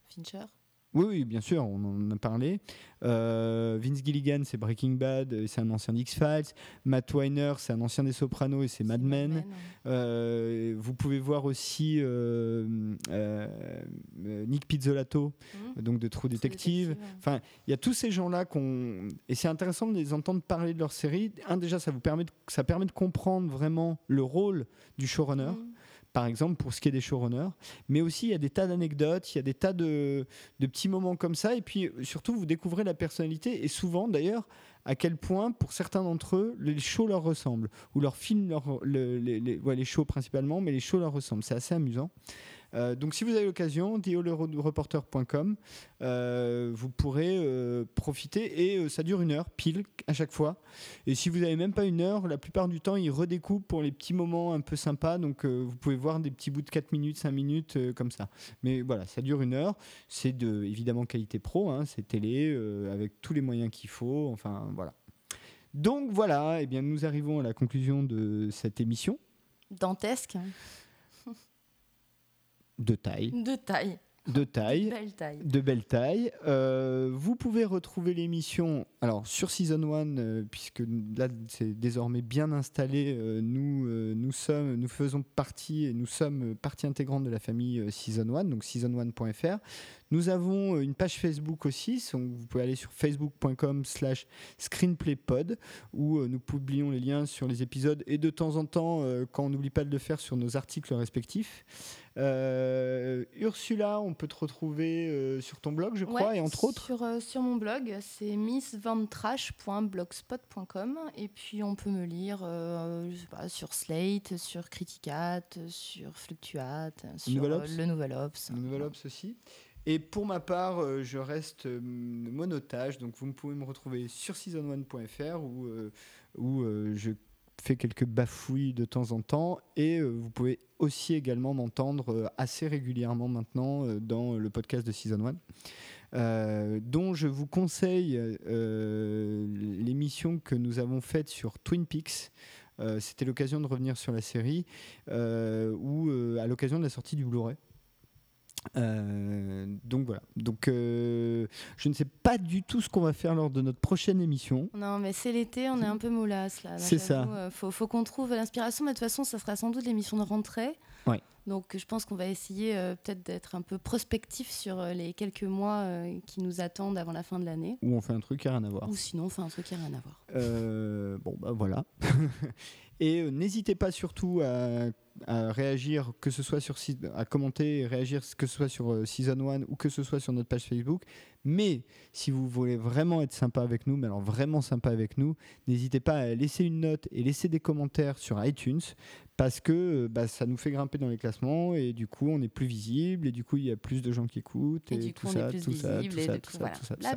Fincher. Oui, oui, bien sûr, on en a parlé. Euh, Vince Gilligan, c'est Breaking Bad, et c'est un ancien d'X-Files. Matt Weiner, c'est un ancien des Sopranos et c'est Mad Men. Euh, vous pouvez voir aussi euh, euh, euh, Nick Pizzolato, Mhm. donc de True True Detective. Detective, ouais. Enfin, il y a tous ces gens-là qu'on et c'est intéressant de les entendre parler de leur série. Un déjà, ça vous permet de, ça permet de comprendre vraiment le rôle du showrunner Mhm. Par exemple, pour ce qui est des showrunners. Mais aussi, il y a des tas d'anecdotes, il y a des tas de, petits moments comme ça. Et puis, surtout, vous découvrez la personnalité. Et souvent, d'ailleurs, à quel point, pour certains d'entre eux, les shows leur ressemblent. Ou leurs films, leur, le- les, les shows principalement, mais les shows leur ressemblent. C'est assez amusant. Euh, donc, si vous avez l'occasion, theolereporter.com, euh, vous pourrez euh, profiter et ça dure une heure pile à chaque fois. Et si vous n'avez même pas une heure, la plupart du temps, ils redécoupent pour les petits moments un peu sympas. Donc, vous pouvez voir des petits bouts de 4 minutes, 5 minutes, comme ça. Mais voilà, ça dure une heure. C'est de, évidemment, qualité pro. hein, c'est télé, avec tous les moyens qu'il faut. Enfin, voilà. Donc, voilà, eh bien, nous arrivons à la conclusion de cette émission Dantesque, de taille. de taille, De taille. belle taille. de belle taille. Euh, vous pouvez retrouver l'émission alors sur Season 1 euh, puisque là c'est désormais bien installé. euh, nous nous sommes nous faisons partie et nous sommes partie intégrante de la famille Season 1 donc season1.fr. Nous avons euh, une page Facebook aussi, donc vous pouvez aller sur facebook.com slash screenplaypod où euh, nous publions les liens sur les épisodes et de temps en temps, euh, quand on n'oublie pas de le faire, sur nos articles respectifs. Euh, Ursula, on peut te retrouver euh, sur ton blog, je crois, Ouais, et entre autres. Sur, euh, sur mon blog, c'est missvantrash.blogspot.com. Et puis on peut me lire je sais pas, sur Slate, sur Criticat, sur Fluctuate, sur Nouvel le Nouvel Ops. Le Nouvel Ops aussi. Et pour ma part, euh, je reste euh, monotage, donc vous pouvez me retrouver sur season1.fr où, euh, je fais quelques bafouilles de temps en temps et vous pouvez aussi également m'entendre assez régulièrement maintenant dans le podcast de Season 1. euh, dont je vous conseille l'émission que nous avons faite sur Twin Peaks. C'était l'occasion de revenir sur la série, ou à l'occasion de la sortie du Blu-ray. Euh, donc voilà. Donc euh, je ne sais pas du tout ce qu'on va faire lors de notre prochaine émission. Non, mais c'est l'été, on est un peu moulasse là. C'est ça. euh, faut, faut qu'on trouve l'inspiration, mais de toute façon, ça sera sans doute l'émission de rentrée. Ouais. Donc je pense qu'on va essayer euh, peut-être d'être un peu prospectif sur les quelques mois qui nous attendent avant la fin de l'année. Où on fait un truc qui n'a rien à voir. Ou sinon, on fait un truc qui n'a rien à voir. Bon, bah voilà. Et euh, n'hésitez pas surtout à, à réagir, que ce soit sur à commenter et réagir, que ce soit sur euh, Season 1 ou que ce soit sur notre page Facebook. Mais si vous voulez vraiment être sympa avec nous, mais alors vraiment sympa avec nous, n'hésitez pas à laisser une note et laisser des commentaires sur iTunes parce que bah, ça nous fait grimper dans les classements et du coup on est plus visible et du coup il y a plus de gens qui écoutent et, tout, ça, tout, ça, tout, ça, tout, ça, tout ça,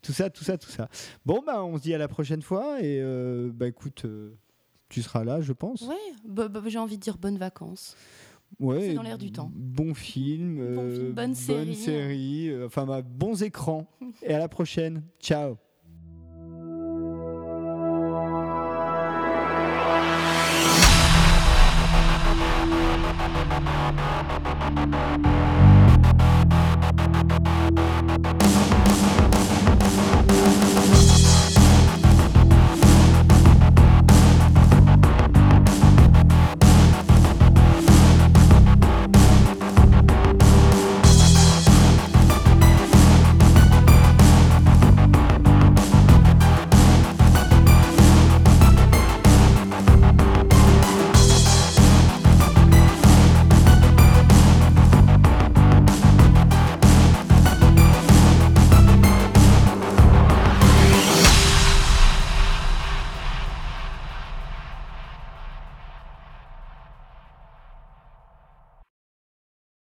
tout ça, tout ça, tout ça. Bon bah on se dit à la prochaine fois et euh, bah écoute, euh, tu seras là, je pense. Oui, bah, bah, j'ai envie de dire bonnes vacances. Ouais, c'est dans l'air du temps. Bon film, euh, bonne série, bonne série enfin bah, bons écrans. et à la prochaine. Ciao.